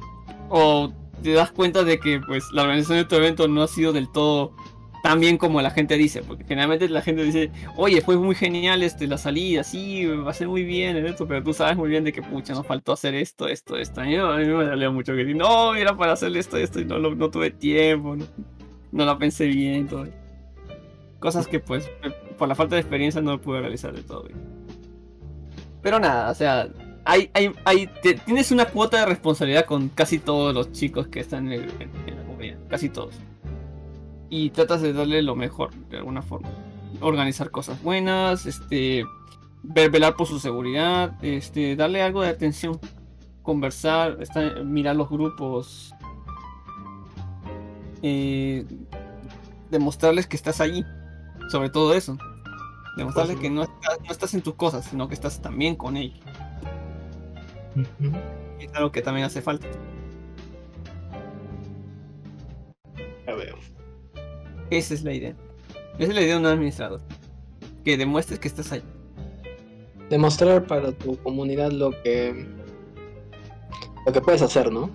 O te das cuenta de que, pues, la organización de tu evento no ha sido del todo tan bien como la gente dice. Porque generalmente la gente dice, oye, fue muy genial este, la salida, sí, va a ser muy bien evento, pero tú sabes muy bien de que, pucha, nos faltó hacer esto, esto, esto. A mí, a mí me dolió mucho que no, era para hacer esto, esto, y no, lo- no tuve tiempo, no, no la pensé bien, todo. Cosas que pues por la falta de experiencia no pude realizar de todo. bien. Pero nada, o sea, hay, hay, hay, tienes una cuota de responsabilidad con casi todos los chicos que están en- en la comunidad, casi todos. Y tratas de darle lo mejor, de alguna forma. Organizar cosas buenas, este, ver, velar por su seguridad, este, darle algo de atención, conversar, estar- mirar los grupos, eh, demostrarles que estás allí, sobre todo eso. Demostrarles Pues, que no estás, no estás en tus cosas, sino que estás también con ellos. es algo que también hace falta. Ya veo. Esa es la idea. Esa es la idea de un administrador. Que demuestres que estás ahí. Demostrar para tu comunidad lo que lo que puedes hacer, ¿no?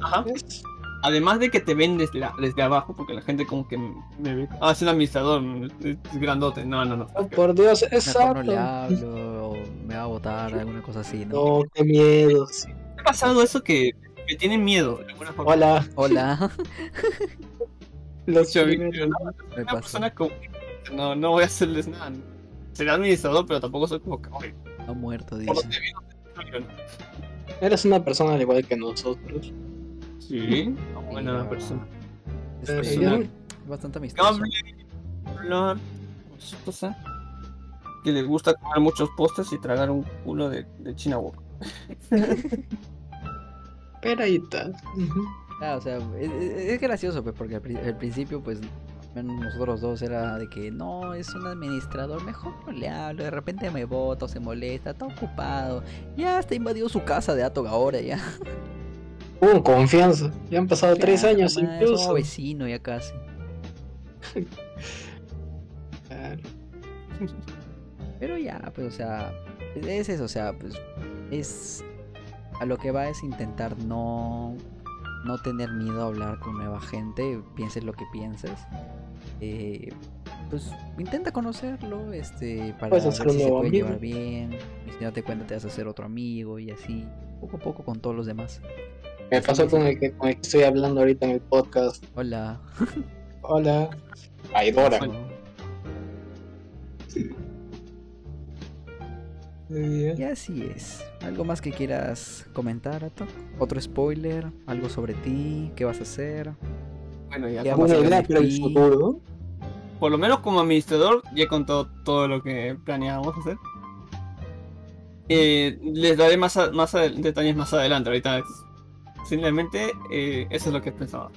Ajá. Es- Además de que te ven desde, la- desde abajo, porque la gente como que me ve. Ah, es un administrador, es grandote. No, no, no. Oh, por Dios, Mejor no exacto. le hablo, o me va a votar, alguna cosa así, ¿no? No, qué miedo. sí. ¿Qué ha pasado eso que me tienen miedo? De alguna forma. Hola, Hola, los primeros. me una persona como que no, no voy a hacerles nada. Seré administrador, pero tampoco soy como que, Ha muerto, dice. Eres una persona al igual que nosotros. Sí, buena Sí, persona. Eh, Es bastante amistoso. Cable, hablar, cosa, que le gusta comer muchos postres y tragar un culo de, de China Walk. Peraitas. Ah, o sea, es, gracioso, pues, porque al, pri- al principio, pues, nosotros dos era de que no, es un administrador, mejor no le hablo, de repente me vota o se molesta, está ocupado, ya está invadido su casa de Atog ahora, ya. Uh, confianza. Ya han pasado tres años man, incluso. Somos vecino ya casi. Claro. Pero ya, pues, o sea, es eso, o sea, pues, es. A lo que va es intentar no. No tener miedo a hablar con nueva gente, pienses lo que pienses. Eh, pues intenta conocerlo, este, para ver si se puede amigo. llevar bien. Y si no te cuenta, te vas a hacer otro amigo y así, poco a poco con todos los demás. Me pasó con el, que, con el que estoy hablando ahorita en el podcast. Hola. Hola. Y así es. ¿Algo más que quieras comentar, Ato? ¿Otro spoiler? ¿Algo sobre ti? ¿Qué vas a hacer? Bueno, ya como- idea el futuro. por lo menos como administrador ya he contado todo lo que planeábamos hacer. Eh, les daré más, a- más a- detalles más adelante. Ahorita simplemente eh, eso es lo que pensaba.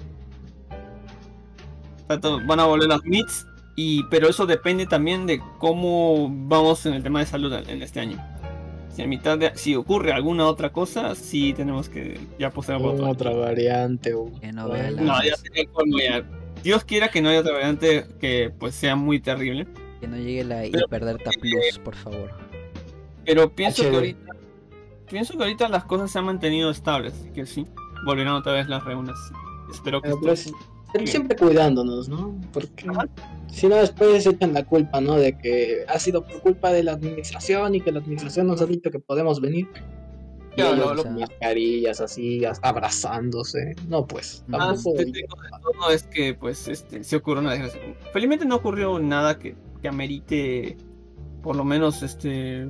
Tanto van a volver las meets, y, pero eso depende también de cómo vamos en el tema de salud en este año. Si, en mitad de, si ocurre alguna otra cosa, sí tenemos que ya por otro año. Otra variante. o- Que no vea la- No, ya sería. Dios quiera que no haya otra variante que pues sea muy terrible. Que no llegue la Pero- hiperdelta plus, por favor. Pero pienso que ahorita pienso que ahorita las cosas se han mantenido estables, así que sí, volverán otra vez las reuniones. Espero que Pero esto- pero siempre cuidándonos, ¿no? Porque si no después echan la culpa, ¿no? De que ha sido por culpa de la administración y que la administración nos ha dicho que podemos venir. Y Claro, ellos lo- mascarillas así, as- abrazándose. No, pues, Más más de todo es que pues este se ocurrió una desgracia. Felizmente no ocurrió nada que, que amerite por lo menos este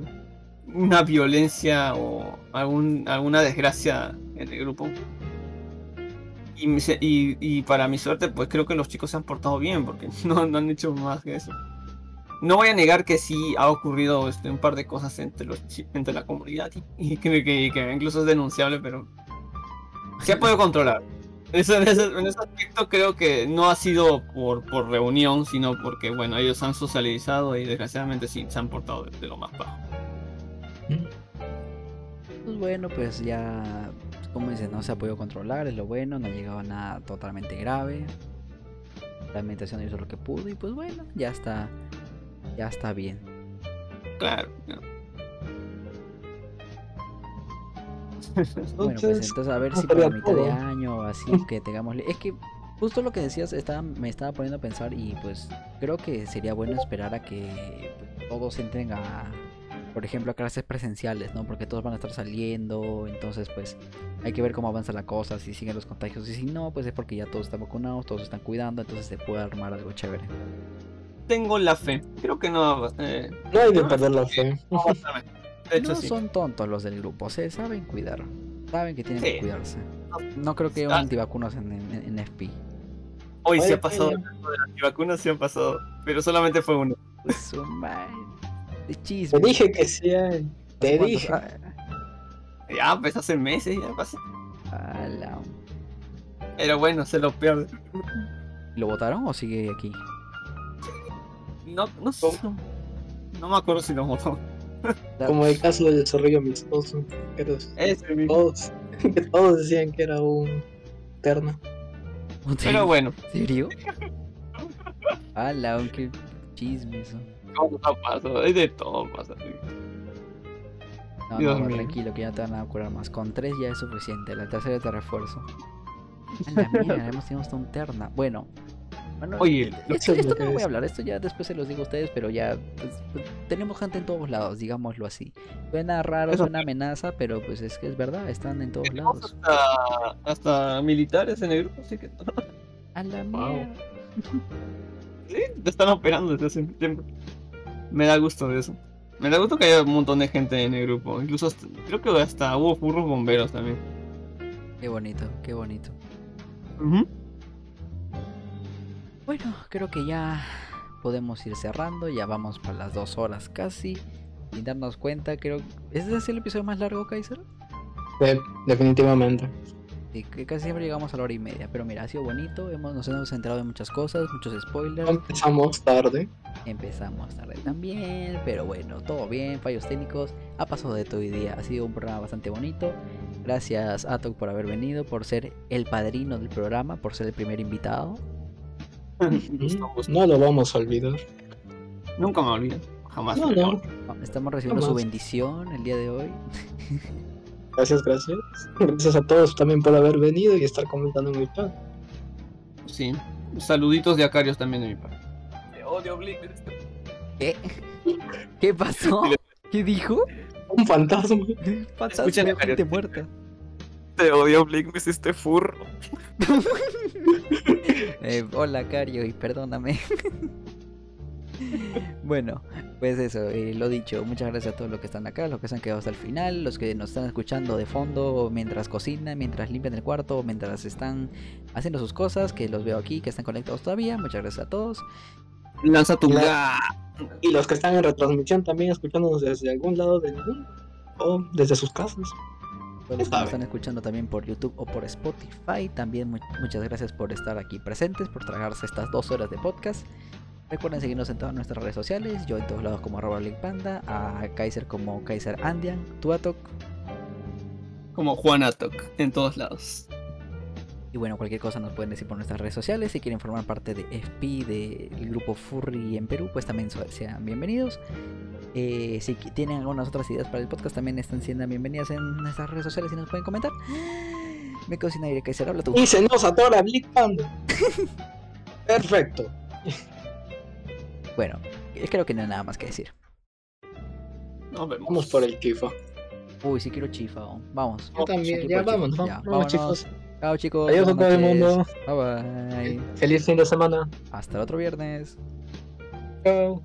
una violencia o algún, alguna desgracia en el grupo. Y, y, y para mi suerte, pues creo que los chicos se han portado bien, porque no, no han hecho más que eso. No voy a negar que sí ha ocurrido este, un par de cosas entre, los, entre la comunidad y, y que, que- que incluso es denunciable, pero se ha podido controlar. Eso, en, ese, en ese aspecto creo que no ha sido por, por reunión, sino porque, bueno, ellos han socializado y desgraciadamente sí se han portado de, de lo más bajo. Pues bueno, pues ya, como dices, no se ha podido controlar, es lo bueno, no ha llegado a nada totalmente grave. La administración hizo lo que pudo y pues bueno, ya está, ya está bien. Claro. no. Bueno, pues entonces a ver si para mitad de año o así que tengamos... Es que justo lo que decías estaba, me estaba poniendo a pensar y pues creo que sería bueno esperar a que pues, todos entren a, por ejemplo, a clases presenciales, ¿no? Porque todos van a estar saliendo, entonces pues hay que ver cómo avanza la cosa, si siguen los contagios y si no, pues es porque ya todos están vacunados, todos se están cuidando, entonces se puede armar algo chévere. Tengo la fe. Creo que no va, eh, No hay que perder la fe. no. De hecho, sí. son tontos los del grupo, se saben cuidar, saben que tienen Sí. que cuidarse. No creo que un antivacunas en, en, en FP. Hoy sí Oye, ha pasado. de las antivacunas sí han pasado. Pero solamente fue uno. Su madre. De chisme. Te dije que sí hay. Te dije. Ah, Ya, pues hace meses ya pasó. la- Pero bueno, se lo pierde. ¿Lo votaron o sigue aquí? No, no sé. No, no me acuerdo si lo votó. Como el caso del desarrollo amistoso. Que los- Ese mismo. todos, que todos decían que era un terna. Pero bueno, ¿En serio? Ala, qué chisme eso. Es de todo pasa. No, Dios no, mío. tranquilo, que ya te van a curar más. Con tres ya es suficiente, la tercera te refuerzo. La mierda, hemos tenido hasta un terna. Bueno, bueno Oye, esto, es esto que no voy es. a hablar, esto ya después se los digo a ustedes, pero ya pues, pues, tenemos gente en todos lados, digámoslo así. Suena raro, Eso suena amenaza, pero pues es que es verdad, están en todos lados. hasta, hasta militares en el grupo, así que A la Wow. mierda. sí, te están operando desde hace un tiempo. Me da gusto de eso. Me da gusto que haya un montón de gente en el grupo. Incluso hasta- creo que hasta hubo furros bomberos también. Qué bonito, qué bonito. Bueno, creo que ya podemos ir cerrando. Ya vamos para las dos horas casi. Sin darnos cuenta, creo. ¿Este es el episodio más largo, Kaiser? De- definitivamente. Que casi siempre llegamos a la hora y media. Pero mira, ha sido bonito. Hemos, nos hemos enterado de muchas cosas, muchos spoilers. Empezamos tarde. Empezamos tarde también, pero bueno, todo bien, fallos técnicos, ha pasado de todo hoy día, ha sido un programa bastante bonito. Gracias Atok por haber venido, por ser el padrino del programa, por ser el primer invitado. No lo vamos a olvidar. Nunca me olvido. Jamás. No, no. Estamos recibiendo su bendición el día de hoy. Gracias, gracias. Gracias a todos también por haber venido y estar comentando en el chat. Sí. Saluditos de Acarios también de mi parte. Te odio, Blink. ¿Qué? ¿Qué pasó? ¿Qué dijo? Un fantasma. Fantasma Escuchen, de gente muerta. Te odio, Blink. Es este furro. Eh, hola Cario y perdóname. bueno, pues eso, eh, lo dicho, muchas gracias a todos los que están acá, los que se han quedado hasta el final, los que nos están escuchando de fondo mientras cocinan, mientras limpian el cuarto, mientras están haciendo sus cosas, que los veo aquí, que están conectados todavía, muchas gracias a todos. Lanza tu La- Y los que están en retransmisión también escuchándonos desde algún lado del mundo o desde sus casas. Los que nos están escuchando también por YouTube o por Spotify, también mu- muchas gracias por estar aquí presentes, por tragarse estas dos horas de podcast. Recuerden seguirnos en todas nuestras redes sociales, yo en todos lados como arroba Panda, a Kaiser como Kaiser Andian, Tuatok, Como Juan Atok. En todos lados. y bueno, cualquier cosa nos pueden decir por nuestras redes sociales. Si quieren formar parte de FP, del grupo Furry en Perú, pues también sean bienvenidos. Eh, si tienen algunas otras ideas para el podcast, también están siendo bienvenidas en nuestras redes sociales y nos pueden comentar. Me sin aire, Kaiser, habla tú. Y se nos atora Blick Panda. Perfecto. Bueno, eh, creo que no hay nada más que decir. Nos vemos. Vamos por el kifo. Uy, si quiero chifa. oh. Vamos. Yo también. Ya vamos, chifa. vamos, Ya, vamos, vámonos. chicos. Chao chicos. Adiós a todo el mundo. Bye bye. Feliz fin de semana. Hasta el otro viernes. Chao.